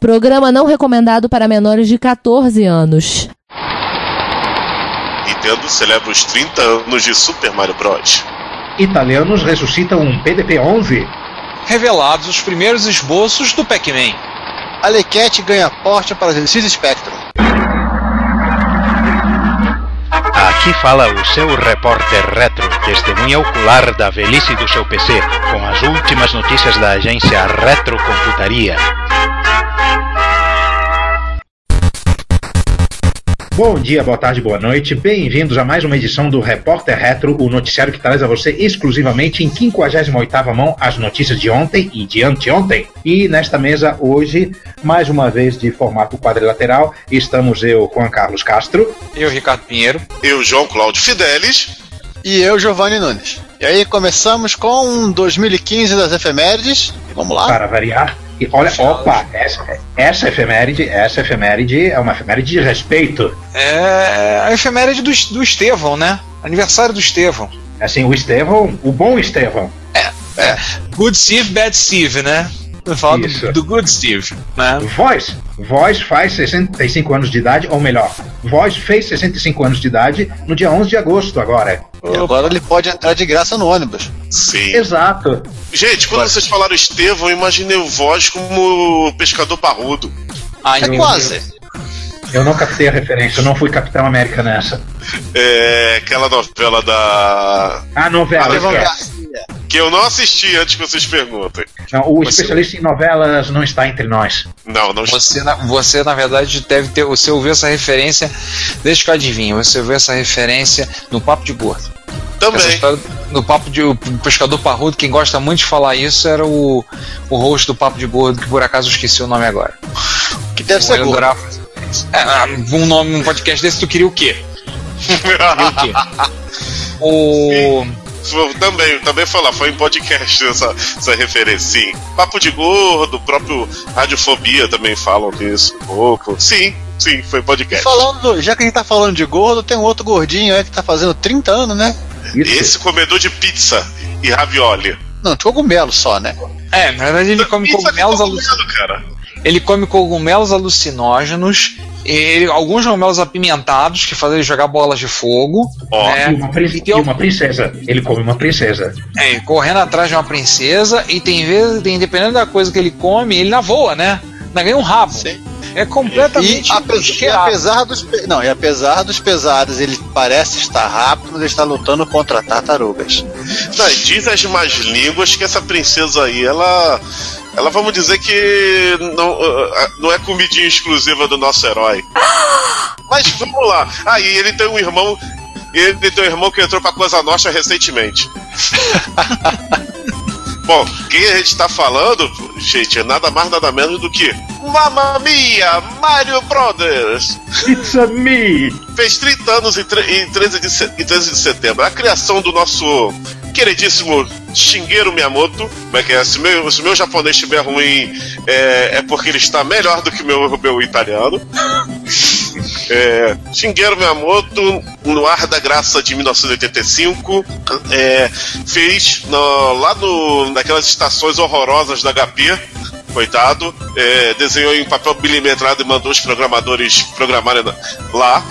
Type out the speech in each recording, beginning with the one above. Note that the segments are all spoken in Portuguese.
Programa não recomendado para menores de 14 anos. Nintendo celebra os 30 anos de Super Mario Bros. Italianos ressuscitam um PDP-11. Revelados os primeiros esboços do Pac-Man. Alequete ganha porte para Genesis Spectrum. Aqui fala o seu repórter retro, testemunha ocular da velhice do seu PC, com as últimas notícias da agência Retrocomputaria. Bom dia, boa tarde, boa noite. Bem-vindos a mais uma edição do Repórter Retro, o noticiário que traz a você exclusivamente em 58ª mão as notícias de ontem e de anteontem. E nesta mesa hoje, mais uma vez de formato quadrilateral, estamos eu, Juan Carlos Castro. Eu, Ricardo Pinheiro. Eu, João Cláudio Fidelis. E eu, Giovanni Nunes. E aí começamos com 2015 das efemérides. Vamos lá. Para variar. E olha, opa, essa, essa efeméride, essa efeméride é uma efeméride de respeito. É a efeméride do, do Estevão, né? Aniversário do Estevão. Assim, o Estevão, o bom Estevão. É, é. Good Steve, Bad Steve, né? Fala do, do, Good Steve, né? Voz. Voz faz 65 anos de idade, ou melhor, Voz fez 65 anos de idade no dia 11 de agosto agora. E agora ele pode entrar de graça no ônibus. Sim. Exato. Gente, quando vocês falaram Estevão, eu imaginei o Voz como pescador parrudo. Ai, é quase. Eu não captei a referência, eu não fui Capitão América nessa. É aquela novela da. A novela. Ah, que eu não assisti antes que vocês perguntem. Não, o você... especialista em novelas não está entre nós. Não, não você está. Na, você, na verdade, deve ter. Você ouviu essa referência. Deixa que eu adivinho. Você ouviu essa referência no Papo de Gordo. Também. História, no Papo de o Pescador Parrudo, quem gosta muito de falar isso era o, o host do Papo de Gordo, que por acaso eu esqueci o nome agora. Que deve ser gordo. É, um nome, um podcast desse, tu queria o quê? queria o quê? O. Sim. Também, também falar, foi em podcast essa, essa referência, sim. Papo de gordo, próprio Radiofobia também falam disso um pouco. Sim, sim, foi podcast. Falando, já que a gente tá falando de gordo, tem um outro gordinho aí que tá fazendo 30 anos, né? Isso. Esse comedor de pizza e ravioli. Não, de cogumelo só, né? É, na verdade ele come cogumelos alucinógenos. Ele come cogumelos alucinógenos ele, alguns cogumelos apimentados que fazem ele jogar bolas de fogo. Oh, né? e, uma e, uma princesa. Ele come uma princesa. É, correndo atrás de uma princesa. E tem vezes, tem, dependendo da coisa que ele come, ele na voa, né? Ainda ganha um rabo. Sim. É completamente. E, apesar, e apesar dos não, e apesar dos pesares, ele parece estar rápido, mas ele está lutando contra tartarugas. Não, diz as más línguas que essa princesa aí, ela ela vamos dizer que não, uh, uh, não é comidinha exclusiva do nosso herói. Mas vamos lá. Aí ah, ele tem um irmão. Ele tem um irmão que entrou pra Coisa Nostra recentemente. Bom, quem a gente tá falando, gente, é nada mais nada menos do que Mamma Mia, Mario Brothers. It's a me. Fez 30 anos em, em, 13 de, em 13 de setembro. A criação do nosso queridíssimo Shigeru Miyamoto, como é que é? Se meu, se meu japonês estiver ruim, é, é porque ele está melhor do que o meu, meu italiano. É, Shigeru Miyamoto, no Ar da Graça de 1985, é, fez no, lá no, naquelas estações horrorosas da HP, coitado, é, desenhou em papel milimetrado e mandou os programadores programarem lá.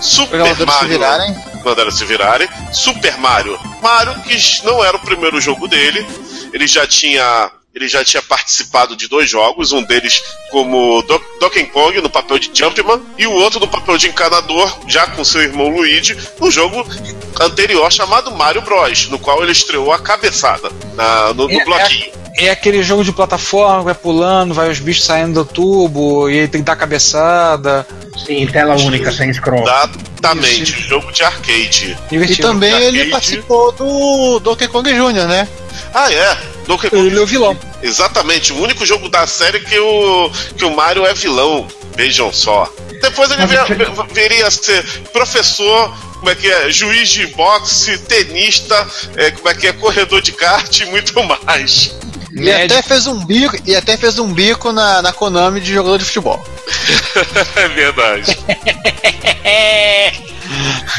Super Mario. Se virarem. Mandaram se virarem. Super Mario. Mario, que não era o primeiro jogo dele, ele já tinha ele já tinha participado de dois jogos, um deles como Do Donkey Kong no papel de Jumpman e o outro no papel de encanador, já com seu irmão Luigi, no jogo anterior chamado Mario Bros, no qual ele estreou a cabeçada na, no, no é, bloquinho. É, aquele jogo de plataforma, vai pulando, vai os bichos saindo do tubo e ele tem que dar cabeçada. Sim, tela única, sem scroll. Exatamente, Isso. jogo de arcade. E também ele participou do Donkey Kong Jr., né? Ah, é? Donkey Kong. Ele é o vilão. Exatamente, o único jogo da série que o, que o Mario é vilão. Vejam só. Depois ele viria a ser professor, como é que é, juiz de boxe, tenista, é, como é que é, corredor de kart e muito mais. E até fez um bico, e até fez um bico na, na Konami de jogador de futebol. é verdade.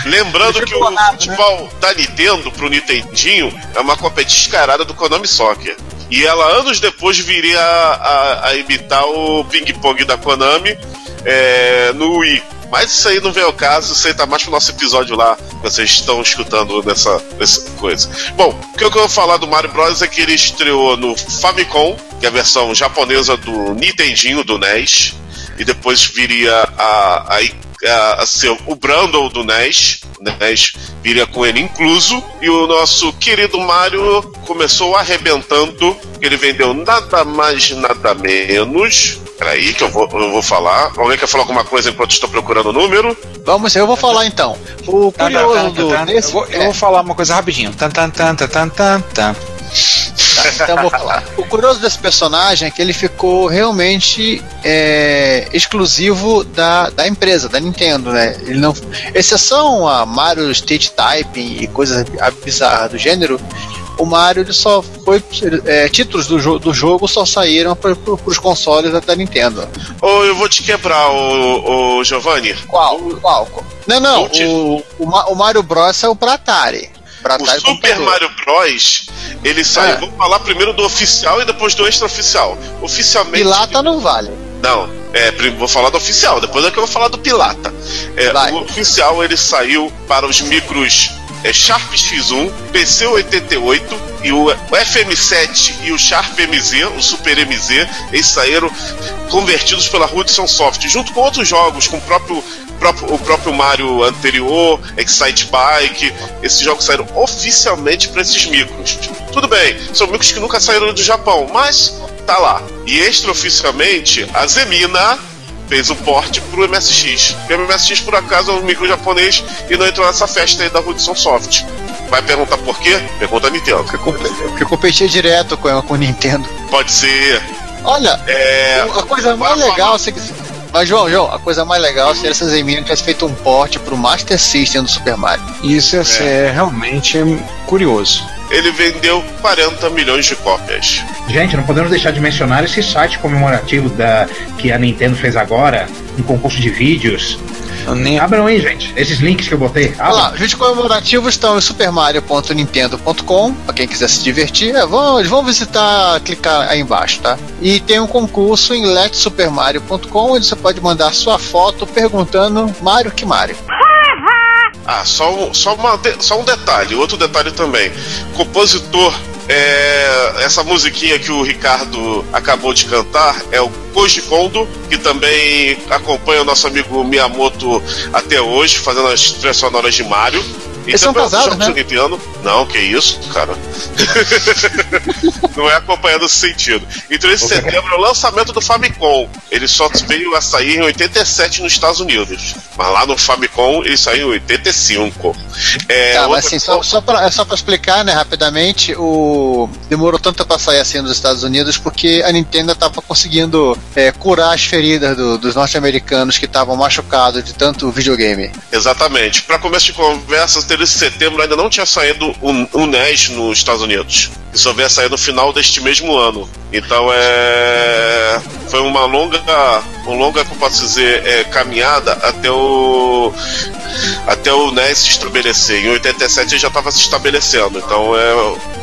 Lembrando que o futebol né? da Nintendo pro Nintendinho é uma cópia descarada do Konami Soccer. E ela, anos depois, viria a, a, a imitar o ping-pong da Konami é, no Wii. Mas isso aí não vem ao caso, isso aí tá mais pro nosso episódio lá, que vocês estão escutando nessa, nessa coisa. Bom, o que eu vou falar do Mario Bros é que ele estreou no Famicom, que é a versão japonesa do Nintendinho, do NES, e depois viria a, a a, a ser o Brandle do NES. O NES viria com ele incluso. E o nosso querido Mario começou arrebentando. Ele vendeu nada mais, nada menos. Peraí, que eu vou, eu vou falar. Alguém quer falar alguma coisa enquanto estou procurando o número? Vamos, eu vou falar então. O curioso do. Eu vou, eu vou falar uma coisa rapidinho. Tan, tan, tan, tan, tan, tan, tan. Tá, então vou falar. O curioso desse personagem é que ele ficou realmente é, exclusivo da, da empresa, da Nintendo, né? Ele não, exceção a Mario State Typing e coisas bizarras do gênero, o Mario ele só foi. É, títulos do, jo do jogo só saíram para os consoles da Nintendo. Ou eu vou te quebrar, o, o Giovanni. Qual? Qual? Não, não. O, o, o Mario Bros saiu para Atari. Pra o Super computador. Mario Bros. Ele saiu. É. Vamos falar primeiro do oficial e depois do extraoficial. Oficialmente. Pilata não vale. Não, é, vou falar do oficial, depois é que eu vou falar do Pilata. É, o oficial ele saiu para os micros é, Sharp X1, PC88 e o FM7 e o Sharp MZ, o Super MZ, eles saíram convertidos pela Hudson Soft, junto com outros jogos, com o próprio próprio, o próprio Mario anterior, Excite Bike, esses jogos saíram oficialmente para esses micros. Tudo bem, são micros que nunca saíram do Japão, mas tá lá. E extraoficialmente, a Zemina fez o porte pro MSX. o MSX, por acaso, é um micro japonês e não entrou nessa festa aí da Hudson Soft. Vai perguntar por quê? Pergunta a Nintendo. Porque competia direto com, com o Nintendo. Pode ser. Olha, é... a coisa mais legal, você, mas, João, João, a coisa mais legal seria se a Zemina tivesse feito um porte pro Master System do Super Mario. Isso ia ser é. realmente curioso. Ele vendeu 40 milhões de cópias. Gente, não podemos deixar de mencionar esse site comemorativo da que a Nintendo fez agora, um concurso de vídeos nem... Abram aí, gente. Esses links que eu botei. Abram. Lá, vídeos comemorativos estão em supermario.nintendo.com, pra quem quiser se divertir. É, vão, vão visitar, clicar aí embaixo, tá? E tem um concurso em letsupermario.com, onde você pode mandar sua foto perguntando Mario que Mario. Ah, só, um, só, uma, só um detalhe, outro detalhe também. Compositor é, essa musiquinha que o Ricardo acabou de cantar é o Koji Kondo, que também acompanha o nosso amigo Miyamoto até hoje, fazendo as trilhas sonoras de Mario. Eles são casados, né? Nintendo. Não, que isso, cara. não é acompanhando esse sentido. Em 13 de setembro é o lançamento do Famicom. Ele só veio a sair em 87 nos Estados Unidos. Mas lá no Famicom ele saiu em 85. É, tá, mas assim, só, só pra, é só pra explicar, né, rapidamente, o... demorou tanto pra sair assim nos Estados Unidos porque a Nintendo tava conseguindo é, curar as feridas do, dos norte-americanos que estavam machucados de tanto videogame. Exatamente. Para começo de conversa, 13 de setembro ainda não tinha saído o, o NES nos Estados Unidos. Isso veio sair no final deste mesmo ano. Então é. Foi uma longa. Uma longa, como posso dizer, é, caminhada até o. Até o NES se estabelecer. Em 87 ele já estava se estabelecendo. Então é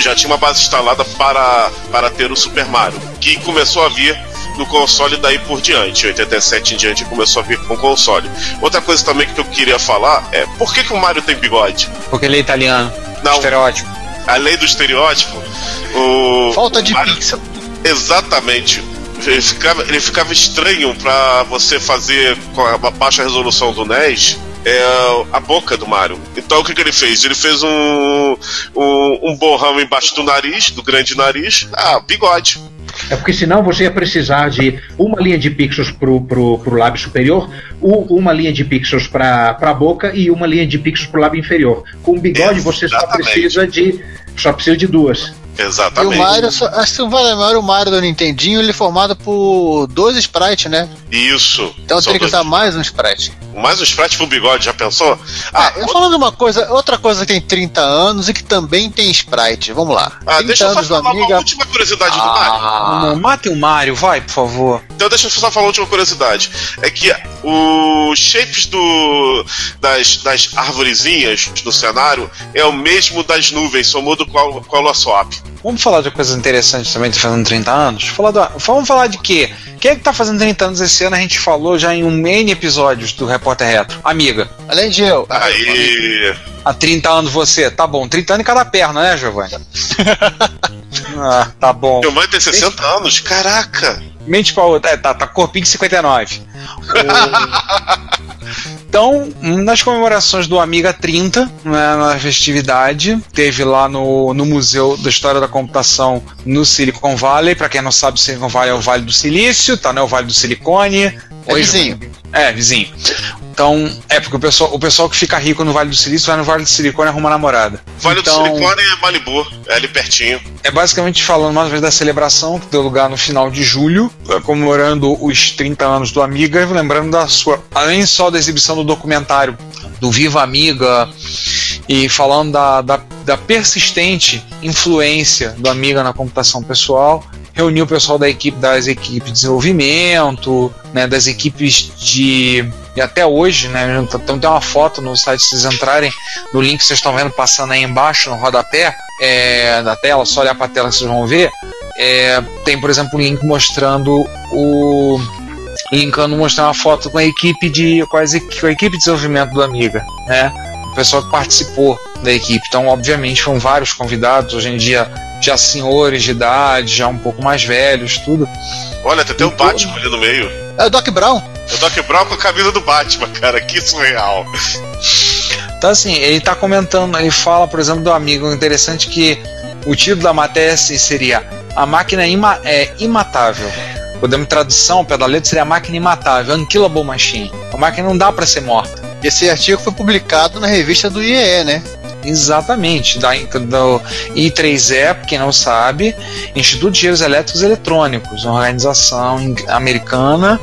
já tinha uma base instalada para, para ter o Super Mario, que começou a vir no console daí por diante. Em 87 em diante começou a vir com o console. Outra coisa também que eu queria falar é por que, que o Mario tem bigode? Porque ele é italiano. Não. Estereótipo. Além do estereótipo, o. Falta de Mario... pixel. Exatamente. Ele ficava, ele ficava estranho para você fazer com a baixa resolução do NES é a boca do Mario. Então o que, que ele fez? Ele fez um, um, um borrão embaixo do nariz, do grande nariz. Ah, bigode. É porque senão você ia precisar de uma linha de pixels pro, pro, pro lábio superior, uma linha de pixels para a boca e uma linha de pixels pro lábio inferior. Com o bigode Exatamente. você só precisa de só precisa de duas. Exatamente. E o Mario, acho que o Mario do Nintendinho, ele é formado por dois sprites, né? Isso. Então teria que usar mais um sprite. Mais um sprite pro bigode, já pensou? Ah, eu falando uma coisa, outra coisa que tem 30 anos e que também tem sprite. Vamos lá. Ah, deixa eu só falar Amiga... uma última curiosidade ah, do Mario. Não, mate o Mario, vai, por favor. Então deixa eu só falar uma última curiosidade. É que os shapes do, das, das arvorezinhas do cenário é o mesmo das nuvens, com a lua swap. Vamos falar de coisas interessantes também, tá fazendo 30 anos? Falar do, vamos falar de quê? Quem é que tá fazendo 30 anos esse ano? A gente falou já em um N episódios do Repórter Retro. Amiga. Além de eu. Aí. Há 30 anos você. Tá bom, 30 anos em cada perna, né, Giovanni? ah, tá bom. Meu mãe tem 60 anos, caraca! Mente pra outra. É, tá, tá corpinho de 59. O... Então, nas comemorações do Amiga 30, né, na festividade, teve lá no, no Museu da História da Computação no Silicon Valley. Para quem não sabe, o Silicon Valley é o Vale do Silício, tá? Né, o Vale do Silicone. É vizinho. É, vizinho. Então, é porque o pessoal, o pessoal que fica rico no Vale do Silício vai no Vale do Silicone arruma namorada. Vale então, do Silicone é Malibu, é ali pertinho. É basicamente falando mais uma vez da celebração que deu lugar no final de julho, comemorando os 30 anos do Amiga, lembrando da sua. Além só da exibição do documentário do Viva Amiga e falando da, da, da persistente influência do Amiga na computação pessoal, reuniu o pessoal da equipe das equipes de desenvolvimento, né, das equipes de e até hoje, né, então tem uma foto no site se vocês entrarem no link que vocês estão vendo passando aí embaixo no rodapé é, da tela, só olhar para a tela que vocês vão ver. É, tem, por exemplo, um link mostrando o linkando mostrando uma foto com a equipe de com com a equipe de desenvolvimento do Amiga, né? O pessoal que participou da equipe. Então, obviamente, foram vários convidados. Hoje em dia já senhores de idade, já um pouco mais velhos, tudo. Olha, tem até o Batman ali no meio. É o Doc Brown. É o Doc Brown com a camisa do Batman, cara, que surreal. Então assim, ele tá comentando, ele fala, por exemplo, do amigo interessante que o título da matéria assim, seria A máquina ima é imatável. Podemos tradução, ao pé da letra, seria a máquina imatável, Unkillable Machine. A máquina não dá para ser morta. Esse artigo foi publicado na revista do IEE, né? Exatamente, da, do I3E, quem não sabe, Instituto de Engenheiros Elétricos e Eletrônicos, uma organização americana,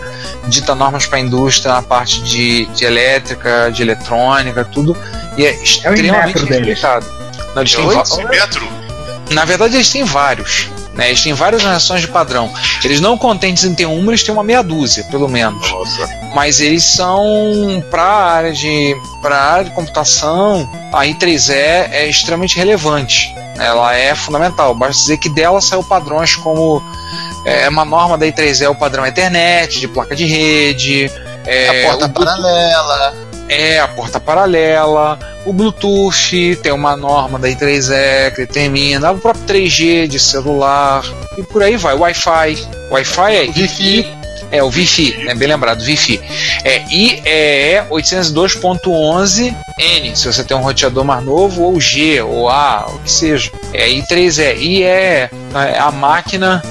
dita normas para a indústria na parte de, de elétrica, de eletrônica, tudo, e é extremamente é respeitado. Não, eles têm metro? Na verdade, eles têm vários. Né? Eles têm várias reações de padrão. Eles não contentes em ter uma, eles têm uma meia dúzia, pelo menos. Nossa. Mas eles são para a área de para área de computação, a I3E é extremamente relevante. Ela é fundamental. Basta dizer que dela saiu padrões como é uma norma da I3E é o padrão Ethernet, de placa de rede, é, a porta paralela. É, a porta paralela, o Bluetooth, tem uma norma da I3E que determina, o próprio 3G de celular, e por aí vai, Wi-Fi. Wi-Fi é Wi-Fi. É, o Wi-Fi, é bem lembrado, Wi-Fi. É IEE 802.11N, se você tem um roteador mais novo, ou G, ou A, o que seja. É I3E. E é a máquina,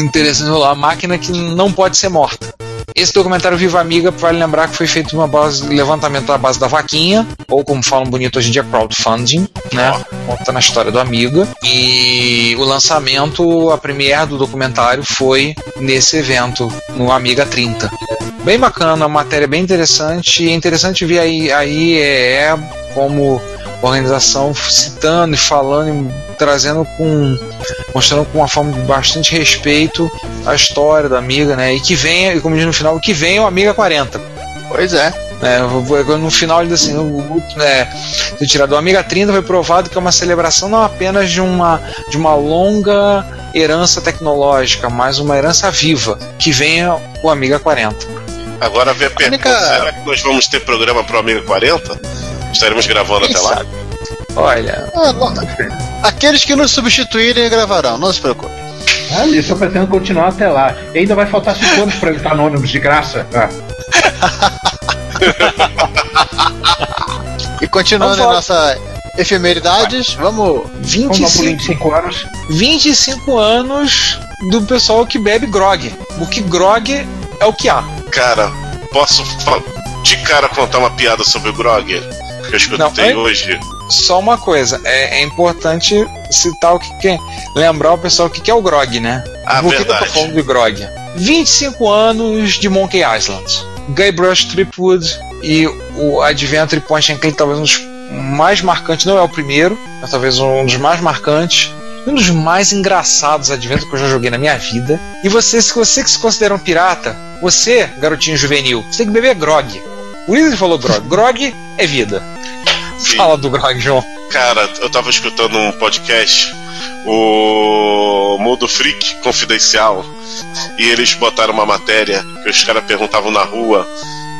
interessante, a máquina que não pode ser morta. Esse documentário Viva Amiga vale lembrar que foi feito uma base levantamento da base da vaquinha, ou como falam bonito hoje em dia, crowdfunding, né? Contando a história do Amiga. E o lançamento, a premiere do documentário foi nesse evento, no Amiga 30. Bem bacana, uma matéria bem interessante. E é interessante ver aí, aí é como organização citando e falando trazendo com mostrando com uma forma de bastante respeito a história da amiga, né? E que venha, e como diz no final, que venha o Amiga 40. Pois é. É, no final ele diz assim, o, é, tirado do Amiga 30 foi provado que é uma celebração não apenas de uma, de uma longa herança tecnológica, mas uma herança viva, que venha o Amiga 40. Agora vê a pergunta, única... será que nós vamos ter programa pro Amiga 40? Estaremos gravando Quem até sabe? Olha. Ah, aqueles que nos substituírem gravarão, não se preocupe. Ah, isso eu pretendo continuar até lá. E ainda vai faltar 5 anos pra entrar no ônibus de graça. Ah. e continuando em nossa efemeridades, vamos. 25, 25 anos. 25 anos do pessoal que bebe grog. O que grog é o que há. Cara, posso de cara contar uma piada sobre o grog? Que eu escutei Não, é... hoje só uma coisa, é, é importante citar o que, que lembrar o pessoal o que, que é o Grog, né? Ah, Por que, que eu tô falando de Grog? 25 anos de Monkey Island. Guybrush Threepwood e o Adventure Point and Click, talvez um dos mais marcantes, não é o primeiro, mas talvez um dos mais marcantes um dos mais engraçados adventos que eu já joguei na minha vida. E você, se você que se considera um pirata, você, garotinho juvenil, você tem que beber grog. O Wizard falou grog. Grog é vida. Sim. Fala do Grog, João. Cara, eu tava escutando um podcast o Mundo Freak Confidencial e eles botaram uma matéria que os caras perguntavam na rua: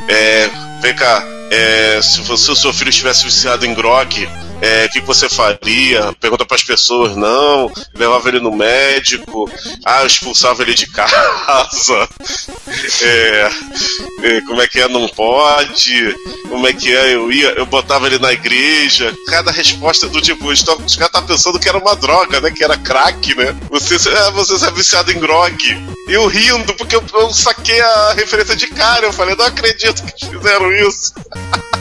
é, vem cá, é, se você, o seu filho estivesse viciado em grog, é, o que você faria? Pergunta para as pessoas, não, levava ele no médico, ah, expulsava ele de casa, é, é, como é que é, não pode, como é que é, eu ia, eu botava ele na igreja, cada resposta do tipo, os caras estavam pensando que era uma droga, né, que era crack, né, você, ah, você é viciado em grog, eu rindo, porque eu, eu saquei a referência de cara, eu falei, não acredito que fizeram isso.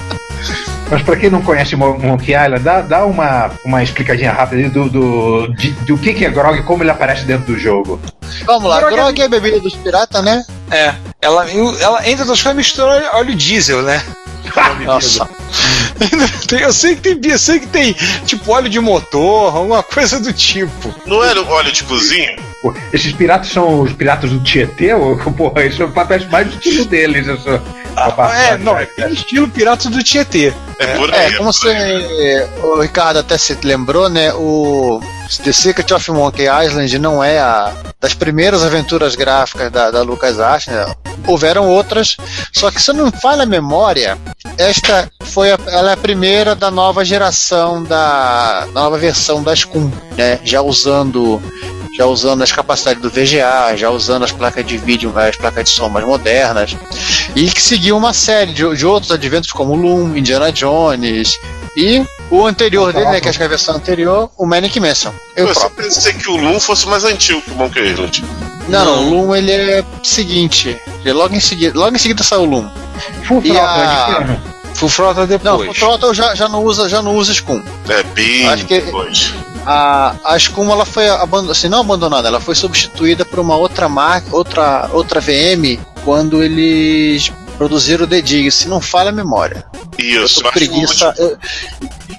Mas pra quem não conhece Monkey Island, dá, dá uma, uma explicadinha rápida aí do, do, de, do que, que é Grog e como ele aparece dentro do jogo. Vamos lá, Grog é- Grog é a bebida dos piratas, né? É, ela, ela entre outras coisas mistura óleo diesel, né? Nossa. Eu sei que tem, eu sei que tem tipo óleo de motor, alguma coisa do tipo. Não era óleo de cozinha? Pô, esses piratas são os piratas do Tietê? Ou, porra, isso parece mais do estilo deles. Isso, É, não, tem estilo Piratas do Tietê. É, por É, aí. como você, o Ricardo até se lembrou, né? O The Secret of Monkey Island não é a das primeiras aventuras gráficas da, da LucasArts, né? Houveram outras, só que se eu não falha a memória, esta foi a, ela é a primeira da nova geração da, da nova versão da Scum, né? Já usando já usando as capacidades do VGA, já usando as placas de vídeo, as placas de som mais modernas, e que seguiu uma série de, de outros adventos como Loom, Indiana Jones e o anterior dele, né, que acho que é a versão anterior, o Manic Mansion. Eu Eu pensei que o Loom fosse mais antigo que o Monkey Island. Não, não, o Loom ele é seguinte, ele logo em seguida, logo em seguida saiu o Loom. Full E Throttle, a- é? Full Frota Não, depois. o Throttle já, já não usa, já não usa Scum. É bem Acho que- depois. A, a Scum ela foi abandonada, assim, não abandonada, ela foi substituída por uma outra marca, outra, outra VM quando eles produziram o The Dig, se não falha a memória. Eu Isso, o preguiça. Eu,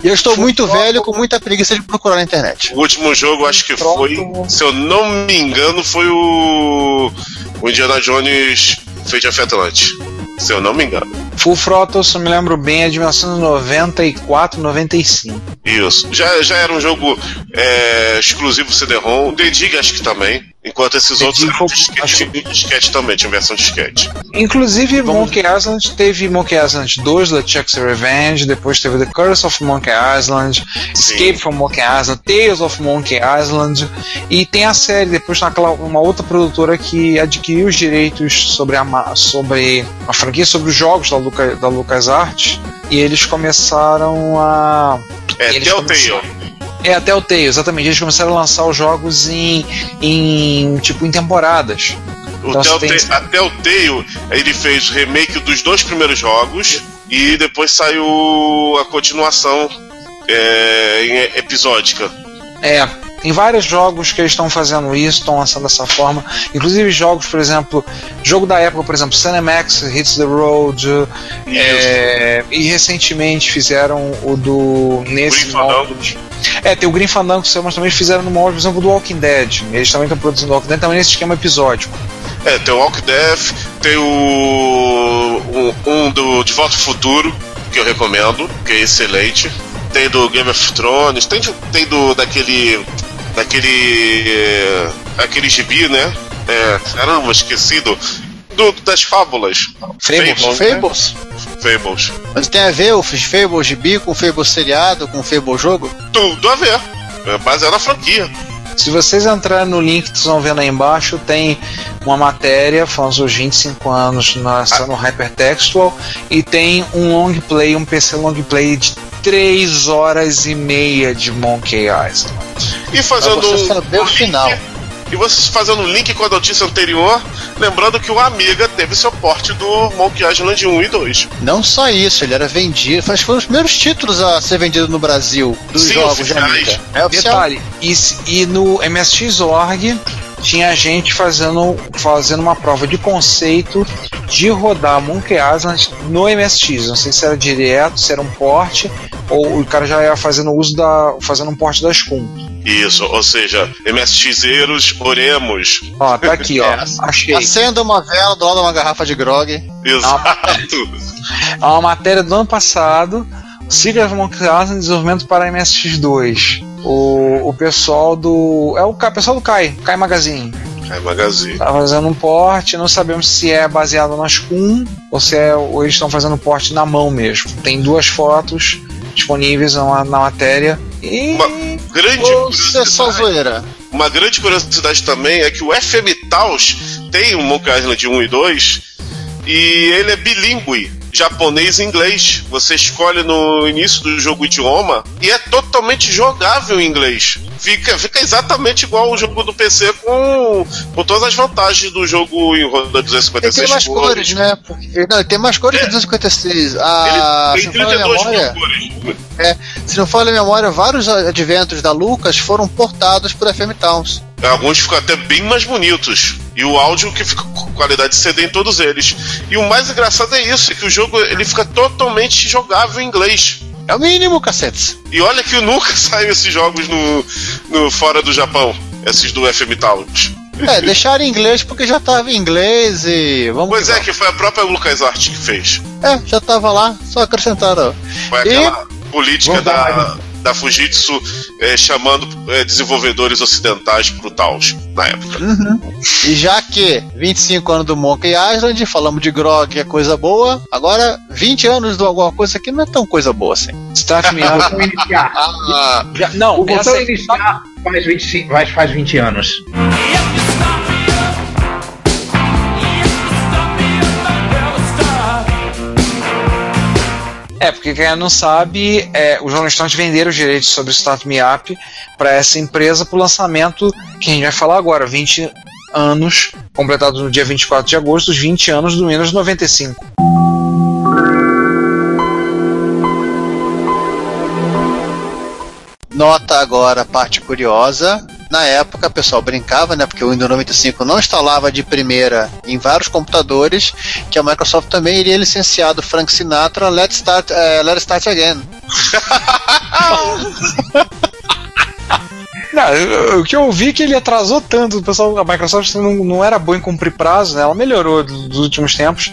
eu estou muito velho com muita preguiça de procurar na internet. o último jogo, acho que foi, se eu não me engano, foi o, o Indiana Jones Fate of Atlantis. Se eu não me engano. Full Throttle, se eu me lembro bem, é de 1994, 95. Isso. Já, já era um jogo é, exclusivo CD-ROM. The Dig acho que também. Enquanto esses outros eram disquete, acho disquete também, tinha versão disquete. Inclusive, Monkey Island teve Monkey Island 2, LeChuck's Revenge, depois teve The Curse of Monkey Island, Escape from Monkey Island, Tales of Monkey Island, e tem a série, depois naquela uma outra produtora que adquiriu os direitos sobre a, sobre a franquia, sobre os jogos da, Luca, da LucasArts, e eles começaram a É, Telltale. É, até o Tale, exatamente. Eles começaram a lançar os jogos em, em tipo em temporadas. O Então, Telltale, tem- A Telltale, ele fez remake dos dois primeiros jogos e depois saiu a continuação é, em episódica. É, tem vários jogos que eles estão fazendo isso, estão lançando dessa forma. Inclusive jogos, por exemplo, jogo da época, por exemplo, Cinemax Hits the Road. é, e recentemente fizeram o do. Nesse molde. É, tem o Green Fandango, mas também fizeram no molde, por exemplo, do Walking Dead. Eles também estão produzindo Walking Dead também nesse esquema episódico. É, tem o Walk Death, tem o. Um, um do De Volta ao Futuro, que eu recomendo, que é excelente. Tem do Game of Thrones, tem, tem do daquele. daquele. é, aquele gibi, né? É, caramba, esquecido. Do, das fábulas. Fables. Fables. Fables? Fables. Mas tem a ver o Fable gibi com o Fable seriado, com o Fable jogo? Tudo a ver. É baseado na franquia. Se vocês entrarem no link que vocês vão ver aí embaixo, tem uma matéria falando sobre os 25 anos na no Hypertextual e tem um long play, um PC long play de 3 horas e meia de Monkey Island. E fazendo Pra você saber o final. E vocês fazendo um link com a notícia anterior, lembrando que o Amiga teve seu porte do Monkey Island 1 e 2. Não só isso, ele era vendido. Acho que foram os primeiros títulos a ser vendido no Brasil dos Sim, jogos de oficiais. Amiga. É oficial. Detalhe, e, e no MSX.org tinha gente fazendo, fazendo uma prova de conceito de rodar Monkey Island no MSX. Não sei se era direto, se era um porte, ou o cara já ia fazendo uso da. fazendo um porte da Scum. Isso, ou seja, MSXeiros, oremos. Ó, tá aqui, ó. É, Achei. Acenda uma vela do lado de uma garrafa de grog. Exato. É uma matéria do ano passado. Secret of Monkey Island desenvolvimento para MSX2. O, o pessoal do. É o Kai- pessoal do Kai, Kai Magazine. É Magazine. Tá fazendo um porte, não sabemos se é baseado nas Kun ou se é, ou eles estão fazendo porte na mão mesmo. Tem duas fotos disponíveis na, na matéria. E. Uma grande se é só curiosidade, zoeira? uma grande curiosidade também é que o FM Taos tem o Monkey Island 1 e 2 e ele é bilíngue, japonês e inglês. Você escolhe no início do jogo o idioma e é totalmente jogável em inglês. Fica, fica exatamente igual o jogo do PC com, com todas as vantagens do jogo em roda Ele 256 tem mais cores, né? Porque- não, ele tem mais cores que 256. Ah, Ele tem não falha a 32 mil memória, cores. se não falha a memória, vários adventos da Lucas foram portados por FM Towns. Alguns ficam até bem mais bonitos. E o áudio que fica com qualidade de CD em todos eles. E o mais engraçado é isso, é que o jogo ele fica totalmente jogável em inglês. É o mínimo, cacetes. E olha que nunca saiu esses jogos no, no fora do Japão, esses do FM Towns. É, deixaram em inglês porque já tava em inglês e vamos Pois que é, vamos. que foi a própria LucasArts que fez. É, já tava lá, só acrescentaram. Foi E- aquela política Vamos dar da, mais da Fujitsu eh, chamando eh, desenvolvedores ocidentais pro Taos na época. E já que 25 anos do Monkey Island, falamos de Grog, que é coisa boa, agora 20 anos de alguma coisa que não é tão coisa boa assim. Start me O up. Ah, não, O é botão iniciar faz 25, vai- faz 20 anos. É, porque quem não sabe, é, os Rolling Stones venderam os direitos sobre o Start Me Up para essa empresa para o lançamento que a gente vai falar agora, 20 anos, completado no dia 24 de agosto, os 20 anos do Windows 95. Nota agora a parte curiosa. Na época, o pessoal brincava, né? Porque o Windows 95 não instalava de primeira em vários computadores, que a Microsoft também iria licenciar do Frank Sinatra Let's Start, eh, Let's Start Again. Não, o que eu vi é que ele atrasou tanto, o pessoal, a Microsoft não, não era boa em cumprir prazo, né? Ela melhorou do- dos últimos tempos,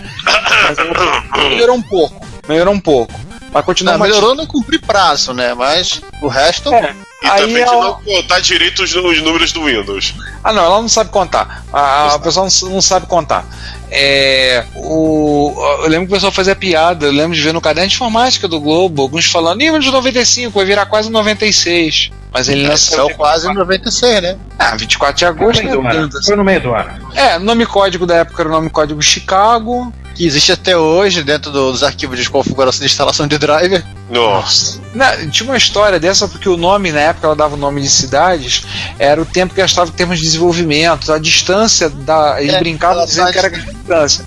melhorou um pouco, melhorou um pouco. Mas continua Não, melhorou não cumprir prazo, né? Mas o resto. É. E Aí também de ela- não contar direito os, os números do Windows. Ah, não, ela não sabe contar. A, a pessoa não, não sabe contar. É, o, eu lembro que o pessoal fazia piada, eu lembro de ver no caderno de informática do Globo, alguns falando, nível de 95, vai virar quase 96. Mas ele não Esse é o quase 96, né? Ah, 24 de Foi no agosto. meio do ano. Foi no meio do ano. É, nome código da época era o nome código Chicago. Que existe até hoje dentro dos arquivos de configuração de instalação de driver. Nossa. Na- tinha uma história dessa porque o nome, na época, ela dava o nome de cidades, era o tempo que gastava em termos de desenvolvimento, a distância da. Eles É, brincavam dizendo que era a distância.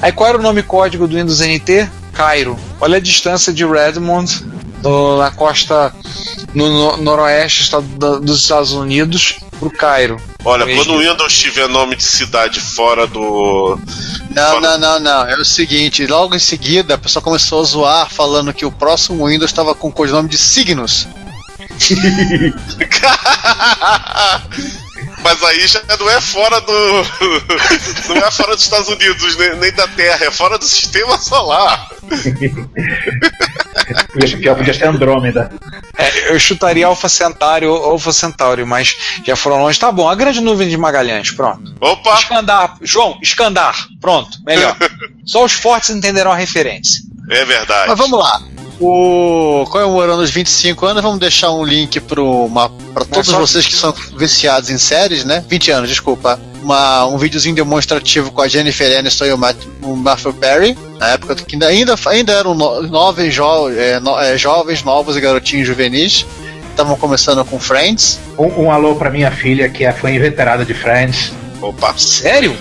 Aí qual era o nome código do Windows NT? Cairo. Olha a distância de Redmond, do- na costa no, no- noroeste dos Estados Unidos, pro Cairo. Olha, Mesmo. quando o Windows tiver nome de cidade fora do. Não, Fala. não, não, não. É o seguinte, logo em seguida a pessoa começou a zoar falando que o próximo Windows estava com o codinome de Signos. Mas aí já não é fora do. Não é fora dos Estados Unidos, nem, nem da Terra, é fora do sistema solar. Podia pior, podia ser Andrômeda. É, eu chutaria Alpha Centauri ou Alpha Centauri, mas já foram longe. Tá bom, a grande nuvem de Magalhães, pronto. Opa! Escandar, João, escandar. Pronto, melhor. Só os fortes entenderão a referência. É verdade. Mas vamos lá. O comemorando os 25 anos, vamos deixar um link para todos só- vocês que são viciados em séries, né? 20 anos, desculpa. Uma, um videozinho demonstrativo com a Jennifer Aniston e o, Matt, o Matthew Perry, na época que ainda, ainda, ainda eram no, novos, jo, é, no- é, jovens, novos e garotinhos juvenis. Estavam começando com Friends. Um, um alô pra minha filha, que é fã inveterada de Friends. Opa! Sério?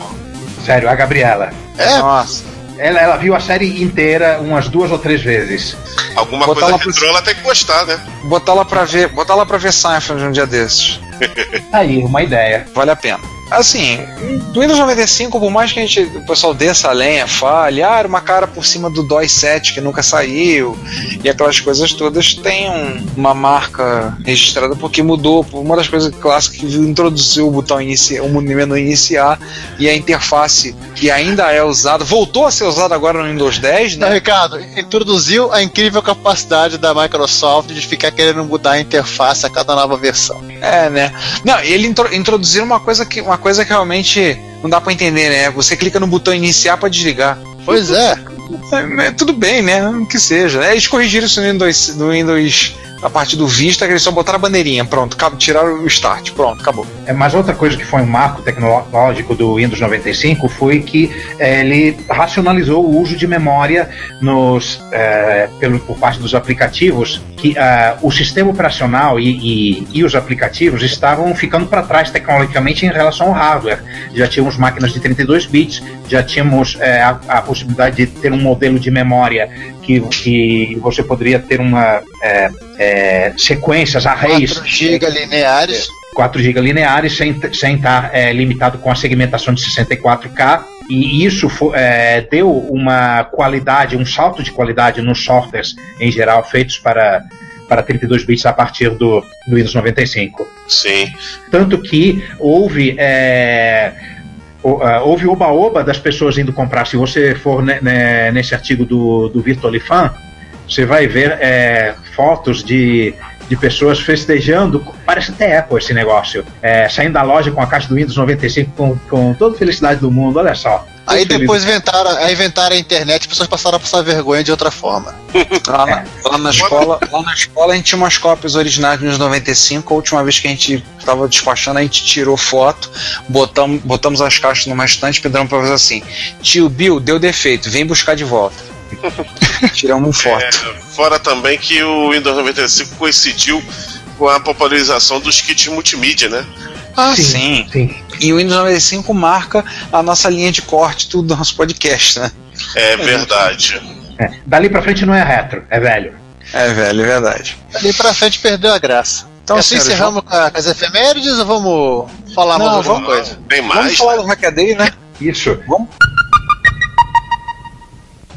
Sério, a Gabriela. É, Nossa. Ela, ela viu a série inteira umas duas ou três vezes. Alguma Botar coisa retrô ela tem que gostar, né? Botar lá pra ver, botar lá pra ver Seinfeld um dia desses. Tá Aí, uma ideia. Vale a pena. assim, do Windows 95, por mais que a gente, o pessoal desça a lenha, fale, ah, era uma cara por cima do DOS 7 que nunca saiu, e aquelas coisas todas, tem um, uma marca registrada porque mudou. Uma das coisas clássicas que introduziu o botão iniciar, o menu iniciar e a interface que ainda é usada, voltou a ser usada agora no Windows 10, né? Não, Ricardo, introduziu a incrível capacidade da Microsoft de ficar querendo mudar a interface a cada nova versão. É, né? Não, ele intro, introduziram uma coisa que uma coisa que realmente não dá para entender, né? Você clica no botão iniciar para desligar. Pois é. é. Tudo bem, né? Que seja. Eles corrigiram isso no Windows, no Windows a partir do Vista, que eles só botaram a bandeirinha, pronto, tiraram o start, pronto, acabou. É, mas outra coisa que foi um marco tecnológico do Windows 95 foi que é, ele racionalizou o uso de memória nos, é, pelo, por parte dos aplicativos, que uh, o sistema operacional e, e, e, os aplicativos estavam ficando para trás tecnologicamente em relação ao hardware. Já tínhamos máquinas de 32 bits, já tínhamos é, a, a possibilidade de ter um modelo de memória que, que você poderia ter uma é, é, sequências, arrays. 4 GB lineares. 4 GB lineares sem, sem estar é, limitado com a segmentação de 64K. E isso é, deu uma qualidade, um salto de qualidade nos softwares em geral feitos para, para 32 bits a partir do, do Windows 95. Sim. Tanto que houve. É, houve oba-oba das pessoas indo comprar. Se você for ne, ne, nesse artigo do, do Virtualifan, você vai ver é, fotos de, de pessoas festejando. Parece até Apple esse negócio. É, saindo da loja com a caixa do Windows 95 com, com toda a felicidade do mundo. Olha só. Aí depois inventaram, aí inventaram a internet as pessoas passaram a passar vergonha de outra forma. Lá na, lá na, escola, lá na escola a gente tinha umas cópias originais dos 95. A última vez que a gente estava despachando, a gente tirou foto, botamos, botamos as caixas numa estante, pedrão para fazer assim: Tio Bill, deu defeito, vem buscar de volta. Tiramos foto. É, fora também que o Windows 95 coincidiu com a popularização dos kits multimídia, né? Ah, sim, sim. sim. E o Windows 95 marca a nossa linha de corte do nosso podcast, né? É verdade. É. Dali pra frente não é retro, é velho. É velho, é verdade. Dali pra frente perdeu a graça. Então, assim encerramos com, as efemérides ou vamos falar não, mais alguma coisa? Tem mais? Vamos falar do Hackaday, né? Isso. Vamos.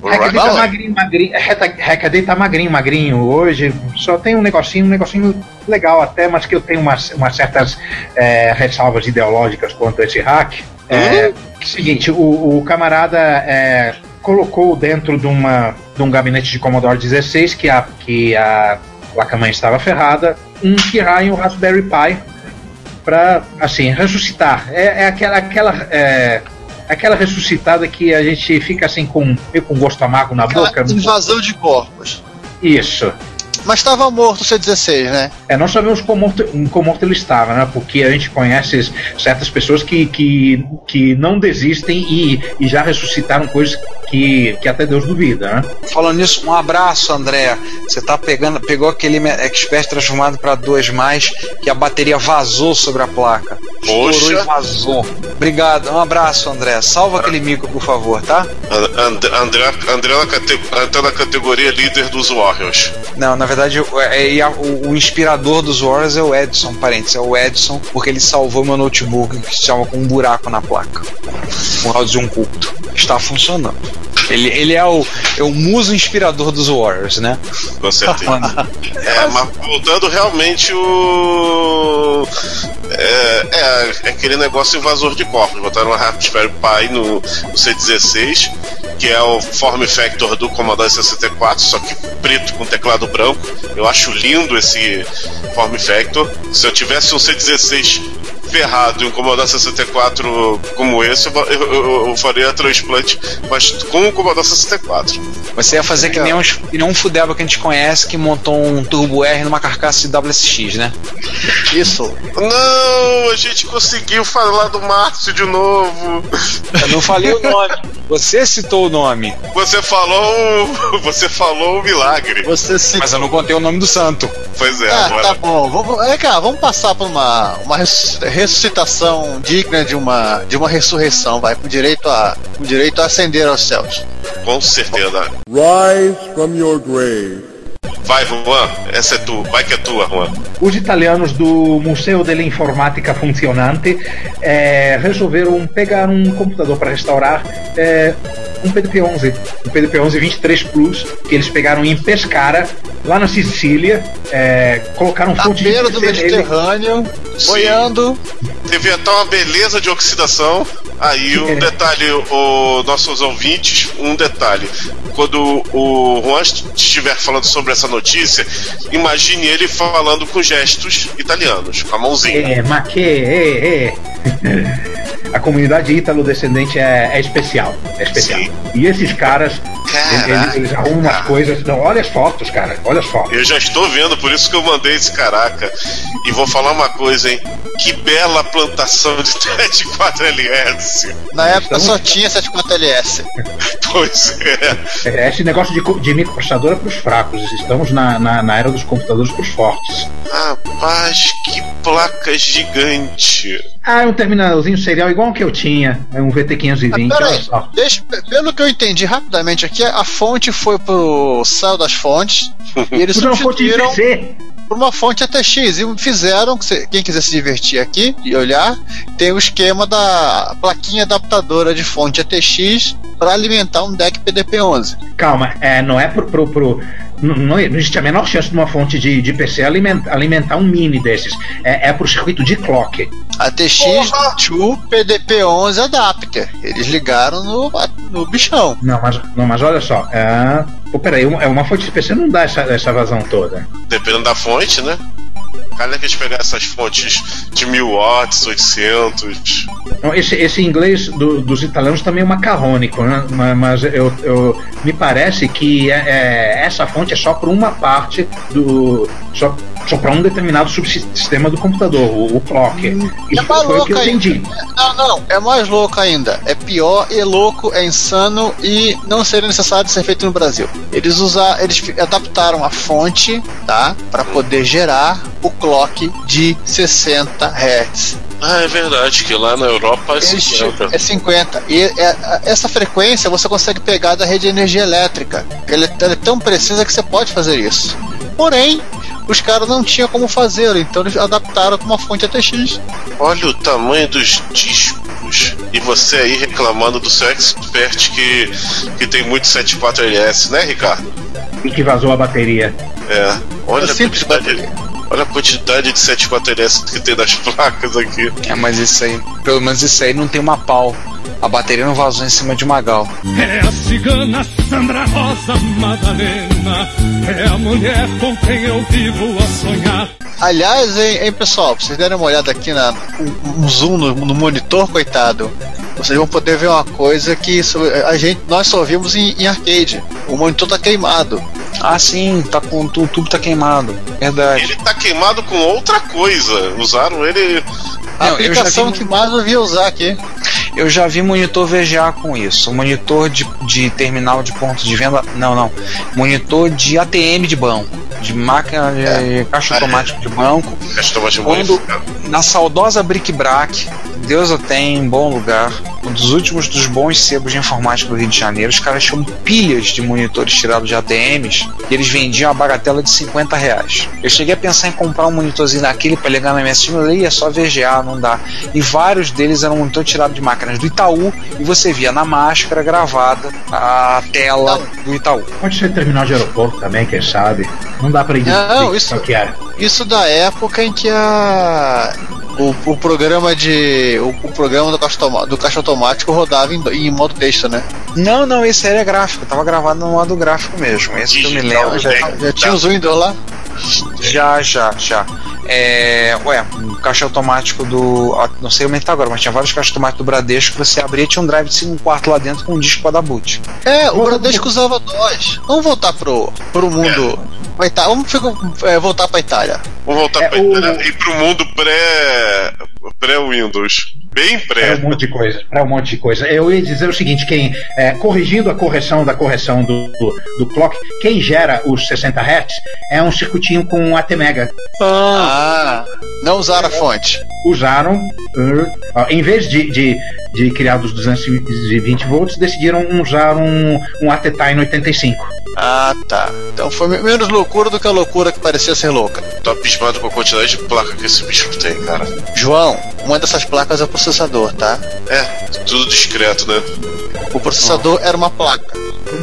Hackaday tá magrinho, magrinho. Hackaday tá magrinho, magrinho. Hoje só tem um negocinho, um negocinho legal até, mas que eu tenho umas, umas certas é, ressalvas ideológicas quanto a esse hack. É, hum? Seguinte, o, o camarada é, colocou dentro de, uma, de um gabinete de Commodore 16 que a, que a placa-mãe estava ferrada, um Kirai e um Raspberry Pi para assim ressuscitar. É, é aquela aquela é, aquela ressuscitada que a gente fica assim com, com gosto amargo na aquela boca. Invasão de corpos. Isso. Mas estava morto o C16, né? É, nós sabemos como morto, como morto ele estava, né? Porque a gente conhece certas pessoas que, que, que não desistem e, e já ressuscitaram coisas que, que até Deus duvida, né? Falando nisso, um abraço, André. Você tá pegando, pegou aquele expert transformado para 2 mais, que a bateria vazou sobre a placa. Poxa. e vazou. Obrigado, um abraço, André. Salva aquele micro, por favor, tá? André, André, André na, cate, tá na categoria líder dos Warriors. Não, na verdade verdade, é, é, o, o, inspirador dos Warriors é o Edson, parentes, é o Edson, porque ele salvou meu notebook que estava com um buraco na placa. Por causa de um culto. Está funcionando. Ele, ele é, o, é o muso inspirador dos Warriors, né? Com certeza. é, mas voltando realmente o. É, é, é, aquele negócio invasor de corpos. Botaram uma Raspberry Pi no, no C16, que é o form factor do Commodore 64, só que preto com teclado branco. Eu acho lindo esse form factor. Se eu tivesse um C16 ferrado em um Commodore 64 como esse, eu, eu, eu faria transplante, mas com o Commodore 64. Você ia fazer que nem, um, que nem um Fudeba que a gente conhece que montou um Turbo R numa carcaça de WSX, né? Isso. Não, a gente conseguiu falar do Márcio de novo. Eu não falei o nome. Você citou o nome. Você falou. Você falou o milagre. Você citou. Mas eu não contei o nome do santo. Pois é, ah, agora. Tá bom. Vamos, é, cara, vamos passar por uma, uma ressuscitação digna de uma, de uma ressurreição, vai, com direito a, com direito a ascender aos céus. Com certeza. Rise from your grave. Vai, Juan, essa é tu, vai que é tua, Juan. Os italianos do Museu dell'Informatica Funzionante eh, resolveram pegar um computador para restaurar eh, um PDP-11, um PDP-11 23 Plus, que eles pegaram em Pescara, lá na Sicília, eh, colocaram Na fonte beira do. Mediterrâneo, boiando. Teve até uma beleza de oxidação. Aí um É. detalhe, o nossos ouvintes, um detalhe. Quando o Juan estiver falando sobre essa notícia, imagine ele falando com gestos italianos, com a mãozinha. É, ma que, é, é. A comunidade ítalo-descendente é, é especial. É especial. Sim. E esses caras, Caraca. eles, eles arrumam umas coisas. Não, olha as fotos, cara. Olha as fotos. Eu já estou vendo, por isso que eu mandei esse caraca. E vou falar uma coisa, hein? Que bela plantação de 74LS. Na época Então- só tinha 74LS. Pois é. É, Esse negócio de, de microprocessador é para os fracos. Estamos na, na, na era dos computadores para os fortes. Rapaz, que placa gigante. Ah, é um terminalzinho serial igual que eu tinha. É um VT520. Ah, deixa, pelo que eu entendi rapidamente aqui, a fonte foi pro céu das fontes e eles Tudo uma fonte de substituíram PC. Por uma fonte ATX e fizeram, quem quiser se divertir aqui e olhar, tem o esquema da plaquinha adaptadora de fonte ATX para alimentar um deck PDP-11. Calma, é, não é pro. pro, pro não, não existe a menor chance de uma fonte de, de PC alimentar, alimentar um mini desses. É, é pro circuito de clock. ATX Porra! to PDP-11 adapter. Eles ligaram no, no bichão. Não, mas, não, mas olha só. É, pô, peraí, uma, é uma fonte de PC não dá essa, essa vazão toda. Dependendo da fonte, né? Cara, que eles pegar essas fontes de 1000 watts, 800. Não, Esse, esse inglês do- dos italianos também é macarrônico, né? Ma- Mas eu, eu- me parece que é- é- essa fonte é só para uma parte do. só, só para um determinado subsistema do computador, o, o clock. Isso é mais foi o que eu louco ainda. entendi. Não, não, é mais louco ainda. É pior, é louco, é insano e não seria necessário ser feito no Brasil. Eles usaram, eles adaptaram a fonte, tá, para poder gerar o clock de 60 Hz. Ah, é verdade, que lá na Europa é Eles- 50. É 50. E é- essa frequência você consegue pegar da rede de energia elétrica. Ela é, ela é tão precisa que você pode fazer isso. Porém, os caras não tinham como fazer, então eles adaptaram com uma fonte ATX. Olha o tamanho dos discos. E você aí reclamando do seu expert que, que tem muito 74LS, né, Ricardo? E que vazou a bateria. É. Olha É a simples quantidade. Olha a quantidade de 74LS que tem nas placas aqui. É, mas isso aí, pelo menos isso aí não tem uma pau. A bateria não vazou em cima de uma gal. É a cigana Sandra Rosa Madalena. É a mulher com quem eu vivo a sonhar. Aliás, hein, hein, pessoal, pra vocês derem uma olhada aqui na um, um zoom no, no monitor, coitado, vocês vão poder ver uma coisa que isso- a gente, nós só vimos em, em arcade. O monitor tá queimado. Ah, sim, tá com o tubo tá queimado. Verdade. Ele tá queimado com outra coisa. Usaram ele. A Não, eu já aplicação vi- que mais eu vi usar aqui. Eu já vi monitor VGA com isso. Monitor de, de terminal de ponto de venda. Não, não. Monitor de ATM de banco. De máquina de caixa automática de banco. Castoma de Quando-. Na saudosa Brick Brac, Deus o tem em bom lugar. Um dos últimos dos bons sebos de informática do Rio de Janeiro. Os caras tinham pilhas de monitores tirados de ATMs e eles vendiam a bagatela de 50 reais. Eu cheguei a pensar em comprar um monitorzinho daquele para ligar na minha cima, eu é só VGA, não dá. E vários deles eram monitor tirado de máquinas do Itaú e você via na máscara gravada a tela do Itaú. Pode ser terminal de aeroporto também, quem sabe. Não dá pra identificar Não, isso- qual que é. Isso da época em que a. O, o programa de. O, o programa do caixa, do caixa automático rodava em, em modo texto, né? Não, não, esse aí é gráfico, tava gravado no modo gráfico mesmo. Esse que eu me lembro. Já, né? já tinha os Windows lá. Já, já, já. É, ué, um caixa automático do. Não sei como é que tá agora, mas tinha vários caixas automáticos do Bradesco que você abria tinha um drive de 5 quarto lá dentro com um disco pra dar boot. É, o Bradesco usava dois. Vamos voltar pro, pro mundo. Vai tá, vamos ficar- é, voltar pra Itália. Vamos voltar É, pra o- Itália e pro mundo pré. Bem Para um monte de coisa. Para um monte de coisa. Eu ia dizer o seguinte: quem é, corrigindo a correção da correção do, do, do clock, quem gera os 60 Hz é um circuitinho com ATmega. Ah. Não usaram a fonte. usaram, uh, em vez de, de, de criar dos 220 volts, decidiram usar um, um ATTAI 85. Ah, tá. Então foi me- menos loucura do que a loucura que parecia ser louca. Tô abismado com a quantidade de placa que esse bicho tem, cara. João, uma dessas placas é o processador, tá? É, tudo discreto, né? O processador era uma placa.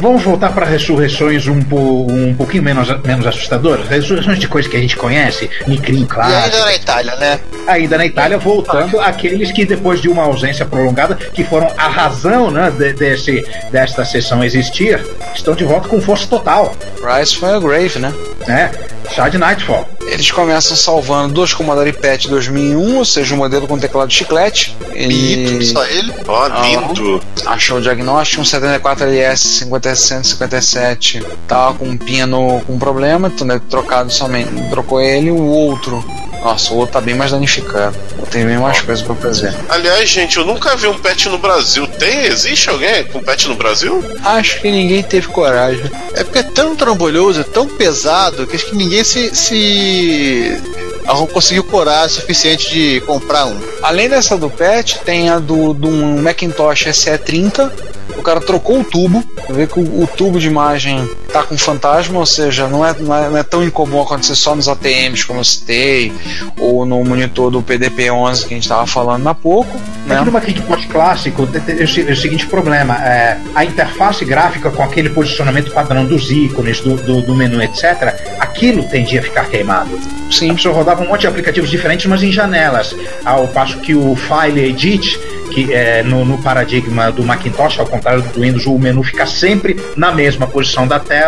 Vamos voltar para ressurreições um, po, um pouquinho menos, menos assustadoras? Ressurreições de coisas que a gente conhece, Micrin, E claro. ainda na Itália, né? Ainda na Itália, voltando aqueles que depois de uma ausência prolongada, que foram a razão né, de- desse, desta sessão existir, estão de volta com força total. Rise from a Grave, né? Né? Chá de Nightfall. Eles começam salvando dois Commodore PET 2001, ou seja, um modelo com teclado de chiclete. Bito, E só ele. Ó, Ah. lindo. achou o diagnóstico, um 74LS 5757 tava com um pino com problema, então deve ter trocado somente, trocou ele, o outro. Nossa, o outro tá bem mais danificado. Tem bem mais coisa pra fazer. Aliás, gente, eu nunca vi um pet no Brasil. Tem? Existe alguém com pet no Brasil? Acho que ninguém teve coragem. É porque é tão trambolhoso, é tão pesado, que acho que ninguém se. se... arrum- conseguiu coragem suficiente de comprar um. Além dessa do PET, tem a do, do Macintosh SE30. O cara trocou o tubo. Vê que o, o tubo de imagem tá com fantasma, ou seja, não é, não é, não é tão incomum acontecer só nos ATMs, como eu citei, ou no monitor do PDP-11 que a gente tava falando há pouco. Aqui Né? no Macintosh clássico tem tem o se- o seguinte problema: é, a interface gráfica com aquele posicionamento padrão dos ícones, do, do, do menu, etc., aquilo tendia a ficar queimado. A Sim. pessoa rodava um monte de aplicativos diferentes, mas em janelas. Ao passo que o File Edit, que é no, no paradigma do Macintosh, ao contrário do Windows, o menu fica sempre na mesma posição da tela,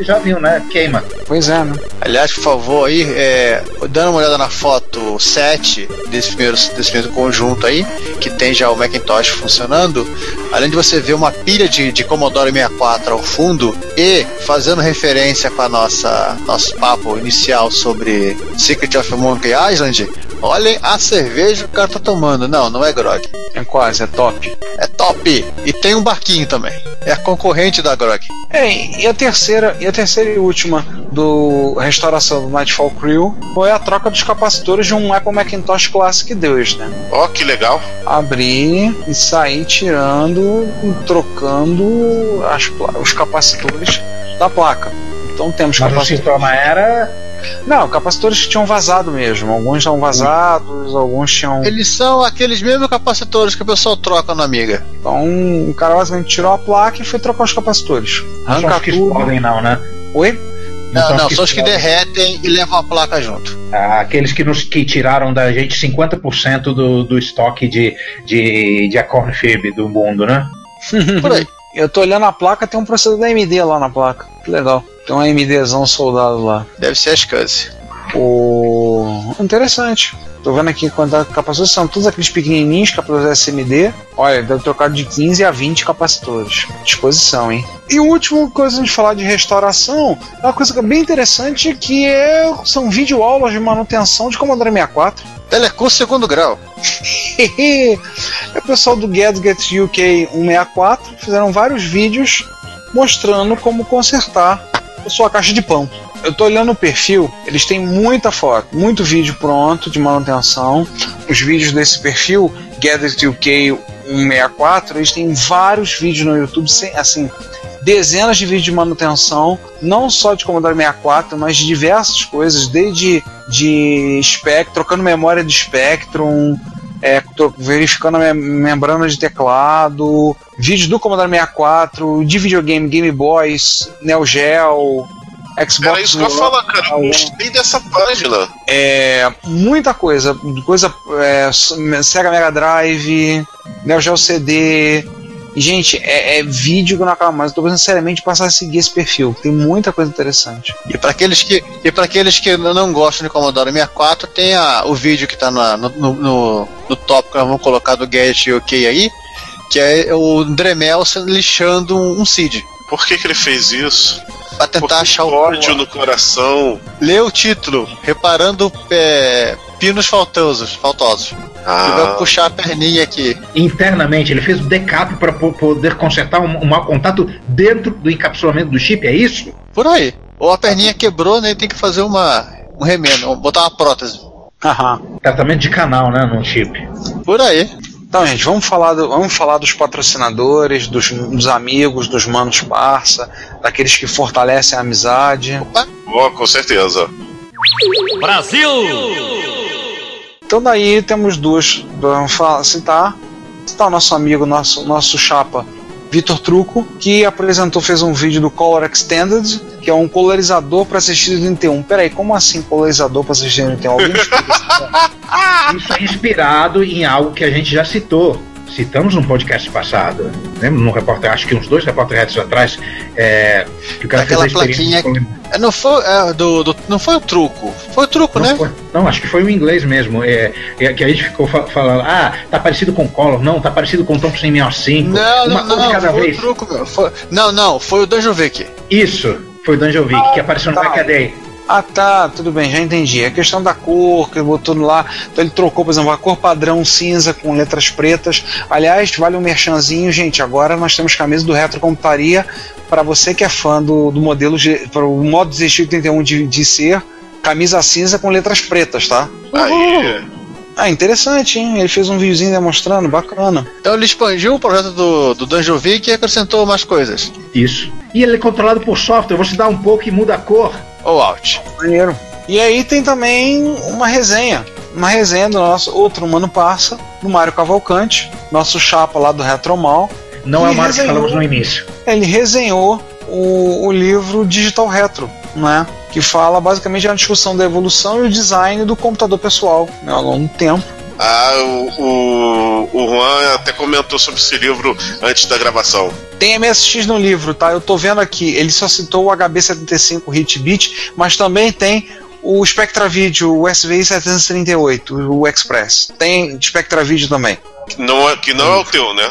já viu, né? Queima. Pois é, né? Aliás, por favor, aí, é, dando uma olhada na foto 7 desse primeiro, desse primeiro conjunto aí, que tem já o Macintosh funcionando, além de você ver uma pilha de, de Commodore 64 ao fundo e fazendo referência para nossa nosso papo inicial sobre Secret of Monkey Island, olhem a cerveja que o cara tá tomando. Não, não é grog. É quase, é top. É top! E tem um barquinho também. É a concorrente da grog. É, e a terceira, e a terceira e última do restauração do Nightfall Crew foi a troca dos capacitores de um Apple Macintosh Classic 2, né? Ó, que legal. Abrir e sair tirando, trocando as os capacitores da placa. Então temos Mas o capacitores. sintoma era. Não, capacitores que tinham vazado mesmo. Alguns estavam vazados, alguns tinham. Eles são aqueles mesmos capacitores que o pessoal troca no Amiga. Então o cara basicamente tirou a placa e foi trocar os capacitores. Não são os que tudo. explodem, não, né? Oi? Não, não, são os que explodem. derretem e levam a placa junto. Ah, Aqueles que, nos, que tiraram da gente 50% do, do estoque de, de, de Acorn Fib do mundo, né? Por aí. Eu tô olhando a placa, tem um processador da AMD lá na placa. Que legal. Tem um AMDzão soldado lá. Deve ser a SCSI. O... Interessante. Tô vendo aqui quantos capacitores são todos aqueles pequenininhos, capacitores SMD. Olha, deve trocar de 15 a 20 capacitores. Disposição, hein? E o último coisa de falar de restauração é uma coisa bem interessante que é... são videoaulas de manutenção de Commodore 64. Telecurso segundo grau. é o pessoal do Gadget UK 164 fizeram vários vídeos mostrando como consertar a sua caixa de pão. Eu tô olhando o perfil, eles têm muita foto, muito vídeo pronto de manutenção. Os vídeos desse perfil, Gadget UK 164, eles têm vários vídeos no YouTube, assim, dezenas de vídeos de manutenção, não só de Commodore 64, mas de diversas coisas, desde de Spectrum, trocando memória de Spectrum, é, verificando a me- membrana de teclado, vídeos do Commodore 64, de videogame Game Boys, Neo Geo, Xbox Era isso que eu ia falar, cara. Eu gostei dessa página. É, muita coisa, coisa é, Sega Mega Drive, Neo Geo CD. Gente, é, é vídeo que eu não acabo mais. Eu tô pensando seriamente em passar a seguir esse perfil. Tem muita coisa interessante. E para aqueles que e para aqueles que não gostam de Commodore 64, tem a, o vídeo que tá na- no, no, no, no tópico que nós vamos colocar do Gadget OK aí, que é o Dremel lixando um, um CID. Por que, que ele fez isso? Pra tentar Porque achar o ódio no coração. Lê o título, reparando é, pinos faltosos, faltosos. E vai Ah, puxar a perninha aqui. Internamente, ele fez o decap para poder consertar um, um mau contato dentro do encapsulamento do chip, é isso? Por aí. Ou a perninha quebrou, né? Tem que fazer uma um remendo, botar uma prótese. Aham. Tratamento de canal, né? Num chip. Por aí. Então, gente, vamos falar, do- vamos falar dos patrocinadores, dos, dos amigos, dos manos parça, daqueles que fortalecem a amizade. Ó, com certeza. Então daí temos duas. Vamos falar, citar, citar o nosso amigo, nosso, nosso chapa, Vitor Truco, que apresentou, fez um vídeo do Color Extended, que é um colorizador para assistir 31. Peraí, como assim colorizador para assistir 31? Alguém isso? Isso é inspirado em algo que a gente já citou. Citamos num podcast passado. Lembra? Num repórter, acho que uns dois repórteres atrás, é, que o cara Aquela fez a plaquinha com- É, Não foi, é, do, do- não foi o truco. Foi o truco, Não, né? foi- não, acho que foi o inglês mesmo. É, é, que a gente ficou fa- falando, ah, tá parecido com Collor, não, tá parecido com Thompson em 65. Não, Uma não, de cada não, foi vez. o truco, meu. Foi- não, não, foi o Danjovic. Isso, foi o Danjovic, que apareceu no tá. Hackaday. Ah tá, tudo bem, já entendi. A questão da cor, que ele botou lá, então ele trocou, por exemplo, a cor padrão cinza com letras pretas. Aliás, vale um merchanzinho, gente. Agora nós temos camisa do Retrocomputaria para você que é fã do, do modelo, para o modo desistir 81 de, de ser, camisa cinza com letras pretas, tá? Aí. Ah, interessante, hein? Ele fez um videozinho demonstrando, bacana. Então ele expandiu o projeto do, do Danjovic e acrescentou mais coisas. Isso. E ele é controlado por software, você dá um pouco e muda a cor. Ou out. Maneiro. E aí tem também uma resenha. Uma resenha do nosso outro Mano Parça, do Mário Cavalcante, nosso chapa lá do Retromal. Não é o Mário que falamos no início. Ele resenhou o, o livro Digital Retro, né? que fala basicamente da discussão da evolução e o design do computador pessoal né, ao longo do tempo. Ah, o, o, o Juan até comentou sobre esse livro antes da gravação. Tem MSX no livro, tá? Eu tô vendo aqui, ele só citou o HB75 Hitbit, mas também tem o Spectra Video, o SVI 738, o Express. Tem Spectra Video também. Que não é, que não é o teu, né?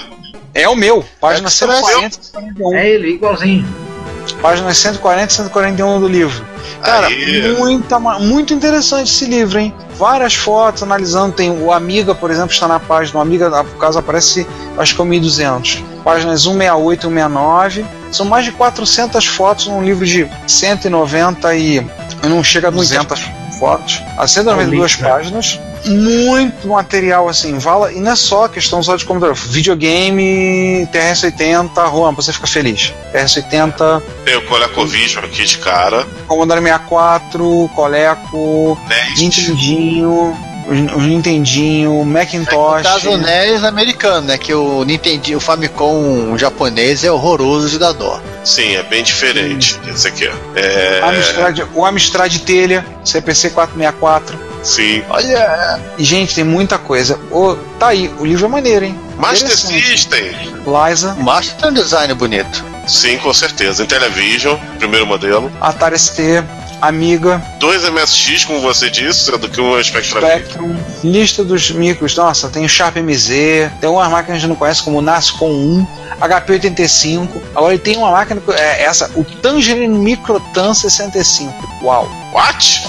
É o meu, página Express. 140 e 141. É ele, igualzinho. Páginas 140 e 141 do livro. Cara, Aí. muita, muito interessante esse livro, hein? Várias fotos analisando. Tem o Amiga, por exemplo, está na página. O Amiga, no caso, aparece, acho que é o 1200. Páginas 168 e 169. São mais de 400 fotos num livro de 190 e. Não chega a 200 fotos. A 192 Olha, páginas. Muito material assim, vala, e não é só questão só de computador, videogame, TRS-80, Juan, você fica feliz. TRS-80, Tem o ColecoVision aqui de cara. Commodore 64, Coleco, NES. Nintendinho, o, o Nintendinho, No Macintosh. caso, o NES americano, né? Que o Nintendo, o Famicom japonês é horroroso de dar dó. Sim, é bem diferente. Esse aqui, ó. É. Amstrad, o Amstrad Telha, CPC 464. Sim. Olha, E, gente, tem muita coisa. Ô, tá aí, o livro é maneiro, hein? Master. System. Liza, o Master tem um design bonito. Sim, com certeza. Intellivision, primeiro modelo. Atari ST, Amiga, Dois MSX, como você disse, sendo que um é Spectra Spectrum, lista dos micros. Nossa, tem o Sharp MZ, tem umas máquinas que a gente não conhece como Nascom 1, HP85. Agora ele tem uma máquina, que- é, essa, o Tangerine Microtan 65. Uau! What?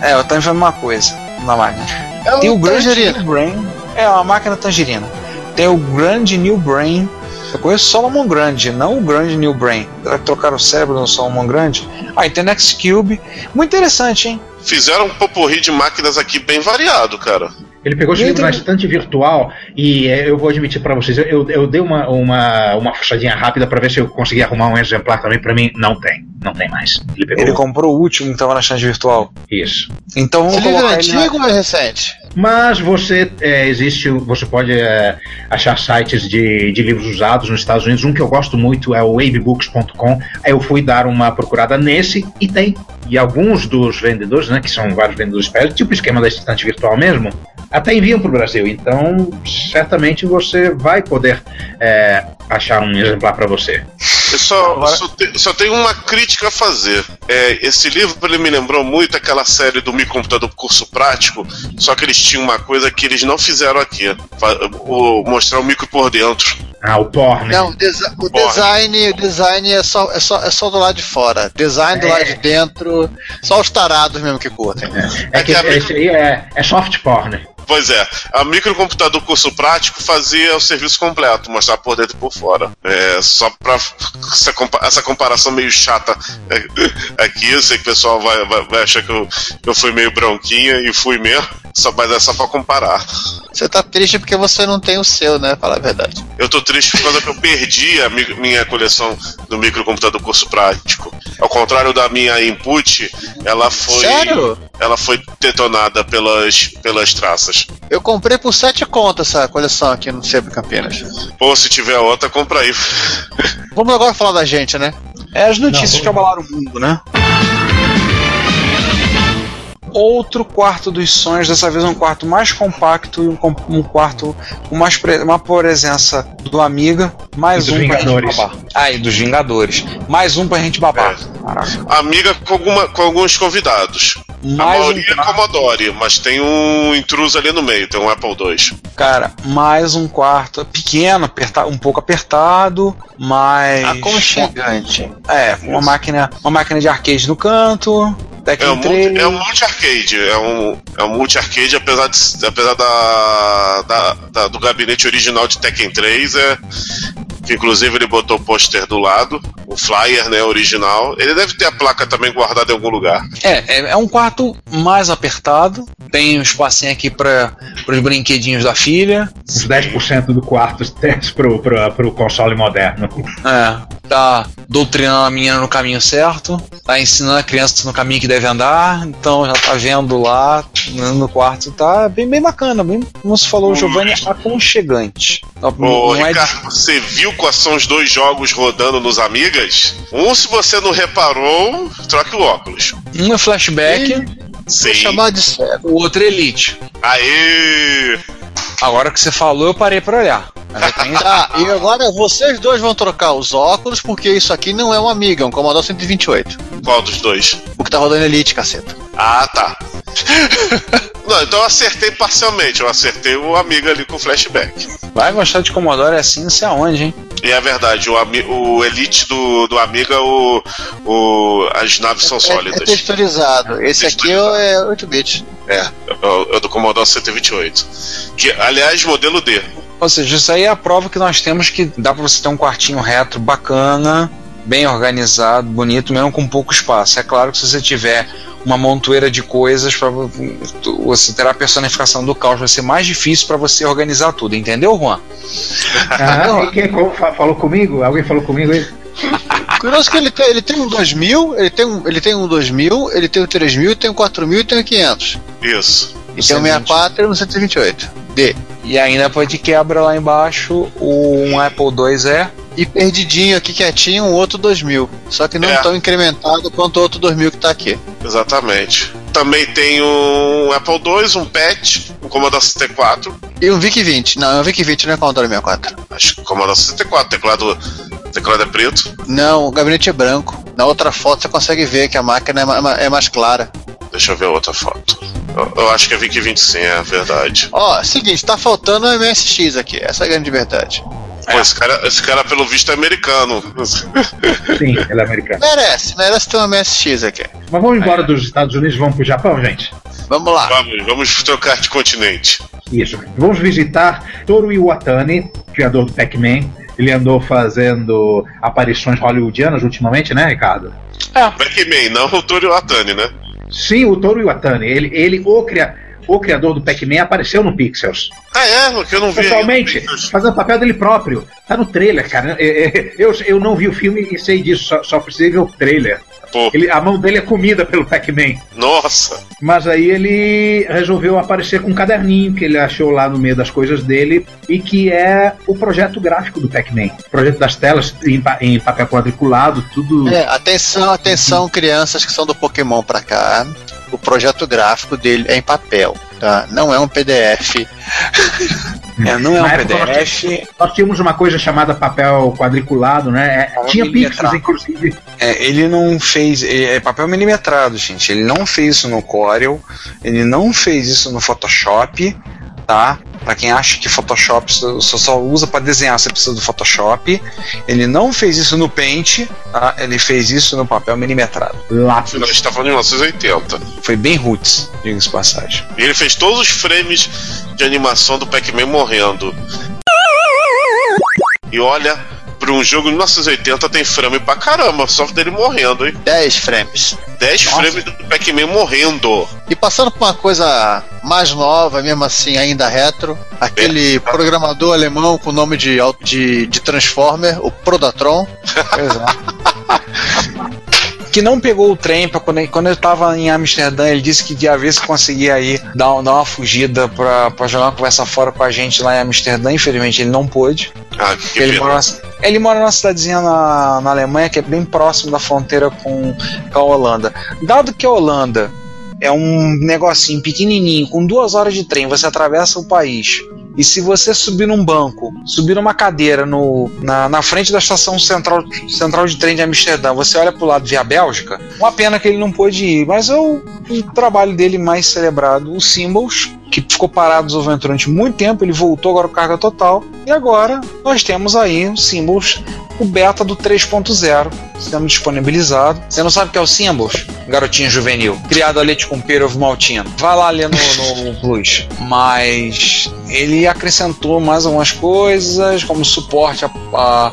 É, eu também fazendo uma coisa na máquina. É Tem o o Tangerina. New Brain. É uma máquina tangerina. Tem o grande New Brain. Eu conheço Solomon Grande, não o grande New Brain. Será que trocaram o cérebro no Solomon Grande? Ah, e tem Next Cube. Muito interessante, hein? Fizeram um poporri de máquinas aqui bem variado, cara. Ele pegou esse livro estante virtual e é, eu vou admitir pra vocês, eu, eu dei uma, uma, uma fuçadinha rápida pra ver se eu conseguia arrumar um exemplar também. Pra mim, não tem. Não tem mais. Ele pegou Ele comprou o último que estava na estante virtual. isso. Então Esse vamos livro é ele na... antigo ou é recente? Mas você é, existe, você pode é, achar sites de, de livros usados nos Estados Unidos. Um que eu gosto muito é o wavebooks.com. Aí eu fui dar uma procurada nesse e tem. E alguns dos vendedores, né, que são vários vendedores espécies, tipo o esquema da estante virtual mesmo, até enviam para o Brasil. Então, certamente você vai poder é, achar um exemplar para você. Eu só, Agora- só, te- só tenho uma crítica a fazer. É, esse livro ele me lembrou muito aquela série do microcomputador curso prático, só que eles tinham uma coisa que eles não fizeram aqui: o- mostrar o micro por dentro. Ah, o porn. Não, o, o design, o design é só, é, só, é só do lado de fora. Design do É. lado de dentro, só os tarados mesmo que curtem. É que É que a- esse aí é, é soft porn. Pois é, a microcomputador curso prático fazia o serviço completo, mostrar por dentro e por fora. É, só pra essa, essa comparação meio chata é, aqui, eu sei que o pessoal vai, vai, vai achar que eu, eu fui meio bronquinha e fui mesmo. Só, mas é só pra comparar. Você tá triste porque você não tem o seu, né? Fala a verdade. Eu tô triste por causa que eu perdi a mi- minha coleção do microcomputador curso prático. Ao contrário da minha input, ela foi. Sério? Ela foi detonada pelas, pelas traças. Eu comprei por 7 contas essa coleção aqui no Sempre Campinas. Ou se tiver outra, compra aí. Vamos agora falar da gente, né? É as notícias Não, que abalaram o mundo, né? Outro quarto dos sonhos, dessa vez um quarto mais compacto e um, um quarto com mais pre- uma presença do Amiga, mais E dos um pra Vingadores. gente babar. Ah, e dos Vingadores. Mais um pra gente babar. Caraca. Amiga com, alguma- com alguns convidados. A Mais maioria um é Commodore, mas tem um intruso ali no meio, tem um Apple II. Cara, mais um quarto pequeno, aperta- um pouco apertado, mas Aconchegante. é, uma máquina, uma máquina de arcade no canto, É um, 3. multi, é um multi-arcade, é um, é um multi-arcade, apesar, de, apesar da, da- da- do gabinete original de Tekken 3, é, que inclusive ele botou o pôster do lado, o flyer né, original. Ele deve ter a placa também guardada em algum lugar. É, é, é um quarto mais apertado. Tem um espacinho aqui para os brinquedinhos da filha. Uns 10% do quarto teste pro, pro, pro console moderno. É, tá doutrinando a menina no caminho certo. Tá ensinando a criança no caminho que deve andar. Então já tá vendo lá no no quarto. Tá bem, bem bacana. Bem, como se falou, o Giovanni, aconchegante. Não, Ô, não é de- Ricardo, você viu quais são os dois jogos rodando nos Amigas? Um, se você não reparou, troque o óculos. um é flashback, Sim. Vou chamar de cego. o outro é elite. Aê! Agora que você falou, eu parei pra olhar. Tá, e agora vocês dois vão trocar os óculos, porque isso aqui não é um Amiga, é um Commodore 128. Qual dos dois? O que tá rodando Elite, caceta. Ah, tá. Não, então eu acertei parcialmente. Eu acertei o amigo ali com flashback. Vai gostar de Commodore assim, não sei aonde, hein? E é verdade, o, o Elite do, do Amiga, o, o, as naves são É, é sólidas. texturizado. Esse aqui é, é 8 bits. É, é o é o do Commodore 128. Que, aliás, modelo D. Ou seja, isso aí é a prova que nós temos que dá pra você ter um quartinho retro bacana, bem organizado, bonito, mesmo com pouco espaço. É claro que se você tiver uma montoeira de coisas, pra, vo- você terá a personificação do caos, vai ser mais difícil para você organizar tudo, entendeu, Juan? Ah, e quem fa- falou comigo? Alguém falou comigo aí? Curioso que ele tem, ele tem um 2000, ele tem um, ele tem um 2000, ele tem um 3000, tem um 4000 e tem um 500. Isso. E tem um 64 e um 128. D. E ainda depois de quebra lá embaixo, o- um Apple II é. E perdidinho aqui quietinho, um outro 2000. Só que não É. tão incrementado quanto o outro 2000 que tá aqui. Exatamente. Também tem um Apple II, um PET, um Commodore 64. E um VIC-20. Não, o VIC-20 não é Commodore 64. Acho que Commodore 64, teclado, teclado é preto. Não, o gabinete é branco. Na outra foto você consegue ver que a máquina é, ma- é mais clara. Deixa eu ver outra foto. Eu, eu acho que é VIC 20 sim, é verdade. Ó, seguinte, tá faltando o MSX aqui. Essa é a grande verdade. Pô, esse cara, esse cara, pelo visto, é americano. Sim, ele é americano. Merece, merece ter um MSX aqui. Mas vamos embora dos Estados Unidos e vamos pro Japão, gente? Vamos lá. vamos, vamos trocar de continente. Isso. Vamos visitar Toru Iwatani, criador do Pac-Man. Ele andou fazendo aparições hollywoodianas ultimamente, né, Ricardo? Pac-Man, não o Tori Watani, né? Sim, o Toru Iwatani. Ele, ele o, cria, o criador do Pac-Man, apareceu no Pixels. Ah, é? Porque eu não vi. Totalmente. ainda. Fazendo o papel dele próprio. Tá no trailer, cara. É, é, Eu, eu não vi o filme e sei disso, só, só precisei ver o trailer. Pô, Ele, a mão dele é comida pelo Pac-Man. nossa. Mas aí ele resolveu aparecer com um caderninho que ele achou lá no meio das coisas dele e que é o projeto gráfico do Pac-Man. O projeto das telas em, em papel quadriculado, tudo. É, atenção, atenção, crianças que são do Pokémon pra cá. O projeto gráfico dele é em papel, tá? Não é um PDF. É, não é um PDF, Nós tínhamos uma coisa chamada papel quadriculado, né? É, tinha pixels, inclusive. é, ele não fez. É, é papel milimetrado, gente. Ele não fez isso no Corel, ele não fez isso no Photoshop, tá? Pra quem acha que Photoshop só, só- usa pra desenhar, você precisa do Photoshop. Ele não fez isso no Paint, tá? Ele fez isso no papel milimetrado. Lápis. A gente tá falando de 1980. Foi bem roots, diga-se de passagem. E ele fez todos os frames de animação do Pac-Man morrendo. E olha, pra um jogo de 1980 tem frame pra caramba, só dele morrendo, hein? 10 frames. 10 frames do Pac-Man morrendo. E passando por uma coisa mais nova, mesmo assim, ainda retro, aquele programador alemão com o nome de, de, de Transformer, o Prodatron. que não pegou o trem pra quando, ele- quando ele tava em Amsterdã, ele disse que ia ver se conseguia aí dar, dar uma fugida pra, pra jogar uma conversa fora com a gente lá em Amsterdã. Infelizmente ele não pôde. Ah, que ele, mora numa, ele mora numa cidadezinha na, na Alemanha que é bem próximo da fronteira com, com a Holanda. Dado que a Holanda é um negocinho pequenininho, com duas horas de trem, você atravessa o país. E se você subir num banco, subir numa cadeira no, na, na frente da estação central, central de trem de Amsterdã, você olha pro lado via Bélgica, uma pena que ele não pôde ir, mas é o, o trabalho dele mais celebrado, o Symbols, que ficou parado desenvolvendo durante muito tempo, ele voltou agora com carga total, e agora nós temos aí o Symbols, o beta do 3.0 sendo disponibilizado. Você não sabe o que é o Symbols? Garotinho juvenil, criado a leite com pera ovo maltino. Vai lá ler no, no Plus. Mas ele acrescentou mais algumas coisas, como suporte a, a,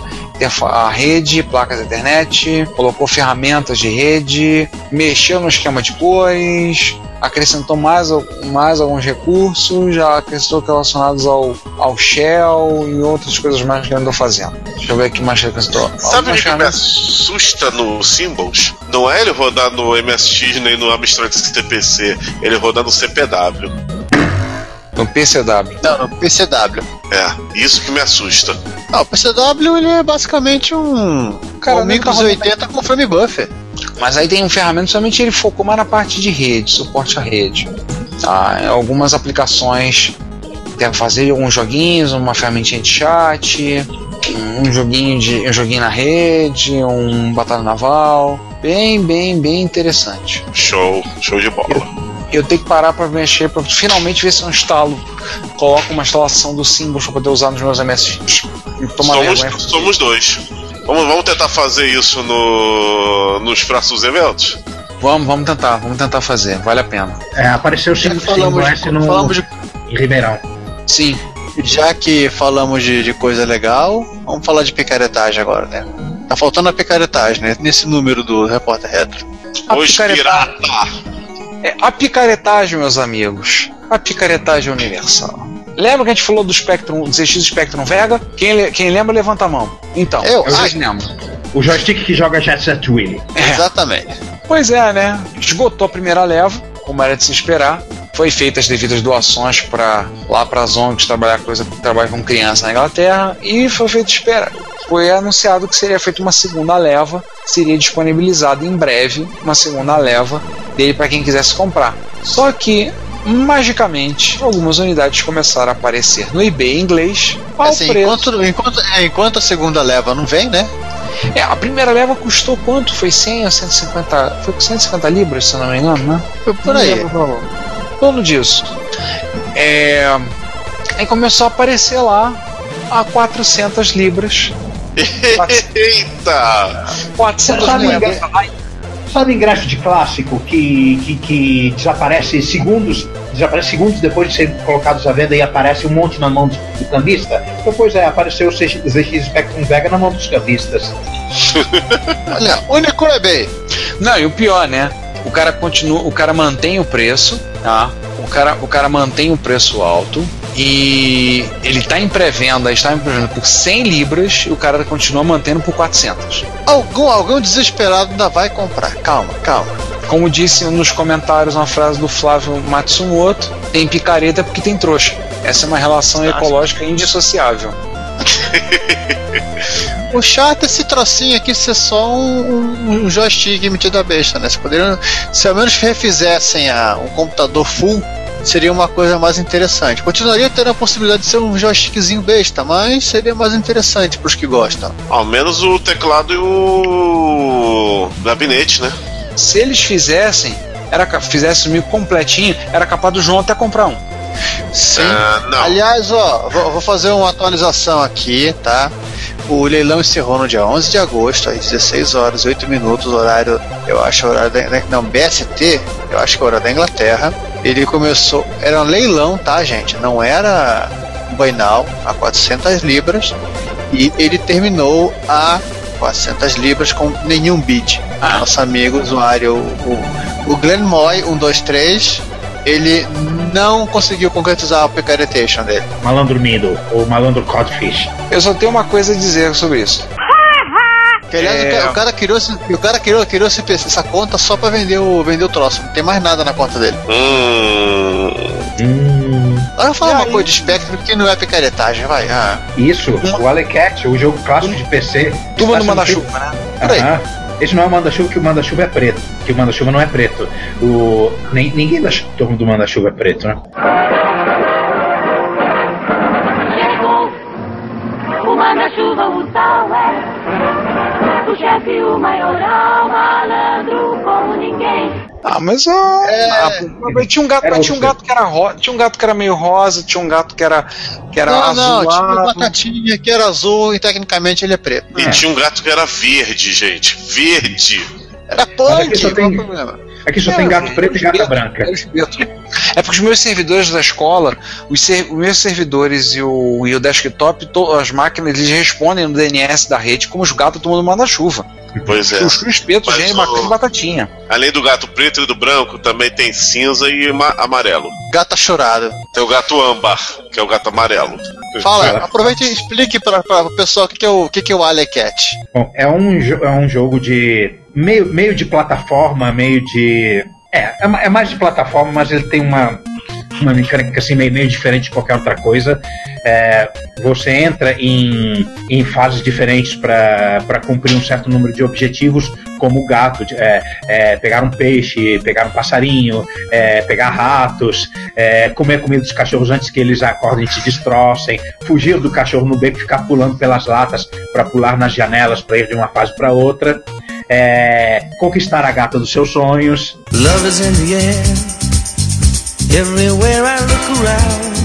a rede, placas de internet, colocou ferramentas de rede, mexeu no esquema de cores, acrescentou mais, mais alguns recursos, já acrescentou relacionados ao, ao Shell e outras coisas mais que ele andou fazendo. Deixa eu ver o que mais ele acrescentou. Sabe o que me assusta no Symbols? Não é ele rodar no MSX nem no Amstrad CPC, ele rodar no CPW. No PCW. Não, no PCW. É, isso que me assusta. Não, o PCW ele é basicamente um, Cara, um Micros 80 com frame buffer. Mas aí tem um ferramenta, somente ele focou mais na parte de rede, suporte à rede. Tá? Algumas aplicações deve fazer alguns joguinhos, uma ferramentinha de chat, um joguinho de um joguinho na rede, um batalha naval, bem, bem, bem interessante. Show, show de bola. Eu tenho que parar para mexer para finalmente ver se eu instalo, coloco uma instalação do Symbols para poder usar nos meus MSX. Somos, somos dois. Vamos, vamos tentar fazer isso no, nos próximos eventos? Vamos, vamos tentar, vamos tentar fazer, vale a pena. É, apareceu o símbolo falamos, S de, no, falamos de, em Ribeirão. Sim, já que falamos de, de coisa legal, vamos falar de picaretagem agora, né? Tá faltando a picaretagem, né? Nesse número do Repórter Retro. a Os picaretagem. pirata! É, a picaretagem, meus amigos. A picaretagem universal. Lembra que a gente falou do Spectrum, do ZX Spectrum Vega? Quem, quem lembra, levanta a mão. Então, Eu. vocês Ai. lembram. O joystick que joga Jet Set Willy. É. Exatamente. Pois é, né? Esgotou a primeira leva, como era de se esperar. Foi feitas as devidas doações para lá para as ONGs trabalhar coisa trabalhar com criança na Inglaterra e foi feito esperar. Foi anunciado que seria feita uma segunda leva, seria disponibilizada em breve uma segunda leva dele para quem quisesse comprar. Só que magicamente algumas unidades começaram a aparecer no eBay em inglês Assim, preço. enquanto, enquanto, é, enquanto a segunda leva não vem, né? É, a primeira leva custou quanto? Foi 100 ou 150? Foi 150 libras, se eu não me engano, né? Foi por Não aí. lembro o valor. Em torno disso. É, Aí começou a aparecer lá a 400 libras. Eita! 400 Sabe, libras. Sabe ingresso de clássico que, que, que desaparece segundos, desaparece segundos depois de serem colocados à venda e aparece um monte na mão do, do cambista? Então, pois é, apareceu o ZX Spectrum Vega na mão dos cambistas. Olha, único eBay. Não, e o pior, né? O cara continua, o cara mantém o preço, tá? O cara, o cara mantém o preço alto e ele tá em pré-venda, está em pré-venda por 100 libras e o cara continua mantendo por 400. Algum, algum desesperado ainda vai comprar. Calma, calma. Como disse nos comentários uma frase do Flávio Matsumoto, tem picareta porque tem trouxa. Essa é uma relação ecológica indissociável. O chato é esse trocinho aqui ser só um, um joystick metido a besta, né? Se poderiam, se ao menos refizessem a, um computador full, seria uma coisa mais interessante. Continuaria tendo a possibilidade de ser um joystickzinho besta, mas seria mais interessante para os que gostam. Ao menos o teclado e o gabinete, né? Se eles fizessem, era ca- fizessem o mil completinho, era capaz do João até comprar um. Sim. Não. Aliás, ó, vou, vou fazer uma atualização aqui, tá? O leilão encerrou no dia 11 de agosto, às 16 horas e 8 minutos, horário, eu acho, horário da, da- não, BST, eu acho que é horário da Inglaterra. Ele começou, era um leilão, tá, gente? Não era um bainal, a 400 libras. E ele terminou a 400 libras com nenhum bid. Nosso amigo usuário, o, o Glenn Moy 123, ele não conseguiu concretizar a picaretation dele. Malandro Middle, ou Malandro Codfish. Eu só tenho uma coisa a dizer sobre isso. Que, aliás, É. o, cara, o cara criou, o cara criou, criou esse PC, essa conta só pra vender o, vender o troço. Não tem mais nada na conta dele. Hum. Hum, Agora fala uma aí? coisa de Spectrum que não é picaretagem, vai. Ah. isso, o Alecat, o jogo clássico de PC. Turma está do manda-chuva, né? Por aí. Aham. Esse não é o manda-chuva, que o manda-chuva é preto. Que o manda-chuva não é preto. O... nem- ninguém da turma do manda-chuva é preto, né? Chegou o manda-chuva, o tal é chefe, o maioral, malandro como ninguém. Ah, mas ó, É. ah, tinha um gato, Era tinha um gato que era rosa, tinha um gato que era meio rosa, tinha um gato que era que era Não, não, tinha o Batatinha que era azul e tecnicamente ele é preto. E tinha um gato que era verde, gente. Verde. Era punk, aqui só qual tem- o problema? Aqui só É, tem gato preto e gata branca. É porque os meus servidores da escola, os, ser- os meus servidores e o, e o desktop, to- as máquinas, eles respondem no DNS da rede como os gatos tomando manda-chuva. Pois é. Chuchu, espeto, gênio, o- bacana e batatinha. Além do gato preto e do branco, também tem cinza e ma- amarelo. Gata chorada. Tem o gato âmbar, que é o gato amarelo. Fala, Fala. aproveita e explique para o pessoal o que, que é o que, que é o Alecat. Bom, é um, é um jogo de. Meio, meio de plataforma, meio de. É, é é mais de plataforma, mas ele tem uma, uma mecânica assim, meio, meio diferente de qualquer outra coisa. É, você entra em, em fases diferentes para cumprir um certo número de objetivos, como o gato, é, é, pegar um peixe, pegar um passarinho, é, pegar ratos, é, comer comida dos cachorros antes que eles acordem e te destrocem, fugir do cachorro no beco ficar pulando pelas latas para pular nas janelas para ir de uma fase para outra, é, conquistar a gata dos seus sonhos. Love is in the air. Everywhere I look around.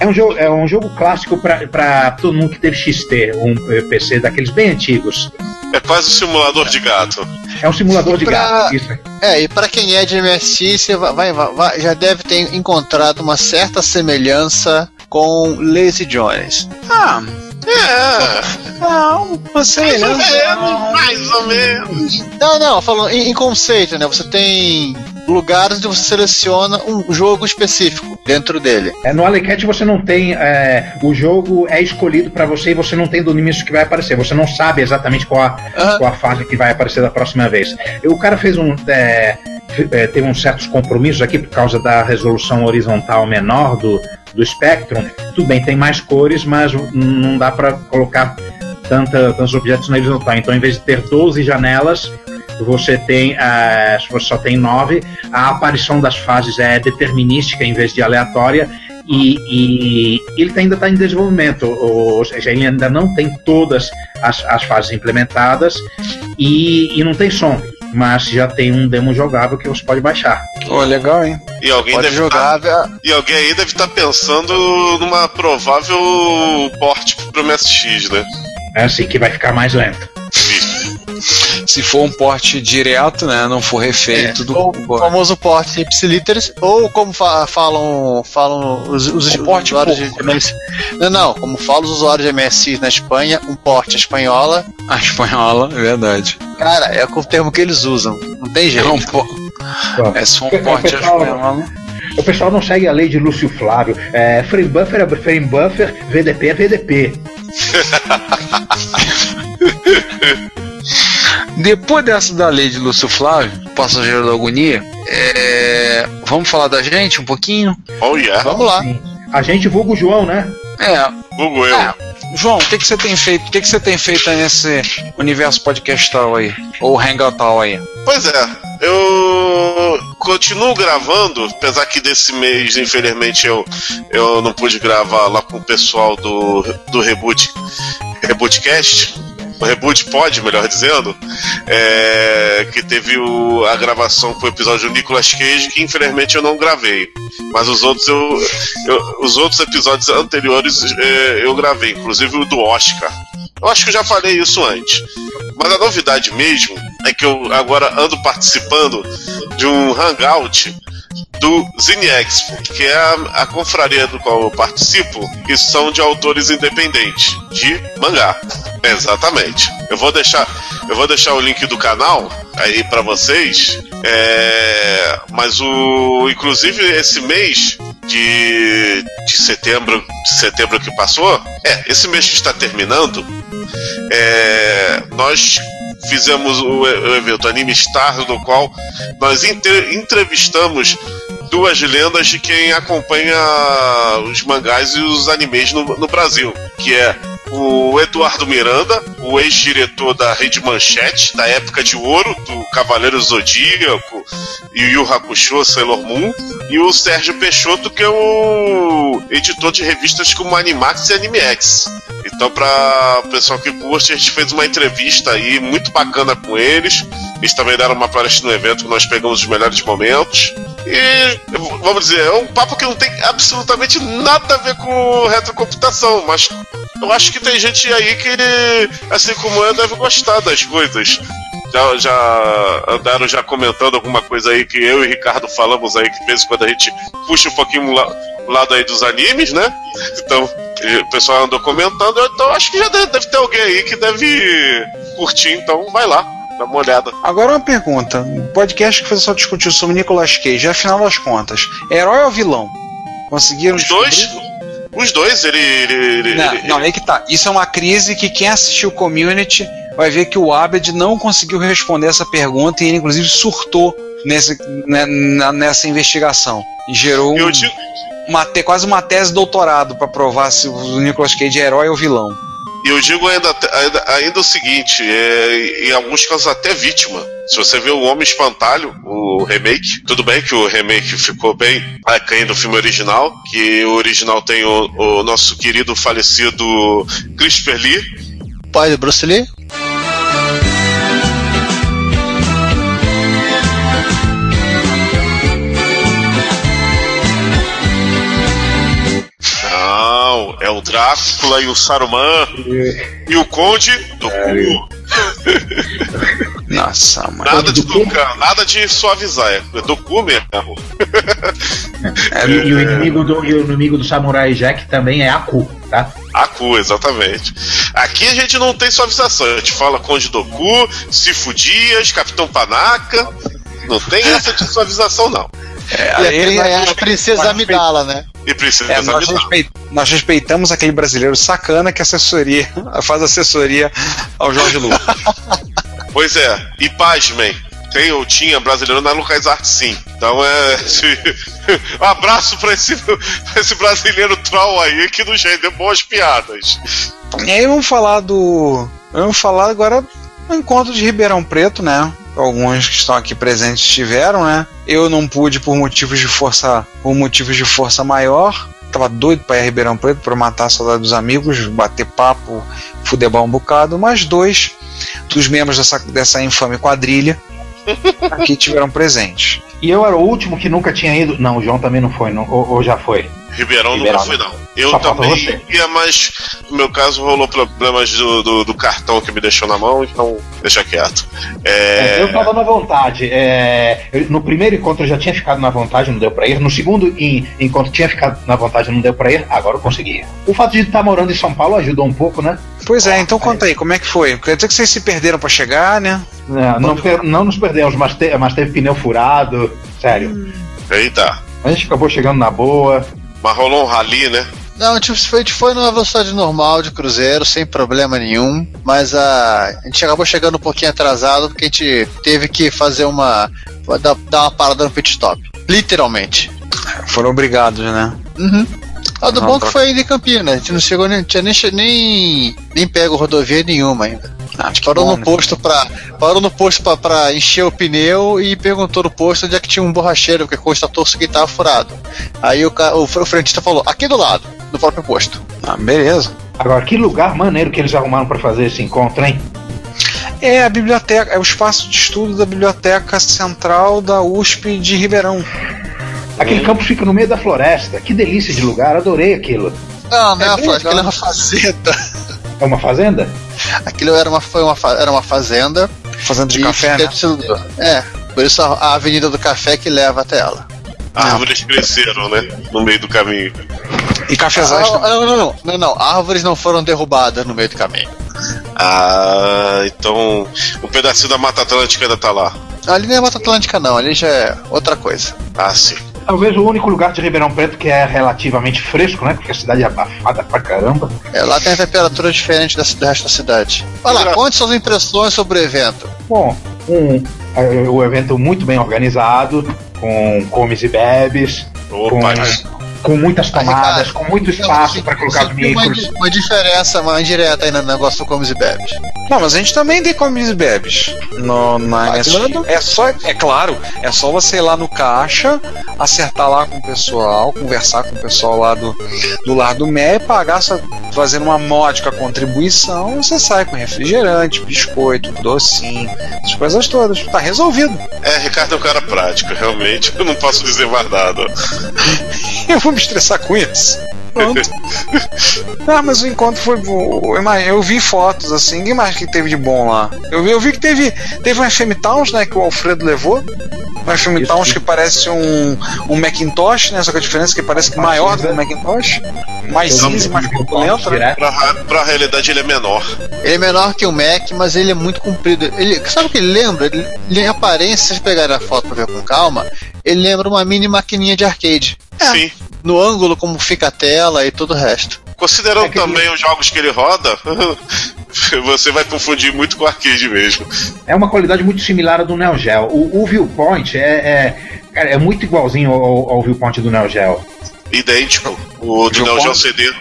É um jogo, é um jogo clássico para todo mundo que teve XT, um PC daqueles bem antigos. É quase um simulador de gato. É um simulador de Pra- gato. Isso. É, e para quem é de MSI, você vai, vai- vai- já deve ter encontrado uma certa semelhança com Lazy Jones. Ah, É, não, uma mais ou menos, mais ou menos. Não, não, falando em, em conceito, né? Você tem lugares onde você seleciona um jogo específico dentro dele. É, no Alecat você não tem. é, o jogo é escolhido para você e você não tem do início que vai aparecer. Você não sabe exatamente qual a, Aham. qual a fase que vai aparecer da próxima vez. O cara fez um. É, é, teve uns certos compromissos aqui por causa da resolução horizontal menor do, do Spectrum. Tudo bem, tem mais cores, mas não dá para colocar tanta, tantos objetos na horizontal. Então, em vez de ter 12 janelas, você tem, se você só tem 9, a aparição das fases é determinística em vez de aleatória. E, e ele tá- ainda está em desenvolvimento, ou seja, ele ainda não tem todas as, as fases implementadas e, e não tem som, mas já tem um demo jogável que você pode baixar. Ô, legal, hein? E alguém Pode deve jogar. tá- e alguém aí deve estar pensando numa provável porte pro MSX, né? É assim que vai ficar mais lento. Se for um porte direto, né? Não for refeito do. Ou o famoso porte ipsiliteris, ou como fa- falam, falam os, os, O porte usuários de MSI. Não, não, como falam os usuários de MSI na Espanha, um porte espanhola. A espanhola, é verdade. Cara, é o termo que eles usam. Não tem É, jeito. um po... É só um porte espanhola. O pessoal não segue a lei de Lúcio Flávio. É, frame buffer é frame buffer, VDP é VDP. Depois dessa da lei de Lúcio Flávio, passageiro da agonia, é, vamos falar da gente um pouquinho? Oh yeah. Vamos lá. Sim. A gente vulga o João, né? É, Google eu. é, João, o que, que você tem feito? O que, que você tem feito nesse universo podcastal aí? Ou hangoutal aí? Pois é, eu continuo gravando, apesar que desse mês, infelizmente, eu, eu não pude gravar lá com o pessoal do, do Reboot, Rebootcast. O Reboot Pod, melhor dizendo, é, que teve o- a gravação com o episódio do Nicolas Cage, que infelizmente eu não gravei. Mas os outros eu, eu- os outros episódios anteriores é, eu gravei, inclusive o do Oscar. Eu acho que eu já falei isso antes. Mas a novidade mesmo é que eu agora ando participando de um hangout do Zine Expo, que é a, a confraria do qual eu participo, que são de autores independentes, de mangá. Exatamente. Eu vou deixar, eu vou deixar o link do canal aí para vocês. É, mas o, inclusive esse mês de, de setembro, de setembro que passou, é esse mês que está terminando, é, nós fizemos o, evento Anime Star, no qual nós entrevistamos duas lendas de quem acompanha os mangás e os animes no, no Brasil, que é o Eduardo Miranda, o ex-diretor da Rede Manchete, da época de ouro, do Cavaleiro Zodíaco e o Yu Hakusho, Sailor Moon, e o Sérgio Peixoto, que é o editor de revistas como Animax e Animex. Então, para o pessoal que curte, a gente fez uma entrevista aí muito bacana com eles. Eles também deram uma palestra no evento nós pegamos os melhores momentos. E, vamos dizer, é um papo que não tem absolutamente nada a ver com retrocomputação, mas eu acho que tem gente aí que, assim como eu, deve gostar das coisas. Já, já andaram já comentando alguma coisa aí que eu e Ricardo falamos aí, que de vez em quando a gente puxa um pouquinho o la- lado aí dos animes, né? Então, o pessoal andou comentando, então acho que já deve, deve ter alguém aí que deve curtir, então vai lá, dá uma olhada. Agora uma pergunta. Um podcast que foi só discutir sobre Nicolas Cage, afinal das contas, herói ou vilão? Conseguiram Os dois, descobrir? Os dois, ele. ele, Não, ele- não, aí que tá. Isso é uma crise que quem assistiu Community vai ver que o Abed não conseguiu responder essa pergunta e ele inclusive surtou nesse, né, nessa investigação. E gerou um- digo, uma te- quase uma tese de doutorado para provar se o Nicolas Cage é herói ou vilão. E eu digo ainda, ainda, ainda o seguinte, é, em alguns casos até vítima. Se você vê o Homem Espantalho, o remake, tudo bem que o remake ficou bem aquém do filme original, que o original tem o, o nosso querido falecido Christopher Lee, Pai do Bruce Lee? Drácula e o Saruman e o Conde do Cu. Nossa, mano. Nada de tocar, nada de suavizar, é do cu mesmo. E, e o inimigo do, e o inimigo do Samurai Jack também é Aku, tá? A cu, exatamente. Aqui a gente não tem suavização, a gente fala Conde do Cu, Cifo Dias, Capitão Panaca. Não tem essa de suavização, não. É, E nós- é a princesa Amidala, né? E precisa É, nós, nós respeitamos aquele brasileiro sacana que assessoria, faz assessoria ao Jorge Lucas. Pois é, e pasmem, tem ou tinha brasileiro na Lucas Arte sim. Então é. um abraço pra esse, pra esse brasileiro troll aí que nos rendeu boas piadas. E aí vamos falar do. Vamos falar agora encontro de Ribeirão Preto, né? Alguns que estão aqui presentes tiveram, né? Eu não pude por motivos de força, por motivos de força maior. Tava doido para ir a Ribeirão Preto para matar a saudade dos amigos, bater papo, fudebar um bocado, mas dois dos membros dessa, dessa infame quadrilha aqui tiveram presentes. E eu era o último que nunca tinha ido. Não, o João também não foi, não, ou, ou já foi. Ribeirão, Ribeirão. nunca fui, não. Eu Só também ia, mas no meu caso rolou problemas do, do, do cartão que me deixou na mão, então deixa quieto. É, Eu tava na vontade. é, eu- no primeiro encontro eu já tinha ficado na vontade, não deu pra ir. No segundo en- encontro tinha ficado na vontade, não deu pra ir. Agora eu consegui. O fato de estar morando em São Paulo ajudou um pouco, né? Pois é, então conta aí, como é que foi? Quer dizer que vocês se perderam para chegar, né? Não, não, per- não nos perdemos, mas, te- mas teve pneu furado. Sério. Eita. A gente acabou chegando na boa. Mas rolou um rally, né? Não, tipo, foi- a gente foi numa velocidade normal de cruzeiro, sem problema nenhum, mas a, a gente acabou chegando um pouquinho atrasado porque a gente teve que fazer uma. dar, dar uma parada no pit stop. Literalmente. Foram obrigados, né? Uhum. Ah, do Não, bom que foi ainda em Campinas, a gente não chegou nem, tinha nem, nem, nem pego rodovia nenhuma ainda. Ah, Parou bom, no né? posto pra. Parou no posto pra, pra encher o pneu e perguntou no posto onde é que tinha um borracheiro, porque constatou que tava furado. Aí o, o, o frentista falou, aqui do lado, no próprio posto. Ah, beleza. Agora, que lugar maneiro que eles arrumaram pra fazer esse encontro, hein? É a biblioteca, é o espaço de estudo da Biblioteca Central da USP de Ribeirão. Aquele campo fica no meio da floresta. Que delícia de lugar, adorei aquilo. Não, não é, É fa- legal. aquilo é uma fazenda. É uma fazenda? Aquilo era uma, foi uma, era uma fazenda. Fazendo de café, né? É, por isso a, a Avenida do Café que leva até ela. Árvores cresceram, né? No meio do caminho. E cafezais Ah, não, não, não, não, não. Árvores não foram derrubadas no meio do caminho. Ah, então um pedacinho da Mata Atlântica ainda tá lá. Ali não é Mata Atlântica, não. Ali já é outra coisa. Ah, sim. Talvez o único lugar de Ribeirão Preto que é relativamente fresco, né? Porque a cidade é abafada pra caramba. É, lá tem a temperatura diferente da, do resto da cidade. Olha lá, conte suas impressões sobre o evento. Bom, um, o evento muito bem organizado, com comes e bebes, Opa, com, com muitas tomadas, com muito espaço para colocar Você viu uma, micros. uma diferença mais indireta aí no negócio do Comes e Bebes. Não, mas a gente também tem comes e bebes. No, na claro. É só, é claro, é só você ir lá no caixa, acertar lá com o pessoal, conversar com o pessoal lá do, do lar do Mé, pagar só fazendo uma módica contribuição, você sai com refrigerante, biscoito, docinho, essas coisas todas. Tá resolvido. é, Ricardo é um cara prático, realmente. Eu não posso dizer mais nada. Eu vou me estressar com isso. Pronto. ah, mas o encontro foi. bom. Eu, vi fotos assim, ninguém mais que teve de bom lá. Eu vi, eu vi que teve, teve um FM Towns, né, que o Alfredo levou. Um FM Isso. Towns que parece um, um Macintosh, né? Só que a diferença é que parece que maior do que um Macintosh. Mais cinza mais corpulento, né? Pra, ra- pra realidade ele é menor. Ele é menor que o Mac, mas ele é muito comprido. Ele, sabe o que ele lembra? Ele, ele, em aparência, se vocês pegarem a foto pra ver com calma, ele lembra uma mini maquininha de arcade. Sim. No ângulo, como fica a tela e todo o resto. Considerando É também os jogos que ele roda, você vai confundir muito com arcade mesmo. É uma qualidade muito similar à do Neo Geo. O, o viewpoint é, é, cara, é muito igualzinho ao, ao viewpoint do Neo Geo. Idêntico. O do Neo? Geo CD.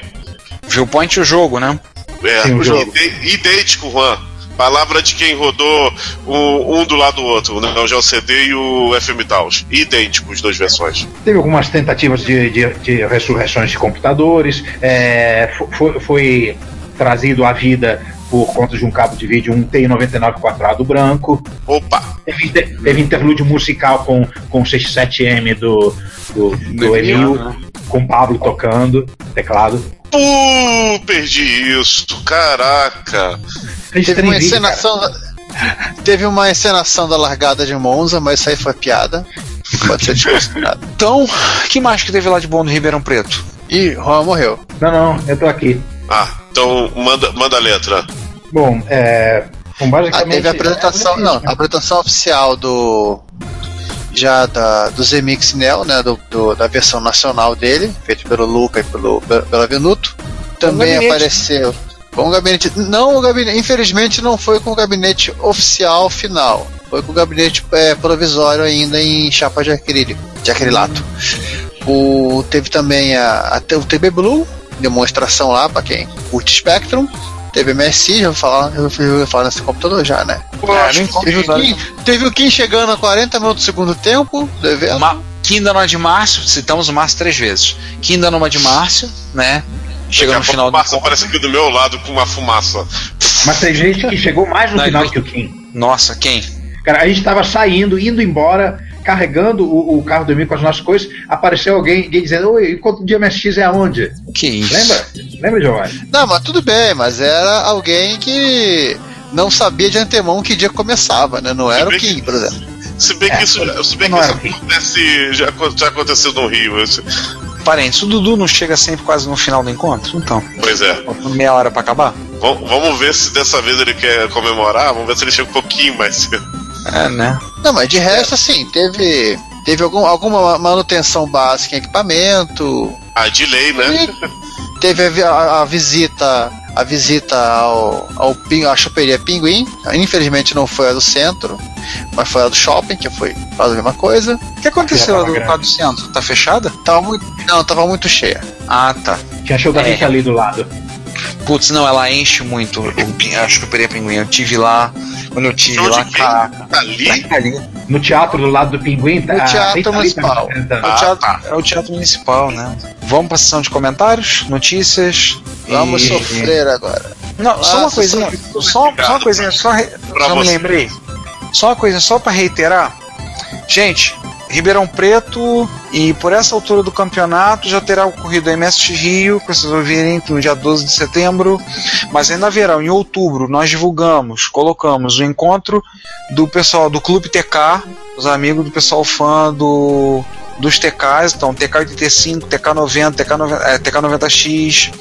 Viewpoint o jogo, né? É, Sim, o jogo. idêntico, Juan. Palavra de quem rodou um, um do lado do outro, o Neo Geo CD e o FM Taos. Idêntico, as duas versões. Teve algumas tentativas de, de, de ressurreições de computadores. é, fo- foi, foi trazido à vida por conta de um cabo de vídeo um TI-99 quadrado branco. Opa! Teve, inter- teve interlúdio musical com, com o 67M do, do, do Emil, né? Com o Pablo tocando teclado. Pô, perdi isso. Caraca. Teve uma cara. encenação. da- Teve uma encenação da largada de Monza, mas isso aí foi piada. Pode ser desconsiderado. Então, que mais que teve lá de bom no Ribeirão Preto? E Juan morreu. Não, não, eu tô aqui. Ah, então manda, manda a letra. Bom, é. Bom, Ah, basicamente. teve a apresentação, é, não, a apresentação oficial do já da, do Zemix Neo, né, do, do- da versão nacional dele, feito pelo Luca e pelo pela Venuto. Também apareceu com o gabinete, não o gabinete, infelizmente não foi com o gabinete oficial final, foi com o gabinete é, provisório ainda em chapa de acrílico, de acrilato. O teve também a, a- o TB Blue, demonstração lá para quem curte Spectrum. Teve MSI, já vou falar, eu vou falar nesse computador já, né? Pô, É, nem Teve o. Kim, teve o Kim chegando a 40 minutos do segundo tempo do evento. Ma Quinda de Márcio, citamos o Márcio três vezes. Quinda de Márcio, né? Chega no final do encontro. aparece aqui do meu lado com uma fumaça. Mas tem gente que chegou mais no Não, final que o Kim. Nossa, quem? Cara, a gente tava saindo, indo embora, carregando o, o carro do Emil com as nossas coisas, apareceu alguém, alguém dizendo, oi, encontro de MSX é aonde? Que isso? Lembra? Lembra, Giovanni? Não, mas tudo bem, mas era alguém que não sabia de antemão que dia começava, né? Não era o Kim, que- por exemplo. Se bem É, que isso, se bem que isso acontece, já, já aconteceu no Rio. Esse- Parentes, o Dudu não chega sempre quase no final do encontro? Então, Pois é. meia hora pra acabar? Vam- Vamos ver se dessa vez ele quer comemorar. Vamos ver se ele chega um pouquinho mais cedo. É, né? Não, mas de resto, assim, teve, teve algum, alguma manutenção básica em equipamento, Ah, de lei, né? teve a, a- a visita a visita ao, ao à choperia Pinguim. Infelizmente não foi a do centro, mas foi a do shopping, que foi quase a mesma coisa. O que aconteceu lá do grande. do centro? Tá fechada? Tava muito, não, tava muito cheia. Ah, tá. Tinha da É. gente ali do lado. Putz, não, ela enche muito. o pin- Acho que o Pereira Pinguim. Eu tive lá. Quando eu tive lá, caraca. Tá ali? Tá ali. No teatro do lado do Pinguim, tá? No Teatro a Rita Lee Municipal. tá. É o Ah, teatro, tá. é o teatro municipal, né? Vamos pra sessão de comentários, notícias. Vamos e- sofrer agora. Não, só uma Nossa, coisinha. só- Só, uma coisinha, só, re- só me lembrei. Só uma coisa, só pra reiterar. Gente, Ribeirão Preto e por essa altura do campeonato já terá ocorrido a MSX Rio, que vocês ouvirem no dia 12 de setembro, mas ainda haverá em outubro nós divulgamos, colocamos o encontro do pessoal do Clube TK, os amigos do pessoal fã do dos TKs, então TK85, TK90, TK90 é, TK90X,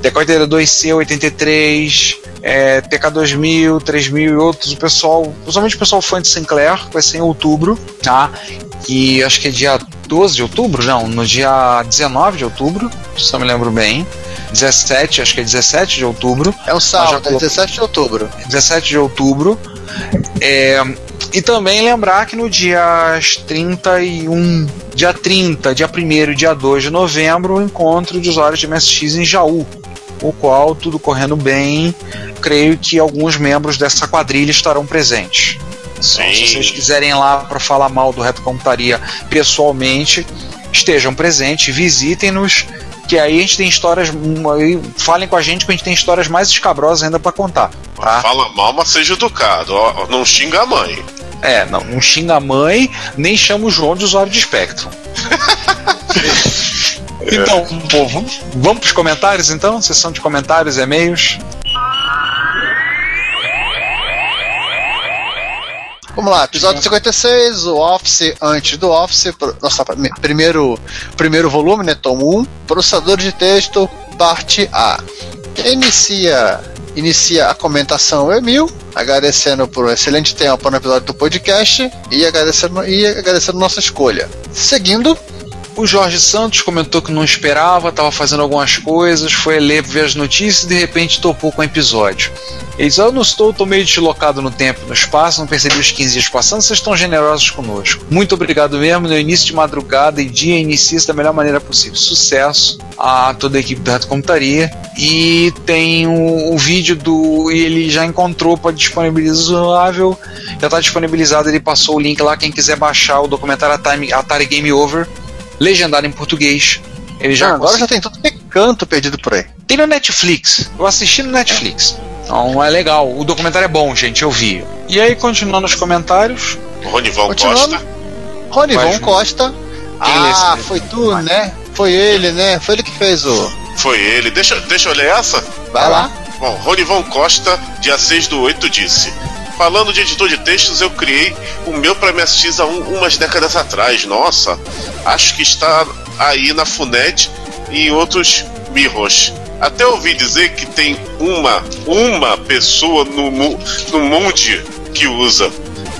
TK82C, 83, é, TK2000, 3000 e outros, o pessoal, principalmente o pessoal fã de Sinclair, vai ser em outubro, tá? E acho que é dia 12 de outubro, não, no dia 19 de outubro, se eu me lembro bem. 17, acho que é 17 de outubro. É um sábado, é 17 de outubro. 17 de outubro. É, e também lembrar que no dia 31, dia 30, dia 1 dia 2 de novembro, o encontro de usuários de MSX em Jaú, o qual, tudo correndo bem, creio que alguns membros dessa quadrilha estarão presentes. Então, se vocês quiserem ir lá para falar mal do Reto Computaria pessoalmente, estejam presentes, visitem-nos, que aí a gente tem histórias. aí Falem com a gente que a gente tem histórias mais escabrosas ainda para contar. Tá? Fala mal, mas seja educado. Não xinga a mãe. É, não, não xinga a mãe, nem chama o João de usuário de Spectrum. então, povo, vamos pros comentários então? Sessão de comentários, e-mails. Vamos lá, episódio 56, o Office antes do Office, nossa, prime- primeiro, primeiro volume, né, tomo 1, processador de texto, parte A. Inicia, inicia a comentação é Emil, agradecendo por um excelente tempo no episódio do podcast e agradecendo, e agradecendo nossa escolha. Seguindo, O Jorge Santos comentou que não esperava, estava fazendo algumas coisas, foi ler, ver as notícias e de repente topou com o episódio. Ele diz: Eu não estou, estou meio deslocado no tempo no espaço, não percebi os 15 dias passando, vocês estão generosos conosco. Muito obrigado mesmo, no início de madrugada e dia inicia da melhor maneira possível. Sucesso a toda a equipe do Reto Computaria. E tem o, o vídeo do. E ele já encontrou para disponibilizável, já está disponibilizado, ele passou o link lá, quem quiser baixar o documentário Atari, Atari Game Over legendado em português. Ele já Ah, agora já tem tudo que canto perdido por aí. tem no Netflix. Eu assisti no Netflix. Então é legal. O documentário é bom, gente. Eu vi. E aí, continuando os comentários. Ronivão Continuando. Costa. Ronivon Costa. Ah, foi tu, né? Foi ele, né? Foi ele que fez o. Foi ele. Deixa, deixa eu ler essa? Vai lá. Bom, Ronivão Costa, dia 6 do 8, disse: Falando de editor de textos, eu criei o meu para MSX há um- umas décadas atrás. Nossa, acho que está aí na FUNET e em outros mirros. Até ouvi dizer que tem uma, uma pessoa no, no mundo que usa.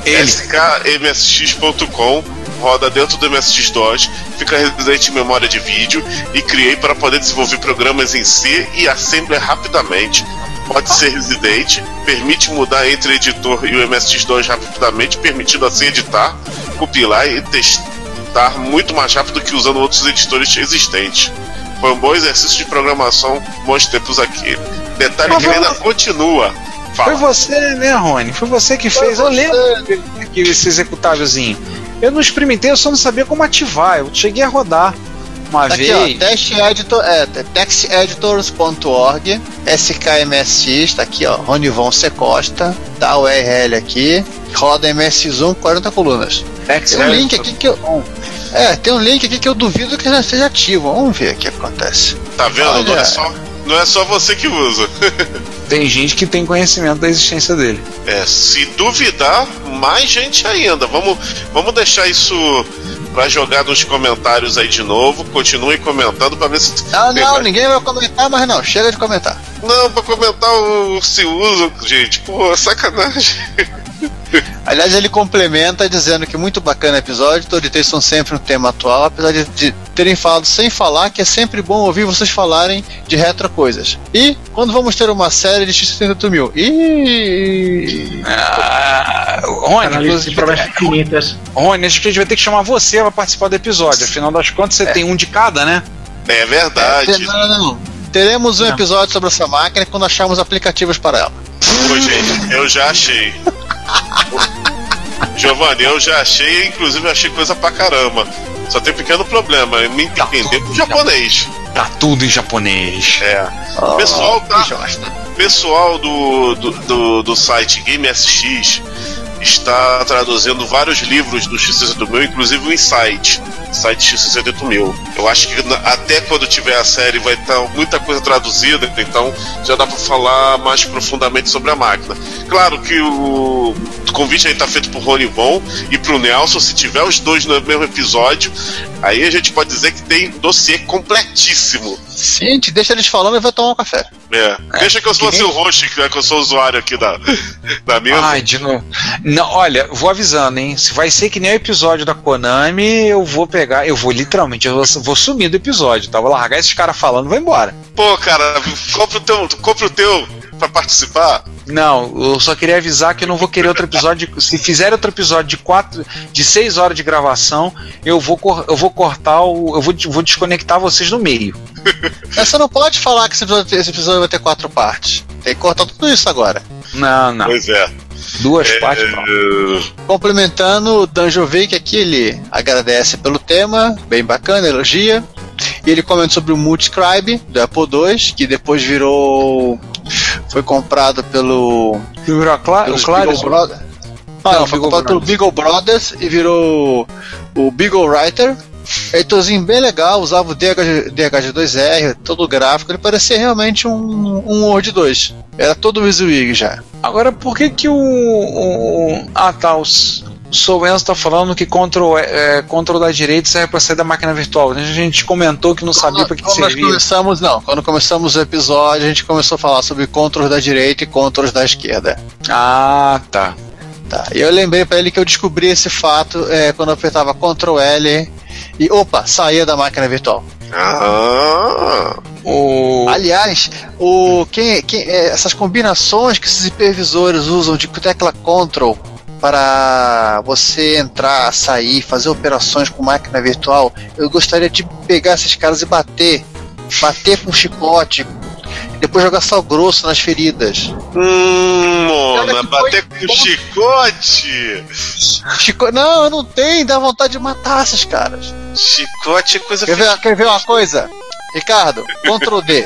Ele. skmsx.com roda dentro do MSX2, fica residente em memória de vídeo e criei para poder desenvolver programas em C e Assembler rapidamente. Pode ser residente, permite mudar entre o editor e o MSX2 rapidamente, permitindo assim editar, compilar e testar muito mais rápido que usando outros editores existentes. Foi um bom exercício de programação, bons tempos aqui. Detalhe que ainda continua. Foi Fala. você, né, Rony? Foi você que fez. Eu lembro que esse executávelzinho. Eu não experimentei, eu só não sabia como ativar. Eu cheguei a rodar uma Tá aqui, ó, vez. test editor, é, texteditors.org, SKMSX, tá aqui, ó, Ronivon C. Costa, tá a URL aqui, roda MSX1, 40 colunas. Tem um link aqui que eu. É, tem um link aqui que eu duvido que já esteja ativo. Vamos ver o que acontece. Tá vendo? Olha. é, só, não é só você que usa. Tem gente que tem conhecimento da existência dele. É, se duvidar, mais gente ainda. Vamos, vamos deixar isso pra jogar nos comentários aí de novo. Continue comentando pra ver se. Não, não, Vai- ninguém vai comentar, mas não, chega de comentar. Não, pra comentar o se usa, gente. Pô, sacanagem. Aliás, ele complementa dizendo que muito bacana o episódio, todo texto são sempre um tema atual, apesar de, de terem falado sem falar que é sempre bom ouvir vocês falarem de retro coisas. E quando vamos ter uma série de X78 mil? Ih! Ah, Rony, inclusive, infinitas. Rony, acho que a gente vai ter que chamar você para participar do episódio. Afinal das contas, você tem um de cada, né? É verdade. Não, não, não. Teremos um episódio sobre essa máquina quando acharmos aplicativos para ela. Pô, gente, eu já achei. Giovanni, eu já achei, inclusive achei coisa pra caramba. Só tem um pequeno problema, eu me entender com japonês. Tá tudo em japonês. É. Oh, Pessoal, tá? pessoal do, do, do, do site GameSX está traduzindo vários livros do X do meu, inclusive o Insight. sai de X68 mil. Eu acho que até quando tiver a série vai estar muita coisa traduzida, então já dá pra falar mais profundamente sobre a máquina. Claro que o convite aí tá feito pro Rony Von e pro Nelson, se tiver os dois no mesmo episódio, aí a gente pode dizer que tem dossiê completíssimo. Gente deixa eles falando e vai tomar um café. É. Deixa que eu sou que assim, nem- o host, que, é que eu sou usuário aqui da, da mesa. Ai, de novo. Não, olha, vou avisando, hein? Se vai ser que nem o episódio da Konami, eu vou pegar, eu vou literalmente, eu vou, vou sumir do episódio, tá? Vou largar esses caras falando e vou embora. Pô, cara, compra o teu, compra o teu pra participar. Não, eu só queria avisar que eu não vou querer outro episódio. de- se fizer outro episódio de quatro, de seis horas de gravação, eu vou, eu vou cortar o. Eu vou, vou desconectar vocês no meio. Mas você não pode falar que esse episódio, esse episódio vai ter quatro partes. Tem que cortar tudo isso agora. Não, não. Pois é. Duas partes, pronto. É, Complementando, o Danjovic aqui, ele agradece pelo tema, bem bacana, elogia. E ele comenta sobre o Multiscribe do Apple II, que depois virou. Foi comprado pelo. Virou a Cla- o Clarius? Beagle Brothers. Não, Não, foi comprado pelo Brothers. Beagle Brothers e virou o Beagle Writer. Editorzinho bem legal, usava o DH, DHG2R, todo o gráfico, ele parecia realmente um, um Word 2. Era todo o WYSIWYG já. Agora, por que que o. o- ah, tá. O S- o Sou Enzo tá falando que Ctrl, é, Ctrl da direita serve pra sair da máquina virtual. A gente comentou que não sabia pra que Quando nós servia. começamos, não, quando começamos o episódio, a gente começou a falar sobre controles da direita e controles da esquerda. Ah, tá. Tá. E eu lembrei pra ele que eu descobri esse fato é, quando eu apertava Ctrl L e opa, saía da máquina virtual. Ah, O... Aliás, o, quem, quem- é, essas combinações que esses hipervisores usam de tecla Ctrl para você entrar, sair, fazer operações com máquina virtual, eu gostaria de pegar esses caras e bater. Bater com chicote. Depois jogar sal grosso nas feridas. hum, Mona, Olha que bater com chicote. Chico... Não, eu não tenho, dá vontade de matar esses caras. Chicote é coisa Quer ver, quer ver uma coisa? Ricardo, Ctrl D.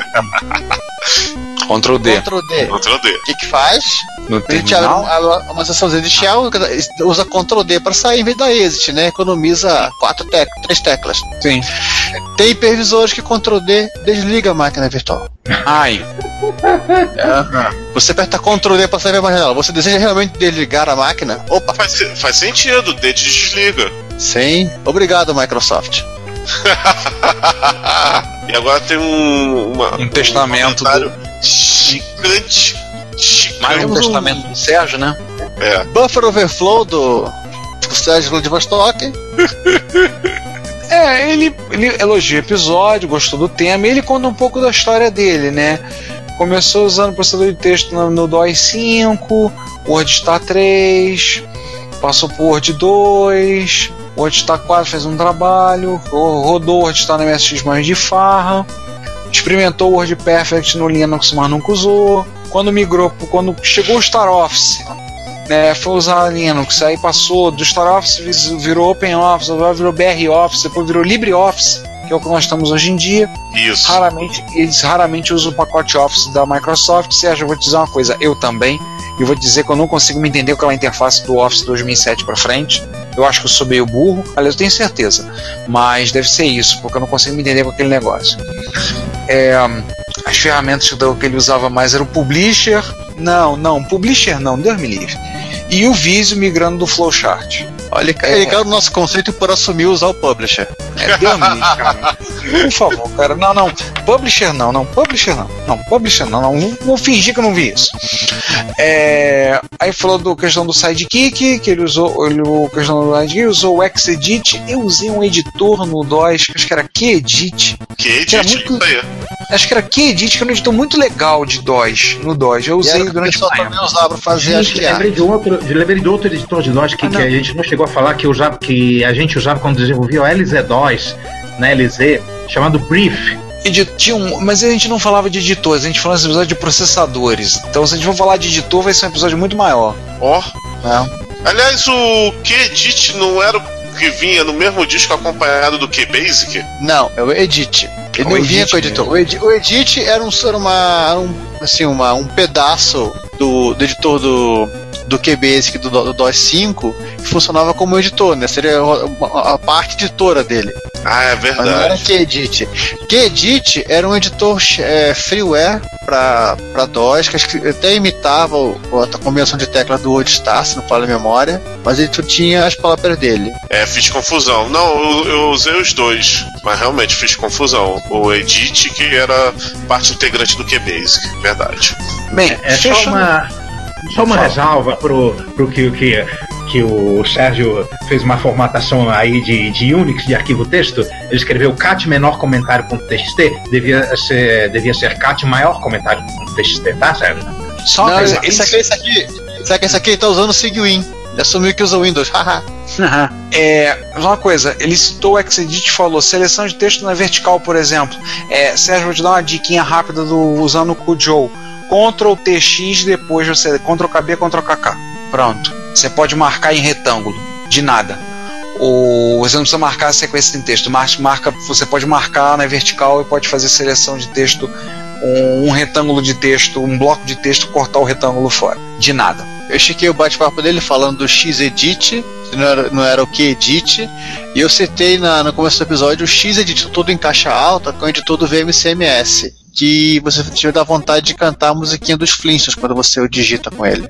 Ctrl D. Ctrl D. Ctrl D. O que que faz? No A gente abre uma, uma sessãozinha de shell, usa Ctrl D para sair em vez da exit, né? Economiza quatro tec três teclas. Sim. Tem hipervisores que Ctrl D desliga a máquina virtual. Ai. Você aperta Ctrl D para sair da janela. Você deseja realmente desligar a máquina? Opa, Faz, faz sentido, D desliga. sim. Obrigado, Microsoft. e agora tem um, uma- Um testamento comentário Gigante. Gigante. Mais um um- testamento do Sérgio, né? É. Buffer Overflow do, do Sérgio Vladivostok. É, ele, ele elogia o episódio, gostou do tema, e ele conta um pouco da história dele, né? Começou usando processador de texto no, no DOS 5, WordStar 3, passou por Word 2, WordStar 4 fez um trabalho, ro- rodou o WordStar no MSX mais de farra, experimentou o WordPerfect no Linux, mas nunca usou. Quando migrou, quando chegou o StarOffice, né, foi usar Linux, aí passou do StarOffice, vis- virou OpenOffice, agora virou BROffice, depois virou LibreOffice, que é o que nós estamos hoje em dia. Isso. Raramente, eles raramente usam o pacote Office da Microsoft. Sérgio, eu vou te dizer uma coisa, eu também. E vou dizer que eu não consigo me entender com aquela interface do Office 2007 para frente. Eu acho que eu sou meio burro, aliás, eu tenho certeza. Mas deve ser isso, porque eu não consigo me entender com aquele negócio. É, as ferramentas que ele usava mais era o Publisher. Não, não, Publisher não, Deus me livre. E o Visio migrando do Flowchart. Olha, ele caiu no nosso conceito por assumir usar o publisher. É, livre, cara. Por favor, cara. Não, não. Publisher não, não. Publisher não. Não, publisher não. não. Vou, vou fingir que eu não vi isso. É, aí falou do questão do sidekick, que ele usou. Ele, o questão do sidekick, usou o Xedit. Eu usei um editor no DOS, que acho que era QEdit. Que Que era muito- isso aí. Acho que era QEdit, que era um editor muito legal de DOS. No DOS. Eu E usei era o que o durante pessoal também usava para fazer as Gente, lembrei de outro, lembrei de outro editor de DOS que, Ah, que a gente não chegou a falar que, usava, que a gente usava quando desenvolvia o LZ2 na LZ, chamado Brief. Tinha um- mas a gente não falava de editores, a gente falava nesse episódio de processadores. Então, se a gente for falar de editor, vai ser um episódio muito maior. Ó. Não. Aliás, o QEdit não era o que vinha no mesmo disco acompanhado do QBasic? Não, é o Edit. Ele O não vinha Edit com o editor. O, edi o Edit era um, era uma, um, assim, uma, um pedaço do, do editor do, do QBasic do, do DOS 5 que funcionava como editor, né? Seria a, parte editora dele. Ah, é Mas não era verdade. QEdit. QEdit era um editor é, freeware para DOS, que acho que até imitava o, a combinação de tecla do WordStar, se não fala a memória, mas ele tinha as palavras dele. É, fiz confusão. Não, eu, eu usei os dois, mas realmente fiz confusão. O Edit, que era parte integrante do QBasic, verdade. Bem, É só fechando- uma, só uma ressalva pro, pro que, que, que o Sérgio fez uma formatação aí de, de Unix, de arquivo texto. Ele escreveu cat menor comentário.txt, devia ser, devia ser cat maior comentário.txt, tá, Sérgio? Só uma não, coisa, esse aqui, esse aqui, será que esse aqui tá usando o Sigwin? Ele assumiu que usa o Windows, haha. Aham. É, mas uma coisa, ele citou o Xedit e falou seleção de texto na vertical, por exemplo. É, Sérgio, vou te dar uma diquinha rápida do, usando o Kujou. Ctrl TX, depois você. Ctrl KB, Ctrl KK. Pronto. Você pode marcar em retângulo. De nada. O, você não precisa marcar a sequência de texto. Mar- Marca, você pode marcar na vertical e pode fazer seleção de texto. Um, um retângulo de texto, um bloco de texto, cortar o retângulo fora. De nada. Eu chequei o bate-papo dele falando do Xedit, não era, não era o QEdit, e eu citei na, no começo do episódio o Xedit todo em caixa alta com o editor do VMCMS. Que você tinha da vontade de cantar a musiquinha dos Flintstones quando você o digita com ele.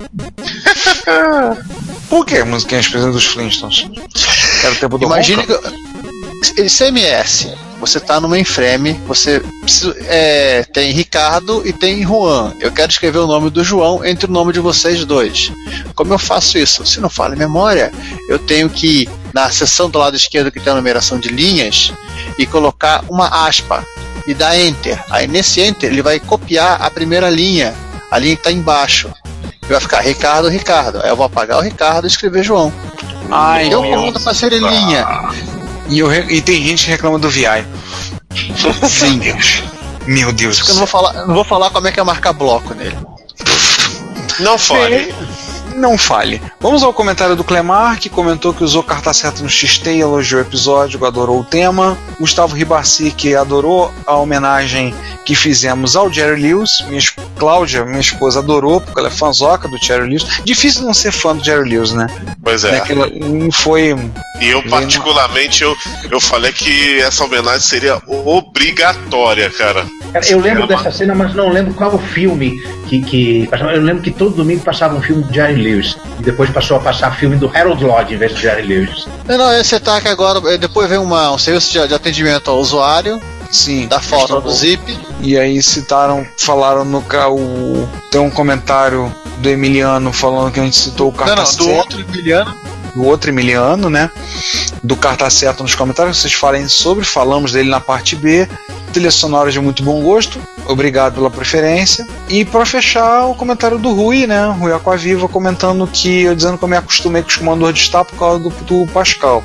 Por que musiquinhas presentes dos Flintstones? Era o tempo do Imagine Ronca? que. CMS, você tá no mainframe, você é, tem Ricardo e tem Juan. Eu quero escrever o nome do João entre o nome de vocês dois. Como eu faço isso? Se não fala em memória, eu tenho que na seção do lado esquerdo que tem a numeração de linhas e colocar uma aspa e dar enter. Aí nesse enter ele vai copiar a primeira linha, a linha que está embaixo. E vai ficar Ricardo, Ricardo. Aí eu vou apagar o Ricardo e escrever João. Ai, eu comando para ser em linha. E, eu re- e tem gente que reclama do VI. Sim. Meu Deus. Eu não vou falar, não vou falar como é que é marcar bloco nele. Não fale. Não fale. Vamos ao comentário do Clemar, que comentou que usou carta certa no XT e elogiou o episódio, adorou o tema. Gustavo Ribassi, que adorou a homenagem que fizemos ao Jerry Lewis. Minha es- Cláudia, minha esposa, adorou, porque ela é fanzoca do Jerry Lewis. Difícil não ser fã do Jerry Lewis, né? Pois é. Que ela- hum, foi. E eu, particularmente, eu, eu falei que essa homenagem seria obrigatória, cara. Cara, eu lembro dessa cena, mas não lembro qual o filme que, que. Eu lembro que todo domingo passava um filme de Jerry Lewis. E depois passou a passar filme do Harold Lloyd em vez de Jerry Lewis. Não, não, esse ataque agora, eh, depois vem uma, um serviço de, de atendimento ao usuário, Sim. da foto do zip. E aí citaram, falaram no o tem um comentário do Emiliano falando que a gente citou o Não, carta não, do outro Emiliano. do outro Emiliano, né? Do carta certa nos comentários, vocês falem sobre, falamos dele na parte B. Trilha sonora de muito bom gosto, obrigado pela preferência. E para fechar, o comentário do Rui, né? Rui Aquaviva comentando que eu dizendo que eu me acostumei com os comandos de estar por causa do, do Pascal.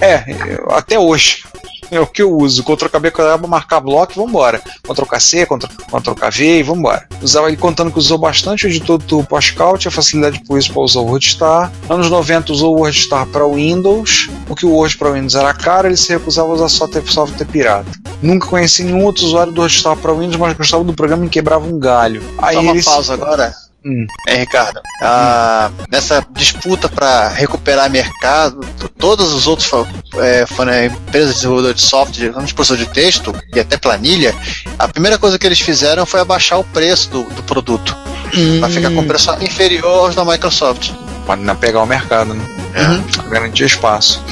É, até hoje. É o que eu uso. Ctrl KB para marcar bloco e vambora. Ctrl KC, Ctrl, Ctrl KV e vambora. Usava ele contando que usou bastante o editor do Pascal, tinha facilidade por isso para usar o WordStar. Anos 90 usou o WordStar para Windows. O que o Word para Windows era caro, ele se recusava a usar só ter- software pirata. Nunca conheci nenhum outro usuário do WordStar para Windows, mas gostava do programa e quebrava um galho. Aí Só uma pausa agora. Hum. É, Ricardo. Ah, nessa disputa para recuperar mercado, todos os outros é, né, empresas de desenvolvedor de software, como professor de texto e até planilha, a primeira coisa que eles fizeram foi abaixar o preço do, do produto. Para ficar com preço inferior aos da Microsoft. Não pegar o mercado, né? Garantir espaço.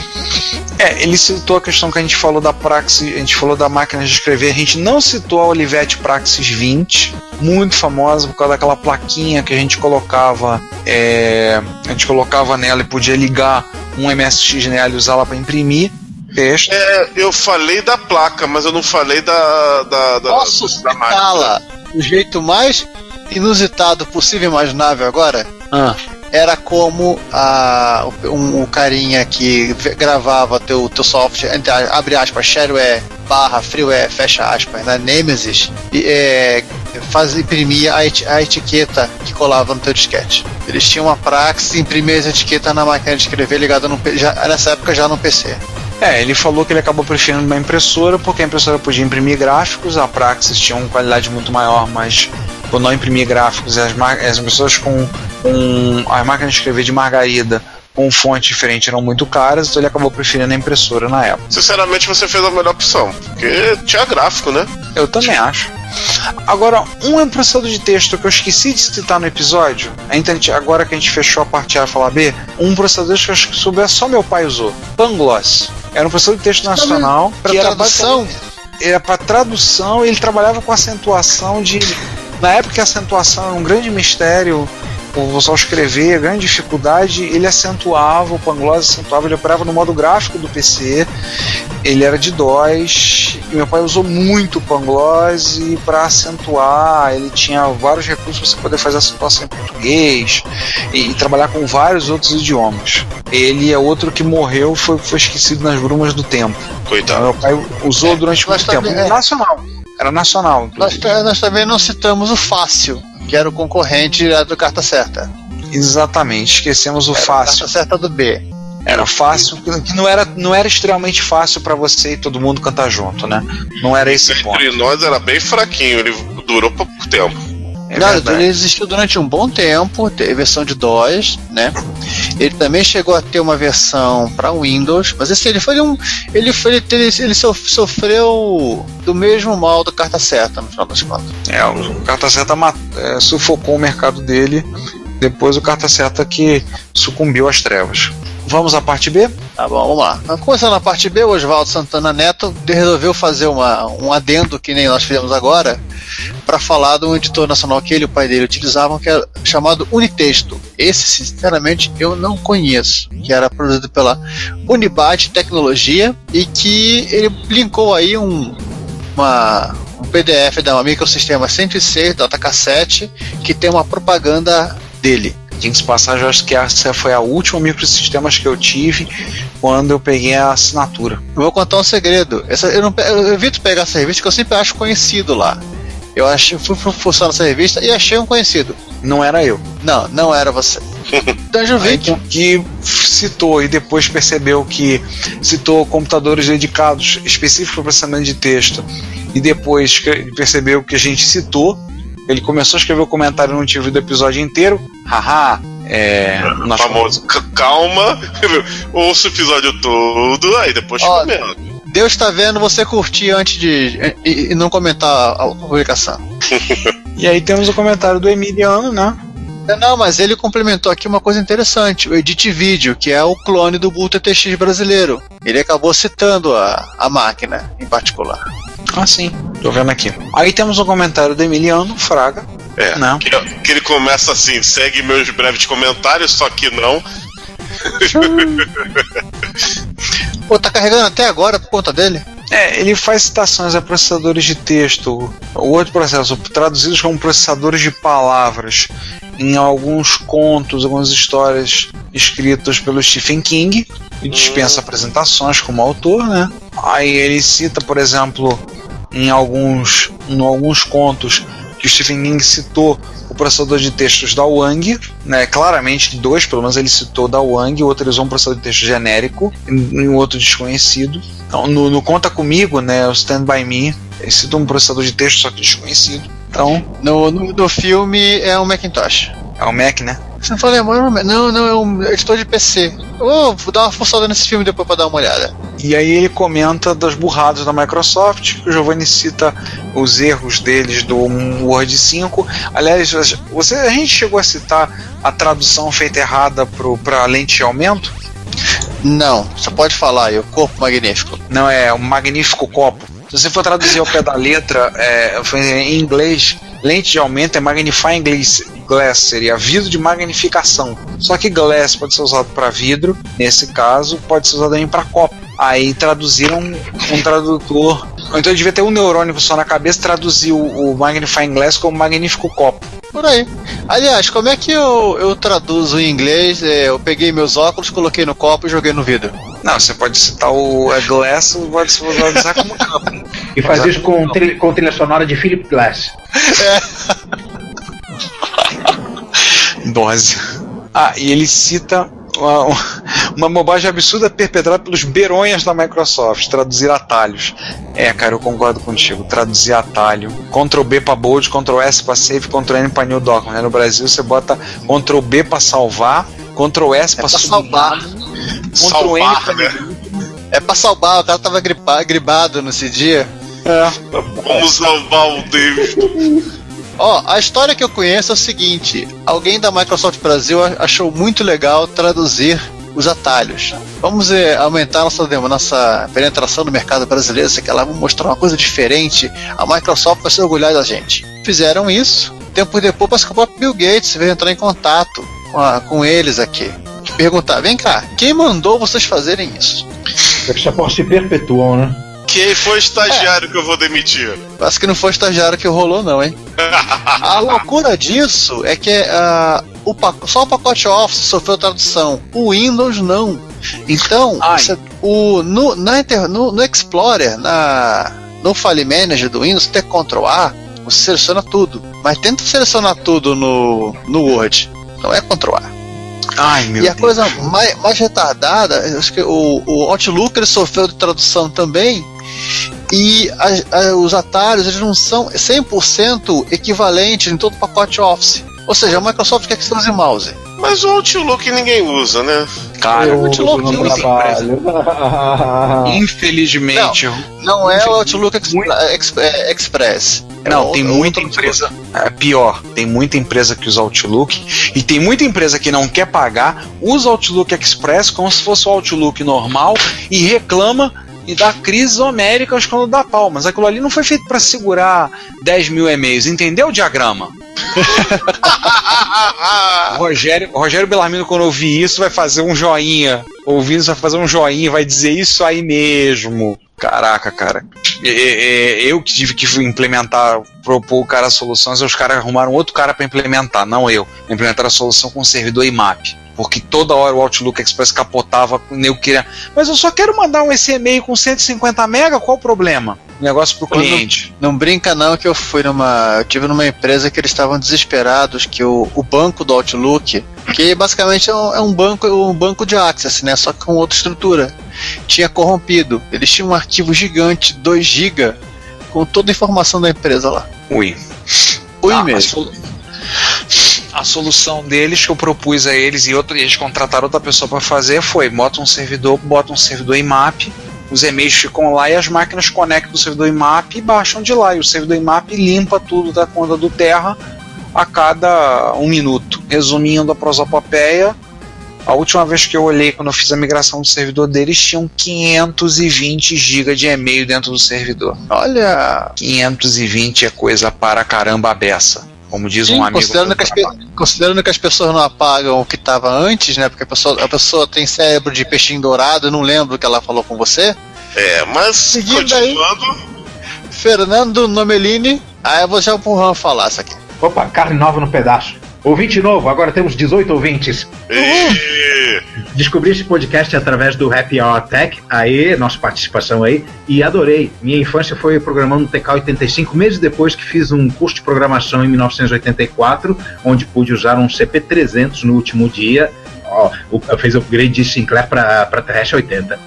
É, ele citou a questão que a gente falou da Praxis, a gente falou da máquina de escrever, a gente não citou a Olivetti Praxis 20, muito famosa por causa daquela plaquinha que a gente colocava, é, a gente colocava nela e podia ligar um MSX nela e usá-la para imprimir texto. É, eu falei da placa, mas eu não falei da. da, da Posso da máquina. citá-la do jeito mais inusitado possível e imaginável agora? Ah, Era como a, um, carinha que gravava teu, teu software, entre, a- abre aspas, shareware, barra, freeware, fecha aspas, na Nemesis, e é, faz, imprimia a, eti- a etiqueta que colava no teu disquete. Eles tinham uma praxis, imprimia essa etiqueta na máquina de escrever ligada no já, nessa época já no PC. É, ele falou que ele acabou preferindo uma impressora porque a impressora podia imprimir gráficos, a Praxis tinha uma qualidade muito maior, mas por não imprimir gráficos, as, as impressoras com um, as máquinas de escrever de margarida com fonte diferente eram muito caras, então ele acabou preferindo a impressora na época. Sinceramente, você fez a melhor opção. Porque tinha gráfico, né? Eu também acho. Agora, um processador de texto que eu esqueci de citar no episódio, agora que a gente fechou a parte A e falar B, um processador que eu acho que souber só meu pai usou, Pangloss. Era um processador de texto nacional Pra que era tradução, era para tradução, ele trabalhava com acentuação de. Na época a acentuação era um grande mistério, o pessoal escrever, grande dificuldade, ele acentuava, o Pangloss acentuava, ele operava no modo gráfico do PC, ele era de DOS, e meu pai usou muito o Pangloss e para acentuar, ele tinha vários recursos para você poder fazer acentuação em português e, e trabalhar com vários outros idiomas. Ele é outro que morreu, foi, foi esquecido nas brumas do tempo. Coitado. Meu pai usou durante nós muito tempo. é. Nacional. Era nacional. nós, inclusive. nós também não citamos o Fácil, que era o concorrente direto do Carta Certa. Exatamente. Esquecemos o Era fácil. Carta Certa do B. Era fácil, que que não era, não era extremamente fácil para você e todo mundo cantar junto, né? Não era esse ponto. Entre nós era bem fraquinho, ele durou pouco tempo. É verdade. ele existiu durante um bom tempo, teve versão de DOS, né? Ele também chegou a ter uma versão para Windows, mas esse ele foi um, ele foi ele, ele sof- sofreu do mesmo mal do carta certa no final das contas. É, o Carta Certa é, sufocou o mercado dele. Depois o Carta Certa que sucumbiu às trevas. Vamos à parte B? Tá bom, vamos lá. Então, Começando na parte B, o Oswaldo Santana Neto resolveu fazer uma, um adendo que nem nós fizemos agora para falar de um editor nacional que ele e o pai dele utilizavam, que era chamado Unitexto. Esse, sinceramente, eu não conheço, que era produzido pela Unibat Tecnologia e que ele linkou aí um, uma, um PDF da microsistema 106 datacassette que tem uma propaganda dele. Diga-se passagem, eu acho que essa foi a última microsistemas que eu tive quando eu peguei a assinatura. Eu vou contar um segredo. Essa, eu, não, eu evito pegar essa revista que eu sempre acho conhecido lá. Eu achei, fui fuçar nessa revista e achei um conhecido. Não era eu. Não, não era você. Dungeon Aí, Vic. que citou e depois percebeu que citou computadores dedicados específicos para processamento de texto e depois percebeu que a gente citou, ele começou a escrever o comentário no tive do episódio inteiro. Haha, é. nós- famoso, "C- calma, ouça o episódio todo, aí depois Ó, comenta. Deus está vendo você curtir antes de. e, e não comentar a publicação. E aí temos o comentário do Emiliano, né? É, Não, mas ele complementou aqui uma coisa interessante: o Edit Video, que é o clone do Bull TTX brasileiro. Ele acabou citando a, a máquina em particular. Ah, sim, tô vendo aqui. Aí temos o comentário do Emiliano Fraga. É, Não. que, que ele começa assim, segue meus breves comentários, só que não. Pô, tá carregando até agora por conta dele? É, ele faz citações a processadores de texto, ou outro processo, traduzidos como processadores de palavras, em alguns contos, algumas histórias escritas pelo Stephen King, e dispensa apresentações como autor, né? Aí ele cita, por exemplo, em alguns, em alguns contos que o Stephen King citou o processador de textos da Wang, né? Claramente dois, pelo menos ele citou da Wang, o outro usou um processador de texto genérico, e um outro desconhecido. Então, no, no Conta Comigo, né, o Stand By Me, ele cita um processador de texto só que desconhecido. Então, No, no filme é um Macintosh. é o Mac, né? Você não falou, "Mano, não, não, é um editor de PC. Ô, vou dar uma forçada nesse filme depois pra dar uma olhada. E aí ele comenta das burradas da Microsoft, o Giovanni cita os erros deles do Word 5. Aliás, você, a gente chegou a citar a tradução feita errada para lente de aumento? Não, você pode falar aí, o corpo magnífico. Não, é o magnífico copo. Se você for traduzir ao pé da letra, é, em inglês, lente de aumento é magnifying glass, glass, seria vidro de magnificação. Só que glass pode ser usado para vidro, nesse caso, pode ser usado também para copo. Aí traduziram um tradutor. Ou então devia ter um neurônio só na cabeça traduzir o, o magnifying glass como magnífico copo. Por aí. Aliás, como é que eu, eu traduzo em inglês? É, eu peguei meus óculos, coloquei no copo e joguei no vidro. Não, você pode citar o é, glass, pode se usar como campo. E faz isso com, trilha, com trilha sonora de Philip Glass. Dose. Ah, e ele cita uma, Uma bobagem absurda perpetrada pelos beronhas da Microsoft, traduzir atalhos. É, cara, eu concordo contigo. Traduzir atalho. Ctrl B pra bold, Ctrl S pra save, Ctrl N pra new document. Né? No Brasil você bota Ctrl B pra salvar, Ctrl S É pra, salvar. Ctrl N pra né? É pra salvar, o cara tava gripa- gribado nesse dia. Vamos salvar o David. Ó, a história que eu conheço é o seguinte: alguém da Microsoft Brasil achou muito legal traduzir os atalhos. Vamos eh, aumentar nossa, demo- nossa penetração no mercado brasileiro, sei que lá, vamos mostrar uma coisa diferente. A Microsoft vai se orgulhar da gente. Fizeram isso. Tempo depois, parece que o próprio Bill Gates veio entrar em contato com, a- com eles aqui. Perguntar: vem cá, quem mandou vocês fazerem isso? Essa posse se perpetuam, né? Quem foi o estagiário que eu vou demitir? Parece que não foi estagiário que rolou, não, hein? A loucura disso é que ah, o pac- só o pacote Office sofreu tradução, o Windows não. Então, você- o, no, na inter- no, no Explorer, na, no File Manager do Windows, você tem Ctrl A, você seleciona tudo. Mas tenta selecionar tudo no, no Word. Não é Ctrl A. Ai, meu E a Deus. coisa mais, mais retardada, acho que o, o Outlook ele sofreu de tradução também. E a- a- os atalhos eles não são 100% equivalentes em todo o pacote Office. Ou seja, a Microsoft quer que você use mouse. Mas o Outlook ninguém usa, né? Cara, Eu Outlook uso no muita trabalho. infelizmente. Não é o Outlook Expre- Ex- é, Express. É Não, o- tem muita empresa. É pior, tem muita empresa que usa Outlook e tem muita empresa que não quer pagar, usa Outlook Express como se fosse o Outlook normal e reclama e dá crises homéricas quando dá pau. Mas aquilo ali não foi feito para segurar 10 mil e-mails, entendeu o diagrama? Rogério, Rogério Bellarmino, quando ouvir isso, vai fazer um joinha. Ouvindo vai fazer um joinha, vai dizer isso aí mesmo. Caraca, cara. É, é, eu que tive que implementar, propor o cara soluções, os caras arrumaram outro cara para implementar, não eu. Implementar a solução com o servidor IMAP. Porque toda hora o Outlook Express capotava, eu queria. Mas eu só quero mandar um esse e-mail com 150 mega, qual o problema? Negócio pro cliente. Não brinca não que eu fui numa. Eu tive numa empresa que eles estavam desesperados que o, o banco do Outlook, que basicamente é um, é um banco, um banco de Access, né? Só que com outra estrutura. Tinha corrompido. Eles tinham um arquivo gigante, 2 GB, com toda a informação da empresa lá. Ui. Ui Ah, mesmo. A solução deles que eu propus a eles e, outro, eles contrataram outra pessoa para fazer foi: bota um servidor, bota um servidor IMAP, os e-mails ficam lá e as máquinas conectam o servidor IMAP e baixam de lá. E o servidor IMAP limpa tudo da conta do Terra a cada um minuto. Resumindo a prosopopeia, a última vez que eu olhei quando eu fiz a migração do servidor deles, tinham 520 GB de e-mail dentro do servidor. Olha. 520 é coisa para caramba beça. Como diz Sim, um amigo. considerando, que as, considerando que as pessoas não apagam o que estava antes, né? Porque a pessoa, a pessoa tem cérebro de peixinho dourado, eu não lembro o que ela falou com você. É, mas Seguindo aí. continuando. Fernando Nomelini. Aí eu vou deixar o Purran falar isso aqui. Opa, carne nova no pedaço. Ouvinte novo, agora temos 18 ouvintes. E... Descobri esse podcast através do Happy Hour Tech, aí, nossa participação aí, e adorei. Minha infância foi programando no TK85, meses depois que fiz um curso de programação em 1984, onde pude usar um CP300 no último dia. O- fez upgrade de Sinclair para TRS 80.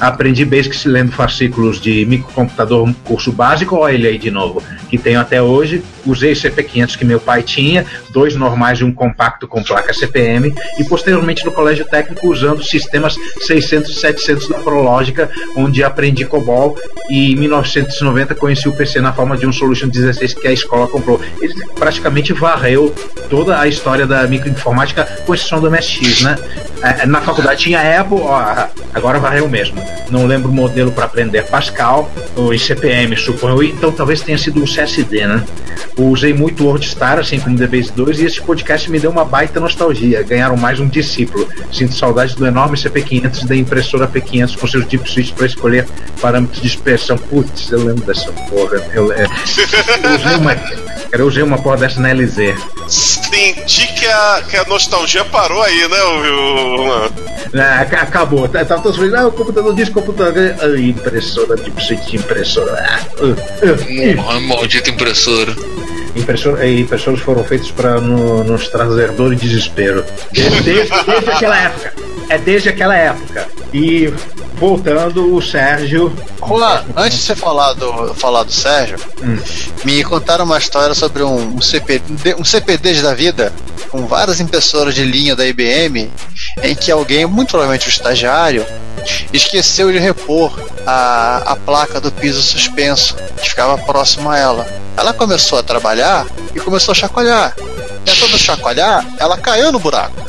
Aprendi Basics lendo fascículos de microcomputador curso básico, olha ele aí de novo, que tenho até hoje. Usei CP500 que meu pai tinha, dois normais e um compacto com placa CPM, e posteriormente no colégio técnico usando sistemas 600 e 700 da Prológica, onde aprendi COBOL e em 1990 conheci o PC na forma de um Solution 16 que a escola comprou. Ele praticamente varreu toda a história da microinformática, com exceção do MSX, né? É, Na faculdade tinha Apple, ó, agora varreu mesmo. Não lembro o modelo para aprender Pascal, ou em CPM, suponho, então talvez tenha sido o CSD, né? Usei muito WordStar, assim como DBase 2, e esse podcast me deu uma baita nostalgia. Ganharam mais um discípulo. Sinto saudades do enorme CP500 e da impressora P500 com seus deep switch para escolher parâmetros de dispersão. Putz, eu lembro dessa porra. Eu, é, eu usei uma, cara, eu usei uma porra dessa na LZ. Senti que a, que a nostalgia parou aí, né, o, o- É, ac- acabou. Tá- Tava todos falando, ah, o computador diz computador. Ah, impressora, deep switch, impressora. Ah, ah, ah. Maldita impressora. Impressor, impressoras foram feitas para no, nos trazer dor e desespero. Desde, desde, desde aquela época. é desde aquela época. E voltando, o Sérgio. Juan, antes de você falar do, falar do Sérgio, Hum. me contaram uma história sobre um, um, CPD, um CPD da vida com várias impressoras de linha da IBM em que alguém, muito provavelmente o estagiário, esqueceu de repor a, a placa do piso suspenso que ficava próximo a ela. Ela começou a trabalhar e começou a chacoalhar. E a todo chacoalhar, ela caiu no buraco.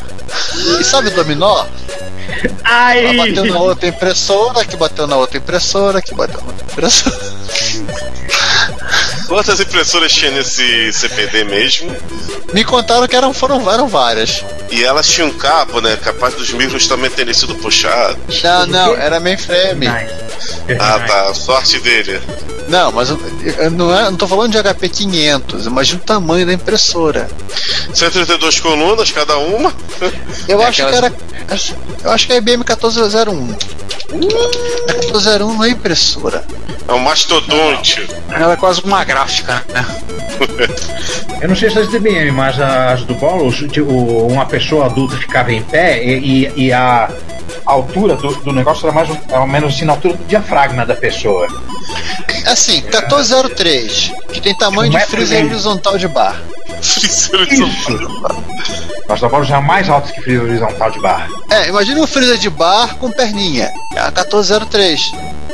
E sabe o dominó? Ai! Bateu na outra impressora, que bateu na outra impressora, que bateu na outra impressora. Quantas impressoras tinha nesse CPD mesmo? Me contaram que eram, foram, eram várias. E elas tinham um cabo, né? Capaz dos micros também terem sido puxados. Não, não, era mainframe. Ah, tá. Sorte dele. Não, mas eu, eu não, é, não tô falando de HP 500, imagina o tamanho da impressora. 132 colunas, cada uma. Eu É acho aquelas- que era. Eu acho que é a IBM 1401. A 1401 não é impressora. É um mastodonte. Ela é quase uma gráfica, né? Eu não sei se as DBM, mas as do Bolos, tipo, uma pessoa adulta ficava em pé e, e- e a altura do, do negócio era mais ou menos assim na altura do diafragma da pessoa. Assim, 1403, que tem tamanho de freezer horizontal de bar. Freezer Mas da Bolos já é mais alto que freezer horizontal de barra. É, imagine um freezer de bar com perninha. É a 1403.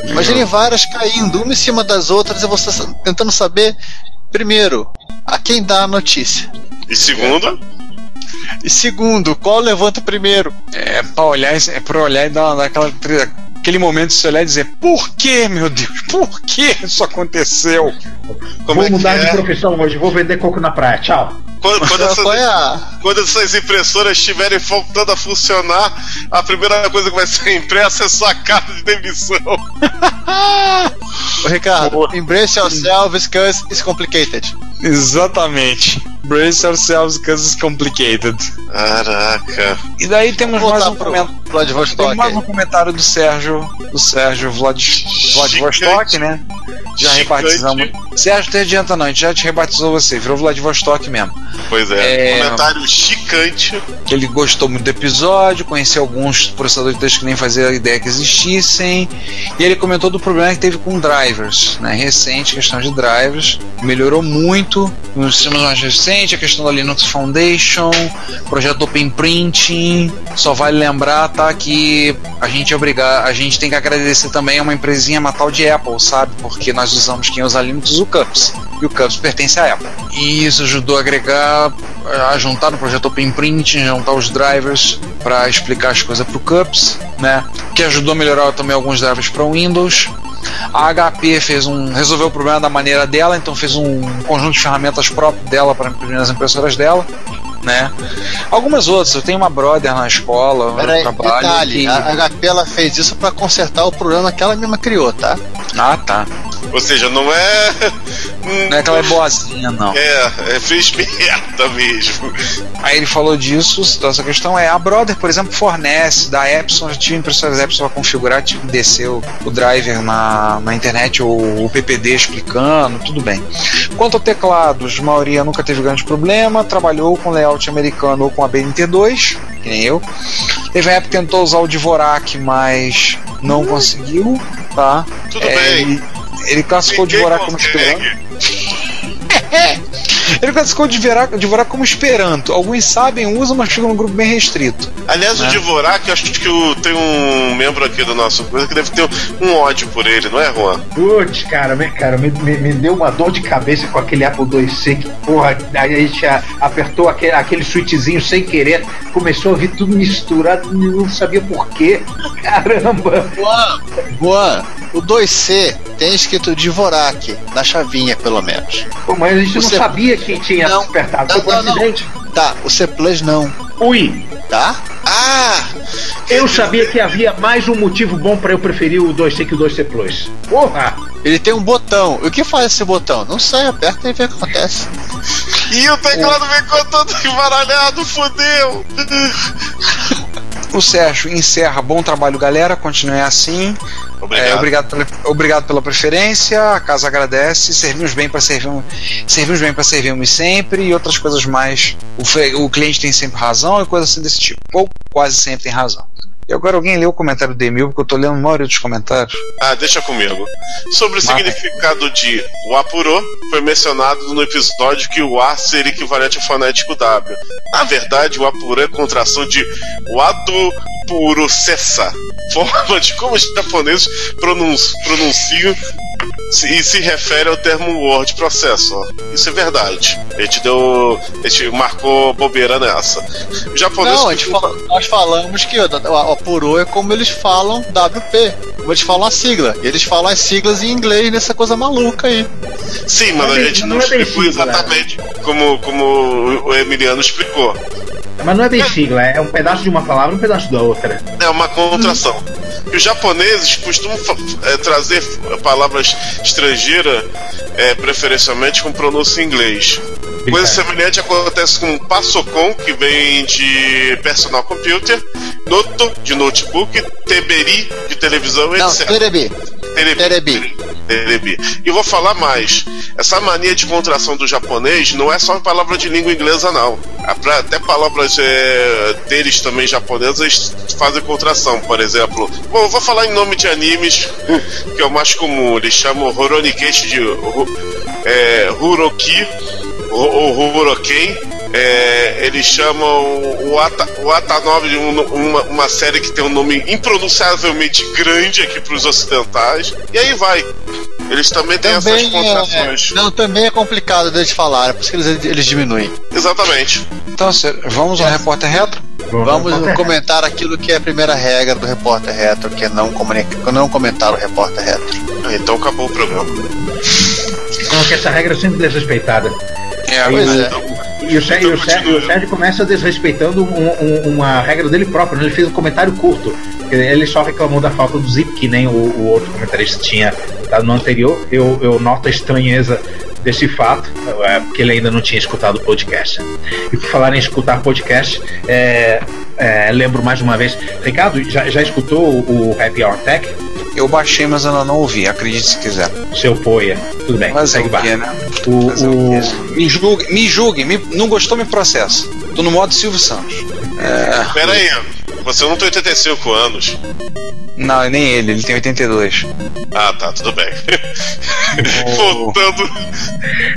Imagine várias caindo, uma em cima das outras, e você tentando saber, primeiro, a quem dá a notícia. E segundo, E segundo, qual levanta primeiro? É pra olhar, é pra olhar e dar, dar aquela, aquele momento de se olhar e dizer, por que, meu Deus, por que isso aconteceu? como vou é mudar que de é? profissão hoje, vou vender coco na praia. Tchau. Quando, quando essas, a. quando essas impressoras estiverem voltando a funcionar, a primeira coisa que vai ser impressa é sua carta de demissão. Ô, Ricardo, embrace yourselves, cause it's complicated. Exatamente. Brace ourselves because it's complicated. Caraca. E daí temos mais um pro. Tem mais um comentário do Sérgio, do Sérgio Vlad, Vladivostok, né? Já Gigante. rebatizamos. Sérgio, não adianta não, a gente já te rebatizou você, virou Vladivostok mesmo. Pois é. É. Comentário chicante. Que ele gostou muito do episódio, conheceu alguns processadores de texto que nem fazia ideia que existissem. E ele comentou do problema que teve com drivers, né? Recente, questão de drivers. Melhorou muito nos sistemas mais recentes, a questão da Linux Foundation, projeto Open Printing. Só vale lembrar, tá, que a gente é obrigado, a gente tem que agradecer também a uma empresinha matal de Apple, sabe? Porque nós usamos quem usa Linux o Cups. E o Cups pertence à Apple. E isso ajudou a agregar, a juntar no projeto Open Printing, juntar os drivers para explicar as coisas para o Cups, né? Que ajudou a melhorar também alguns drivers para o Windows. A HP fez um, resolveu o problema da maneira dela, então fez um conjunto de ferramentas próprio dela para imprimir nas impressoras dela, né? Algumas outras, eu tenho uma brother na escola, Peraí, trabalho. detalhe, que- a HP ela fez isso pra consertar o problema que ela mesma criou, tá? Ah, tá. Ou seja, não é. Não é que ela é boazinha, não. É, é fez merda mesmo. Aí ele falou disso, essa questão é a Brother, por exemplo, fornece da Epson, já tive impressoras Epson para configurar, tive que descer o, o driver na, na internet ou o PPD explicando, tudo bem. Quanto a teclados, a maioria nunca teve grande problema, trabalhou com layout americano ou com a BNT2, que nem eu. Teve uma época que tentou usar o Dvorak, mas não conseguiu, tá? Tudo É, bem. Ele, ele classificou Ninguém Dvorak como esperanto. Ele classificou o Dvorak, Dvorak como esperanto. Alguns sabem, usam, mas ficam num grupo bem restrito. Aliás, o Né? Dvorak, acho que o- tem um membro aqui do nosso coisa que deve ter um ódio por ele, não é, Juan? Putz, cara, me, cara me, me, me deu uma dor de cabeça com aquele Apple IIc que, porra, aí a gente a- apertou aquele, aquele switchzinho sem querer, começou a vir tudo misturado, não sabia porquê. Caramba! Juan, Juan, o 2C tem escrito Dvorak, na chavinha pelo menos. Pô, mas a gente não sabia que tinha Não, apertado, não, foi não. acidente. Tá, o C Plus não, Ui, tá? Ah! eu sabia que havia mais um motivo bom pra eu preferir o 2C que o 2C Plus. Porra! Ele tem um botão. E o que faz esse botão? Não sei, aperta e vê o que acontece. E o teclado ficou todo embaralhado, fodeu! O Sérgio encerra. Bom trabalho, galera. Continue assim. Obrigado. É, obrigado, pela, obrigado pela preferência. A casa agradece. Servimos bem para servir, servimos bem para servirmos sempre e outras coisas mais. O, o cliente tem sempre razão e coisas assim desse tipo. Ou quase sempre tem razão. E agora alguém leu o comentário do Emil, porque eu tô lendo a maioria dos comentários. Ah, deixa comigo. Sobre o Marca. significado de Wapuro, foi mencionado no episódio que o A seria equivalente ao fonético W. Na verdade, o Wapuro é contração de Wado Purosessa, forma de como os japoneses pronun- pronunciam e se refere ao termo word processor. Isso é verdade. A gente deu. A gente marcou bobeira nessa. O japonês. Não, a gente fala- nós falamos que o, o Apuro é como eles falam WP, como eles falam a sigla. Eles falam as siglas em inglês nessa coisa maluca aí. Sim, mas Não a é gente não não, é bem explicou sigla. exatamente como, como o Emiliano explicou. Mas não é bem sigla, é um pedaço de uma palavra e um pedaço da outra. É uma contração. E os japoneses costumam é, trazer palavras estrangeiras, é, preferencialmente com pronúncia em inglês. Coisa semelhante acontece com Passocom, que vem de personal computer, Noto, de notebook, Teberi, de televisão, Não, etc. Terebi. Terebi. Terebi. E vou falar mais. Essa mania de contração do japonês não é só palavra de língua inglesa, não. Pra- Até palavras é, deles também japonesas fazem contração. Por exemplo, bom, eu vou falar em nome de animes, que é o mais comum. Eles chamam Horonikeshi de é, Huroki ou, ou Huroken. É, eles chamam o Ata, o Ata 9 de um- uma, uma série que tem um nome impronunciavelmente grande aqui para os ocidentais. E aí vai. Eles também têm essas Também contrações. é, não, também é complicado deles falarem, por isso que eles, eles diminuem. Exatamente. Então, vamos ao repórter retro? Vamos comentar aquilo que é a primeira regra do repórter retro, que é não, comunica, não comentar o repórter retro. Ah, Então acabou o programa. Então, que essa regra é sempre É, Pois e, é. e o, Sérgio, Então, o, começa desrespeitando um- um- uma regra dele próprio. né? Ele fez um comentário curto. Ele só reclamou da falta do zip, que nem o, o outro comentarista tinha dado no anterior. Eu, eu noto a estranheza desse fato, é, porque ele ainda não tinha escutado o podcast. E por falar em escutar podcast, é, é, lembro mais uma vez. Ricardo, já, já escutou o, o Happy Hour Tech? Eu baixei, mas ainda não ouvi, acredite se quiser. Seu poia. Tudo bem, Mas é segue o quê, né? O, Fazer o-? Me julgue, me julgue, me- não gostou, me processa. Tô no modo Silvio Santos. É, Pera aí, você não tem 85 anos. Não, nem ele, ele tem 82. Ah, tá, tudo bem. O- Voltando.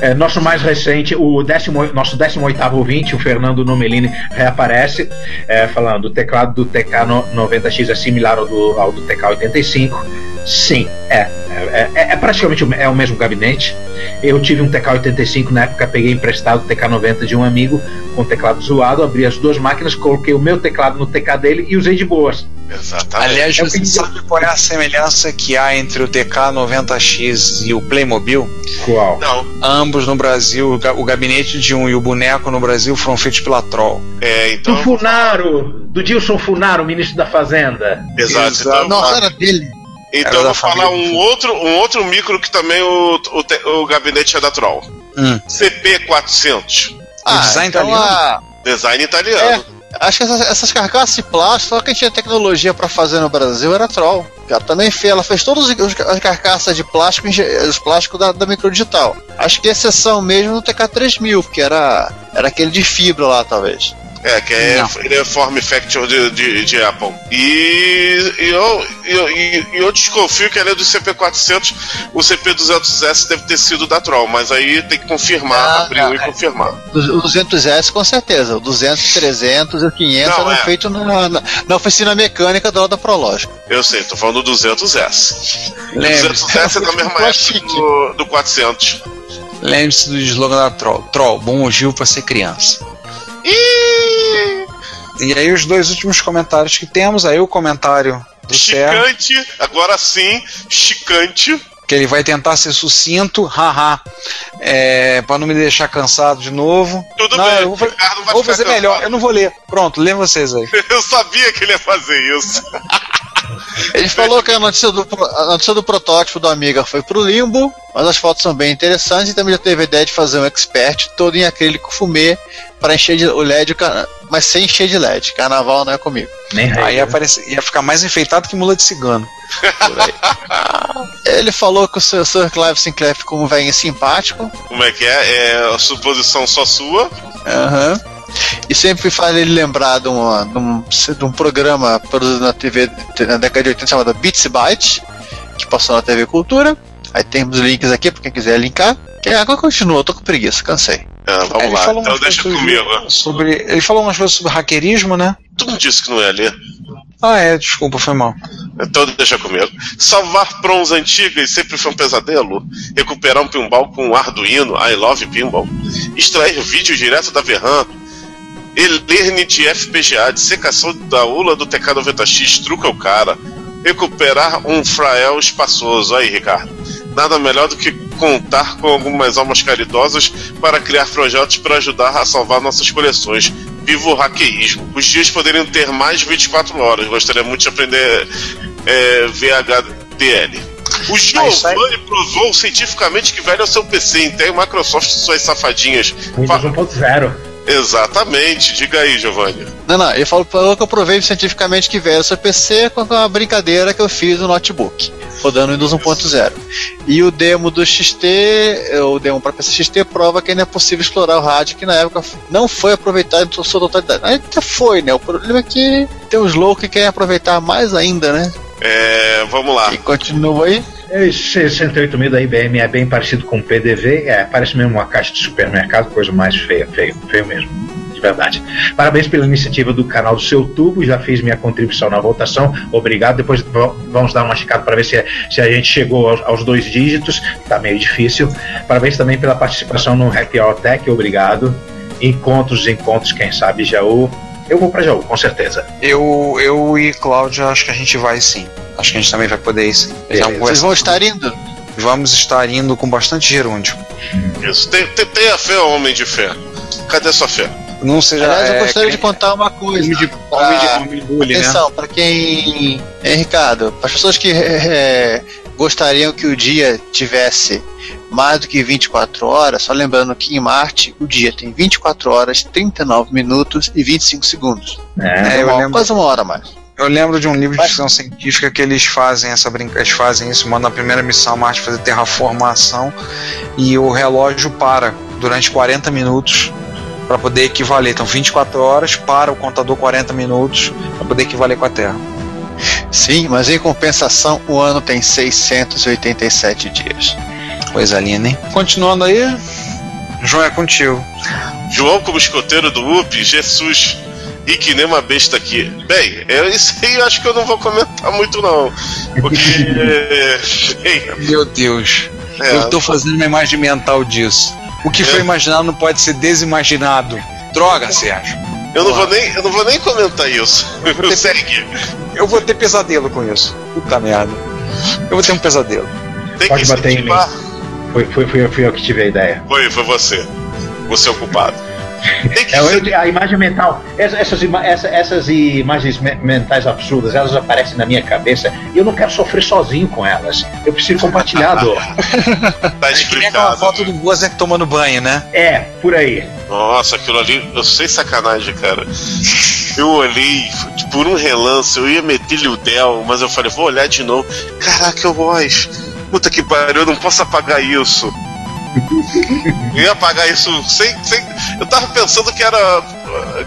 É, nosso mais recente, o décimo, nosso 18 ouvinte, o Fernando Nomelini, reaparece, é, falando o teclado do TK90X é similar ao do, ao do TK85. Sim, é. É, é- é praticamente o, é o mesmo gabinete. Eu tive um TK85 na época, peguei emprestado o TK90 de um amigo com teclado zoado, abri as duas máquinas, coloquei o meu teclado no TK dele e usei de boas. Exatamente. Aliás, É o você que- sabe qual é a semelhança que há entre o TK90X e o Playmobil? Qual? Não, Ambos no Brasil, o ga- o gabinete de um e o boneco no Brasil foram feitos pela Troll. é, Do então. Funaro, do Dilson Funaro, ministro da Fazenda. Exato. Então, Nossa, era dele. então Era vou falar um outro, um outro micro que também o, o, o gabinete é da Troll. Hum. CP400. Ah, design então italiano? a- Design italiano. Acho que essas, essas carcaças de plástico, só quem tinha tecnologia pra fazer no Brasil era Troll. Ela também fez, ela fez todas as carcaças de plástico, os plásticos da, da microdigital. Acho que exceção mesmo no TK3000, porque era, era aquele de fibra lá, talvez. É, que é, Não. ele é form factor de, de, de Apple. E, e eu, eu, e- e eu desconfio que além do CP400, o CP200S deve ter sido da Troll, mas aí tem que confirmar, Ah, abrir um e é. confirmar. O 200S com certeza. O 200, 300 e o 500 Não, eram é. feitos na, na, na oficina mecânica da Prológica. Eu sei, tô falando do 200S. O Lembre-se 200S é da mesma época do, do 400. lembre-se do slogan da Troll. Troll, bom motivo pra ser criança. E aí os dois últimos comentários que temos, aí o comentário do Chicante, agora sim, chicante. Que ele vai tentar ser sucinto, haha, é, para não me deixar cansado de novo. Tudo Não, bem, eu vou, fa- Ricardo vai vou fazer melhor, eu não vou ler. Pronto, lê vocês aí. Eu sabia que ele ia fazer isso. Ele falou que a notícia, do, a notícia do protótipo do Amiga foi pro limbo, mas as fotos são bem interessantes e também já teve a ideia de fazer um expert todo em acrílico fumê para encher de, o LED, ca- mas sem encher de LED. Carnaval não é comigo. Nem Aí ia, aparecer- ia ficar mais enfeitado que mula de cigano. Ele falou que o Sir, Sir Clive Sinclair ficou um velhinho simpático. Como é que é? É a suposição só sua. Aham. E sempre faz ele lembrar de, uma, de, um, de um programa produzido na TV na década de 80 chamado Bits Bytes, que passou na TV Cultura. Aí temos links aqui para quem quiser linkar. Que agora continua, eu tô com preguiça, cansei. Ah, vamos Ele lá, falou então deixa comigo. Sobre, ele falou umas coisas sobre hackerismo, né? Tu não disse que não ia ler. Ah, é, desculpa, foi mal. Então deixa comigo. Salvar prons antigas sempre foi um pesadelo. Recuperar um pinball com um Arduino, I love pinball. Extrair vídeo direto da VRAM. Elerne de FPGA, dissecação da ULA do TK90X, truca o cara. Recuperar um Frael espaçoso. Aí, Ricardo. Nada melhor do que contar com algumas almas caridosas para criar projetos para ajudar a salvar nossas coleções. Viva o hackeísmo. Os dias poderiam ter mais de 24 horas. Gostaria muito de aprender é, VHDL. O Giovanni provou cientificamente que velho é o seu PC, então Microsoft suas safadinhas. Windows Fa- 1.0. Exatamente, diga aí, Giovanni. Não, não, ele falou, falou que eu provei cientificamente que veio o seu PC com a brincadeira que eu fiz no notebook, rodando Windows 1.0. E o demo do XT, eh, o demo para PC XT, prova que ainda é possível explorar o rádio, que na época não foi aproveitado em sua totalidade. Ainda foi, né? O problema é que tem os loucos que querem aproveitar mais ainda, né? É, vamos lá. E continua aí. Esse 68 mil da IBM é bem parecido com o PDV, é, parece mesmo uma caixa de supermercado, coisa mais feia, feio, feio mesmo, de verdade. Parabéns pela iniciativa do canal do Seu Tubo, já fiz minha contribuição na votação, obrigado. Depois vamos dar uma checada para ver se, se a gente chegou aos, aos dois dígitos, tá meio difícil. Parabéns também pela participação no Happy Hour Tech, obrigado. Encontros, encontros, quem sabe Jaú. Eu vou para Jaú, com certeza. Eu, eu e Cláudia acho que a gente vai sim. Acho que a gente também vai poder ir sim. Beleza. Vocês vão estar indo? Vamos estar indo com bastante gerúndio. Isso. Tenha fé, homem de fé. Cadê sua fé? Não seja. Aliás, eu é, gostaria de crime- contar uma coisa. crime de, pra- homem de, homem de bullying, né? Atenção, para quem. É, Ricardo, para as pessoas que é, gostariam que o dia tivesse mais do que 24 horas, só lembrando que em Marte o dia tem 24 horas, 39 minutos e 25 segundos. É, É, eu lembro. Quase uma hora mais. Eu lembro de um livro de ficção científica que eles fazem essa brincadeira, eles fazem isso, mandam a primeira missão a Marte fazer terraformação e o relógio para durante 40 minutos para poder equivaler. Então 24 horas para o contador 40 minutos para poder equivaler com a Terra. Sim, mas em compensação o ano tem 687 dias. Coisa linda, hein? Continuando aí, João é contigo. João como escoteiro do UP, Jesus. E que nem uma besta aqui. Bem, é isso aí eu acho que eu não vou comentar muito não. Porque. bem, Meu Deus, é, eu tô fazendo uma imagem mental disso. O que foi imaginado não pode ser desimaginado. Droga, Sérgio. eu, não vou nem, eu não vou nem comentar isso. Segue. Eu vou ter pesadelo com isso. Puta merda. Eu vou ter um pesadelo. Tem Pode que bater em mim. foi, foi, foi, fui eu que tive a ideia. Foi, foi você. Você é o culpado. Tem que É, ser- a imagem mental, essa- essas, ima- essa- essas imagens me- mentais absurdas, elas aparecem na minha cabeça e eu não quero sofrer sozinho com elas. Eu preciso compartilhar a dor. Tá É que nem aquela explicado. foto do Wozniak tomando banho, né? É, por aí. Nossa, aquilo ali, eu sei sacanagem, cara. Eu olhei por um relance, eu ia meter-lhe o Del, mas eu falei, vou olhar de novo. Caraca, eu voz. Puta que pariu, eu não posso apagar isso. Eu ia apagar isso sem, sem. Eu tava pensando que era.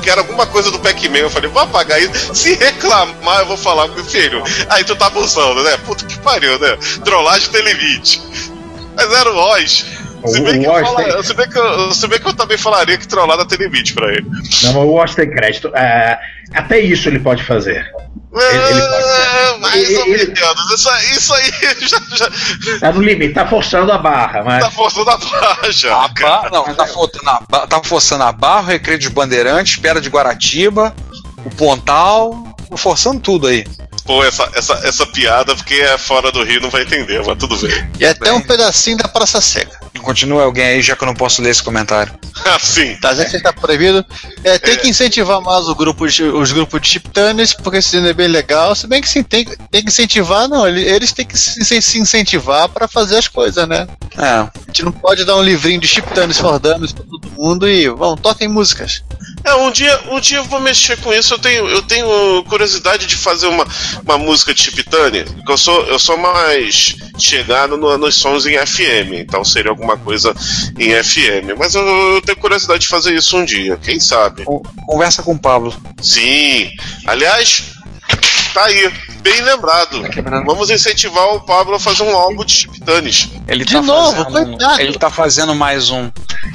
Que era alguma coisa do Pac-Man. Eu falei, vou apagar isso. Se reclamar, eu vou falar com o filho. Aí tu tá abusando, né? Puta que pariu, né? Trollagem tem limite. Mas era o Oz. Se bem, o Oz fala- tem- se, bem que eu, se bem que eu também falaria que trollada tem limite pra ele. Não, mas o Watch tem crédito. É, até isso ele pode fazer. Ele- ele pode. É, menos. Isso, aí- isso aí já, já Tá no limite, tá forçando a barra, mas. tá forçando a barra já. A barra, não, tá, forçando a, tá forçando a barra, o Recreio dos Bandeirantes, Espera de Guaratiba, o Pontal, forçando tudo aí. Pô, essa, essa, essa piada, porque é fora do Rio, não vai entender, mas tudo bem. E até Bem. um pedacinho da Praça Seca. Continua alguém aí, já que eu não posso ler esse comentário. Assim. Tá, já que tá proibido. É, tem que incentivar mais o grupo de- os grupos de chiptanes, porque esse é bem legal. Se bem que sim, tem, tem que incentivar, não. ele- Eles têm que se, se incentivar pra fazer as coisas, né? É, A gente não pode dar um livrinho de chiptanes for dummies pra todo mundo e vamos, toquem músicas. É, um dia, um dia eu vou mexer com isso. Eu tenho, eu tenho curiosidade de fazer uma, uma música de Chiptune, porque eu sou, eu sou mais chegado no- nos sons em FM, então seria alguma coisa em FM. Mas eu, eu tenho curiosidade de fazer isso um dia, quem sabe? Conversa com o Pablo. Sim. Aliás, tá aí, bem lembrado. Vamos incentivar o Pablo a fazer um álbum de Chiptunes. Ele De tá novo, fazendo, coitado. Ele tá fazendo mais um.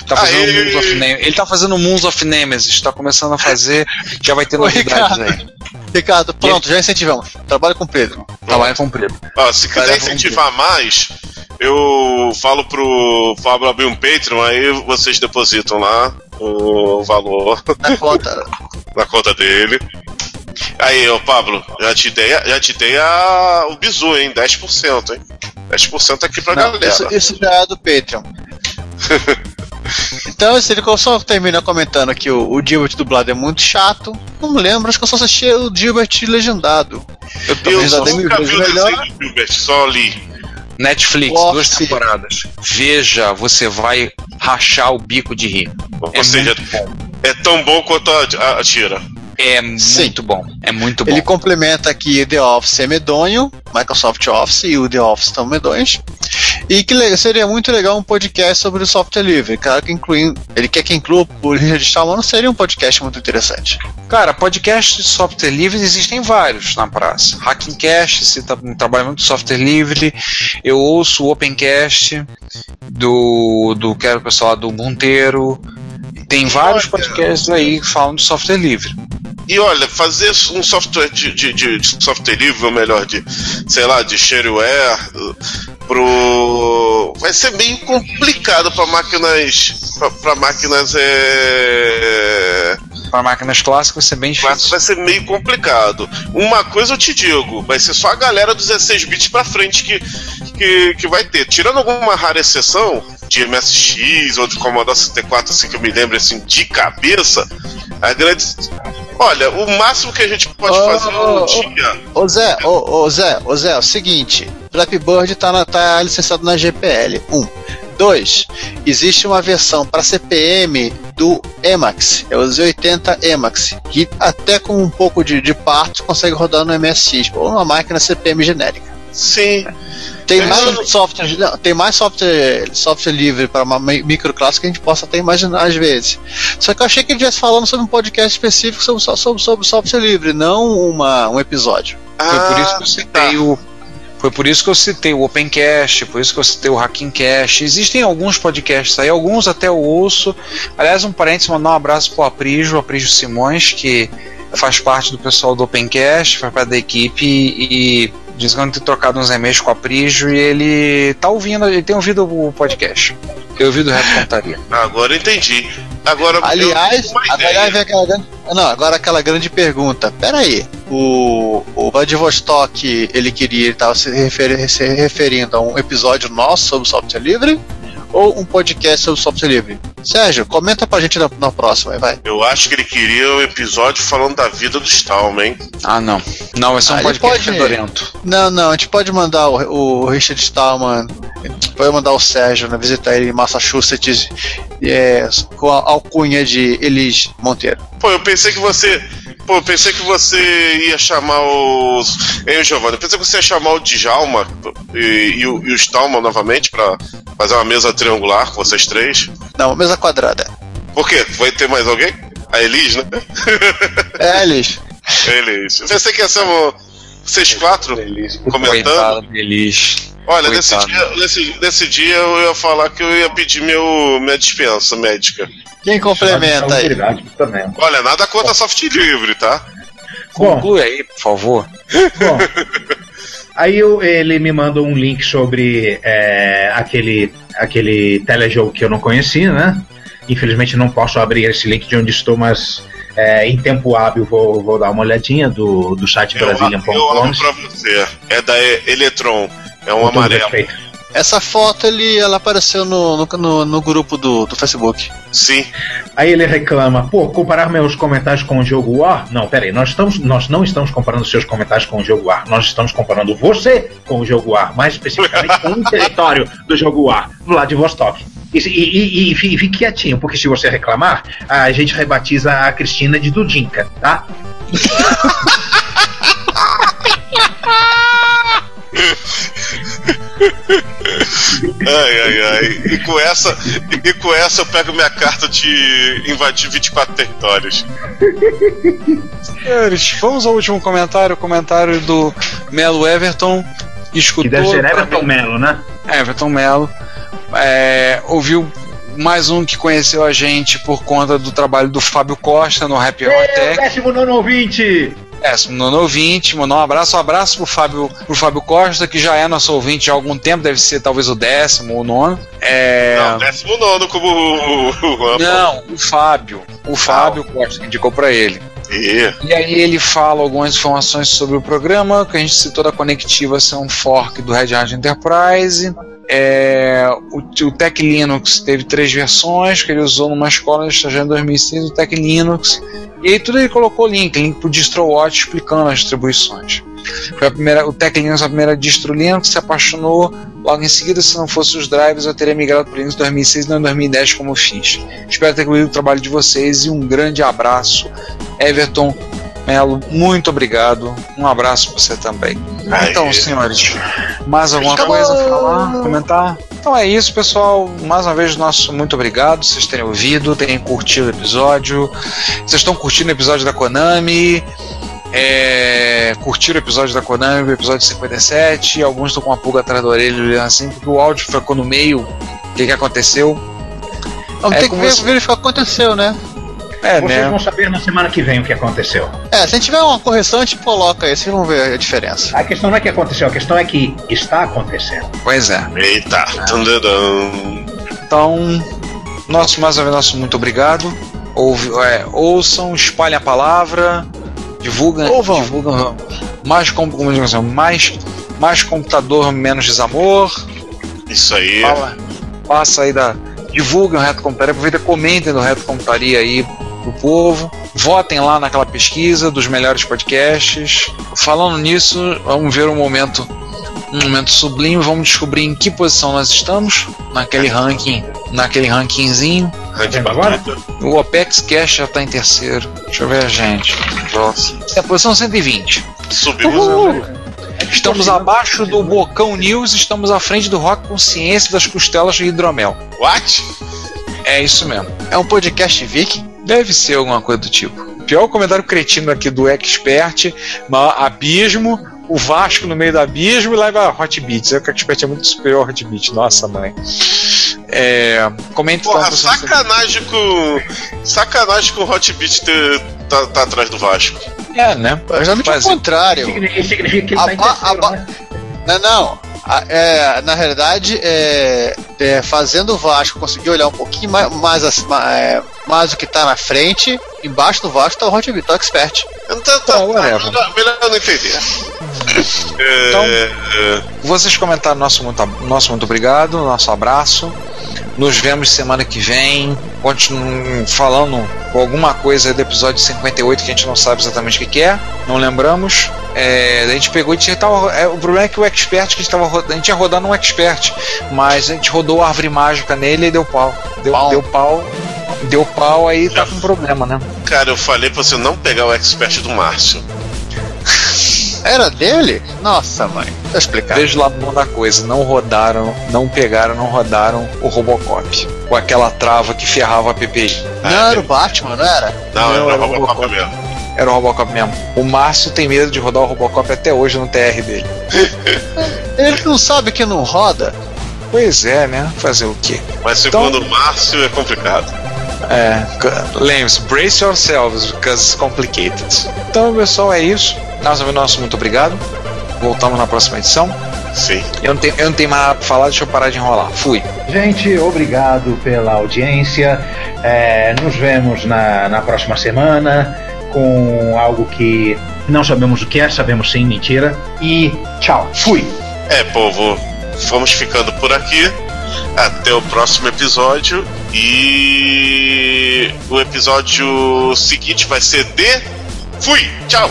Tá fazendo Aê! Moons of Ele tá fazendo Moons of Nemesis. Tá começando a fazer. Já vai ter Ô, novidades Ricardo. aí. Ricardo, pronto, já incentivamos. Trabalho cumprido. Trabalho cumprido. Ó, se quiser incentivar mais, eu falo pro Pablo abrir um Patreon, aí vocês depositam lá o valor Na conta. na conta dele. Aí, ô Pablo, já te dei, a- já te dei a, o bizu, hein? 10%, hein? 10% aqui pra Não, galera. isso, isso já é do Patreon. então, esse ele só termina comentando que o, o Gilbert dublado é muito chato. Não lembro, acho que eu só assisti o Gilbert legendado. Eu tô Eu só mil nunca vi o melhor. Gilbert, só li. Netflix, Office. duas temporadas. Veja, você vai rachar o bico de rir. Ou É seja, muito bom. é tão bom quanto a, a, a tira. É Sim. muito bom. É muito bom. Ele complementa aqui The Office é medonho, Microsoft Office e o The Office estão medonhos. E que seria muito legal um podcast sobre o software livre. Claro que inclui, ele quer que inclua o Richard Stallman, seria um podcast muito interessante. Cara, podcast de software livre existem vários na praça. Hackingcast, se tá, trabalha muito com software livre. Eu ouço o Opencast do, do que era o pessoal lá do Monteiro. Tem vários Olha. podcasts aí que falam de software livre. E olha, fazer um software de, de, de- de software livre, ou melhor, de, sei lá, de shareware, pro. Vai ser bem complicado para máquinas. para máquinas é. Para máquinas clássicas vai ser bem difícil. vai ser meio complicado. Uma coisa eu te digo, vai ser só a galera dos 16 bits pra frente que, que, que vai ter. Tirando alguma rara exceção de MSX ou de Commodore 64, assim que eu me lembro assim, de cabeça, a grande. Olha, o máximo que a gente pode Oh, fazer oh, um oh. dia. Ô Zé, ô, Zé, ô Zé, é o seguinte, Flappy Bird tá, na- tá licenciado na GPL. Um. Dois, existe uma versão para CPM do Emacs, é o Z80 Emacs, que até com um pouco de, de parto consegue rodar no MSX, ou numa máquina CPM genérica. Sim. Tem É. mais software, não, tem mais software, software livre para uma mi- microclasse que a gente possa até imaginar às vezes. Só que eu achei que ele estivesse falando sobre um podcast específico sobre, sobre, sobre software livre, não uma, um episódio. Foi por isso que eu Ah, citei tá. o. Foi por isso que eu citei o Opencast, por isso que eu citei o Hackingcast. Existem alguns podcasts aí, alguns até eu ouço. Aliás, um parênteses, mandar um abraço pro Aprijo, Aprijo Simões, que faz parte do pessoal do Opencast, faz parte da equipe e diz que eu tenho trocado uns e-mails com o Aprijo e ele tá ouvindo, ele tem ouvido o podcast. Eu ouvi do Reto Contaria. Agora eu entendi. Agora Aliás, aliás vem aquela grande, não, agora aquela grande pergunta. Pera aí, o, o Vladivostok, ele queria, ele estava se, referi- se referindo a um episódio nosso sobre software livre ou um podcast sobre software livre? Sérgio, comenta pra gente na, na próxima, aí, vai. Eu acho que ele queria um episódio falando da vida do Stallman, hein? Ah, não. Não, vai ser um Ah, podcast pode- fedorento. Não, não, a gente pode mandar o, o Richard Stallman, pode mandar o Sérgio né, visitar ele em Massachusetts é, com a alcunha de Elis Monteiro. Pô, eu pensei que você. Pô, eu pensei que você ia chamar os. Hein, Giovanni? Pensei que você ia chamar o Djalma e, e o, e o Stallman novamente pra fazer uma mesa triangular com vocês três. Não, mesa quadrada. Por quê? Vai ter mais alguém? A Elis, né? É, Elis. Elis. Eu pensei que ia ser um- vocês quatro comentando. Coitado deles. Olha, nesse dia, nesse, nesse dia eu ia falar que eu ia pedir meu, minha dispensa médica. Quem complementa aí? Olha, nada contra soft livre, tá? Bom, Conclui aí, por favor. Bom, aí eu- ele me manda um link sobre é, aquele, aquele telejogo que eu não conhecia, né? Infelizmente não posso abrir esse link de onde estou, mas é, em tempo hábil vou, vou dar uma olhadinha do, do site Eu, eu abro pra você. É da E- Electron. É um amarelo. Essa foto ele, ela apareceu no, no, no, no grupo do, do Facebook. Sim. Aí ele reclama, pô, comparar meus comentários com o jogo War? Não, peraí, nós, estamos, nós não estamos comparando seus comentários com o jogo War, nós estamos comparando você com o jogo War, mais especificamente com o território do jogo War, Vladivostok. E, e, e, e fi- e fique quietinho, porque se você reclamar, a gente rebatiza a Cristina de Dudinka, tá? Ai, ai, ai. E com essa, e com essa eu pego minha carta de invadir 24 territórios. Senhores, vamos ao último comentário, o comentário do Melo Everton. Escutou Que deve ser Everton mim- Melo, né? Everton Melo. É, ouviu mais um que conheceu a gente por conta do trabalho do Fábio Costa no Happy Hour Tech. Décimo nono ouvinte! Décimo nono ouvinte, mandou um abraço, um abraço pro Fábio, pro Fábio Costa, que já é nosso ouvinte há algum tempo, deve ser talvez o décimo ou nono. É... Não, décimo nono, como o. Não, o Fábio. O Fábio Costa que indicou pra ele. E, E aí ele fala algumas informações sobre o programa, que a gente citou da Conectiva ser um fork do Red Hat Enterprise. É, o, o Tech Linux teve três versões que ele usou numa escola de estagiário em 2006, o Tech Linux. E aí tudo ele colocou link, link pro DistroWatch explicando as distribuições. Foi a primeira, o Tech Linux foi a primeira distro Linux, se apaixonou. Logo em seguida, se não fosse os drivers, eu teria migrado para Linux em 2006 e não em 2010 como eu fiz. Espero ter concluído o trabalho de vocês e um grande abraço. Everton Melo, muito obrigado. Um abraço para você também. Aí. Então, senhores, mais alguma Acabou. coisa a falar, comentar? Então é isso, pessoal. Mais uma vez, nosso muito obrigado. Vocês terem ouvido, terem curtido o episódio. Vocês estão curtindo o episódio da Konami. É, curtiram o episódio da Konami, o episódio 57. Alguns estão com uma pulga atrás da orelha, olhando assim, porque o áudio ficou no meio. O que, que aconteceu? Vamos É ter que ver, você- verificar o que aconteceu, né? É, Vocês né? vão saber na semana que vem o que aconteceu. É, se tiver uma correção, a gente coloca aí, vocês vão ver a diferença. A questão não é que aconteceu, a questão é que está acontecendo. Pois é. eita, tandadam. Então, nosso, mais uma vez, nosso muito obrigado. Ouve, é, ouçam, espalhem a palavra, divulgam, Ouvam. divulgam mais, com- mais, mais computador, menos desamor. Isso aí. Fala, passa aí da. Divulguem o Reto Computaria, aproveita, comentem no Reto Computaria aí pro povo. Votem lá naquela pesquisa dos melhores podcasts. Falando nisso, vamos ver um momento, um momento sublime. Vamos descobrir em que posição nós estamos naquele ranking, naquele rankingzinho. Rank vendo agora? O Opex Cash já tá em terceiro. Deixa eu ver a gente. Nossa. É a posição 120. Subimos. Estamos abaixo do Bocão News, estamos à frente do Rock Consciência das Costelas de Hidromel. What? É isso mesmo. É um podcast Vic? Deve ser alguma coisa do tipo. Pior comentário cretino aqui do Expert, abismo, o Vasco no meio do abismo e leva Hot Beats. É que o Expert é muito superior ao Hot Beats, nossa mãe. É, comente Porra, então, sacanagem com. Sacanagem com o Hot Beat ter, tá, tá atrás do Vasco. É, né? Exatamente Mas- o contrário. Significa, significa que ele A está em ba- a terceiro, ba- né? Não, não. A- é, na realidade, é, é, fazendo o Vasco conseguir olhar um pouquinho mais, mais, é, mais o que tá na frente, embaixo do Vasco tá o Hot Beat, tá o Expert. Então, tá, tá, Ah, melhor, melhor não entender. É, Então- é, Vocês comentaram nosso muito, nosso muito obrigado, nosso abraço. Nos vemos semana que vem. Continuem falando com alguma coisa do episódio 58 que a gente não sabe exatamente o que, que é, não lembramos. É, a gente pegou e tinha- tava, é, o problema é que o expert que a gente tava rodando, a gente ia rodar num expert, mas a gente rodou a árvore mágica nele e deu pau. Deu Pau. deu pau. Deu pau aí tá com problema, né? cara, eu falei pra você não pegar o expert do Márcio. Era dele? Nossa, mãe. Tá explicado. Veja lá da coisa, não rodaram, não pegaram, não rodaram o Robocop. Com aquela trava que ferrava a PPI. Não, era o Batman, não era? Não, Não, era era o Robocop Robocop. mesmo. Era o Robocop mesmo. O Márcio tem medo de rodar o Robocop até hoje no TR dele. Ele não sabe que não roda. Pois é, né? Fazer o quê? Mas Então- segundo o Márcio é complicado. É, lembre-se, brace yourselves, because it's complicated. Então, pessoal, é isso. Nós vemos nosso muito obrigado. Voltamos na próxima edição. Sim. Eu não tenho, eu não tenho mais nada pra falar, deixa eu parar de enrolar. Fui. Gente, obrigado pela audiência. É, nos vemos na, na próxima semana com algo que não sabemos o que é, sabemos sim, mentira. E tchau, fui. É, povo, vamos ficando por aqui. Até o próximo episódio. E o episódio seguinte vai ser de. Fui! Tchau!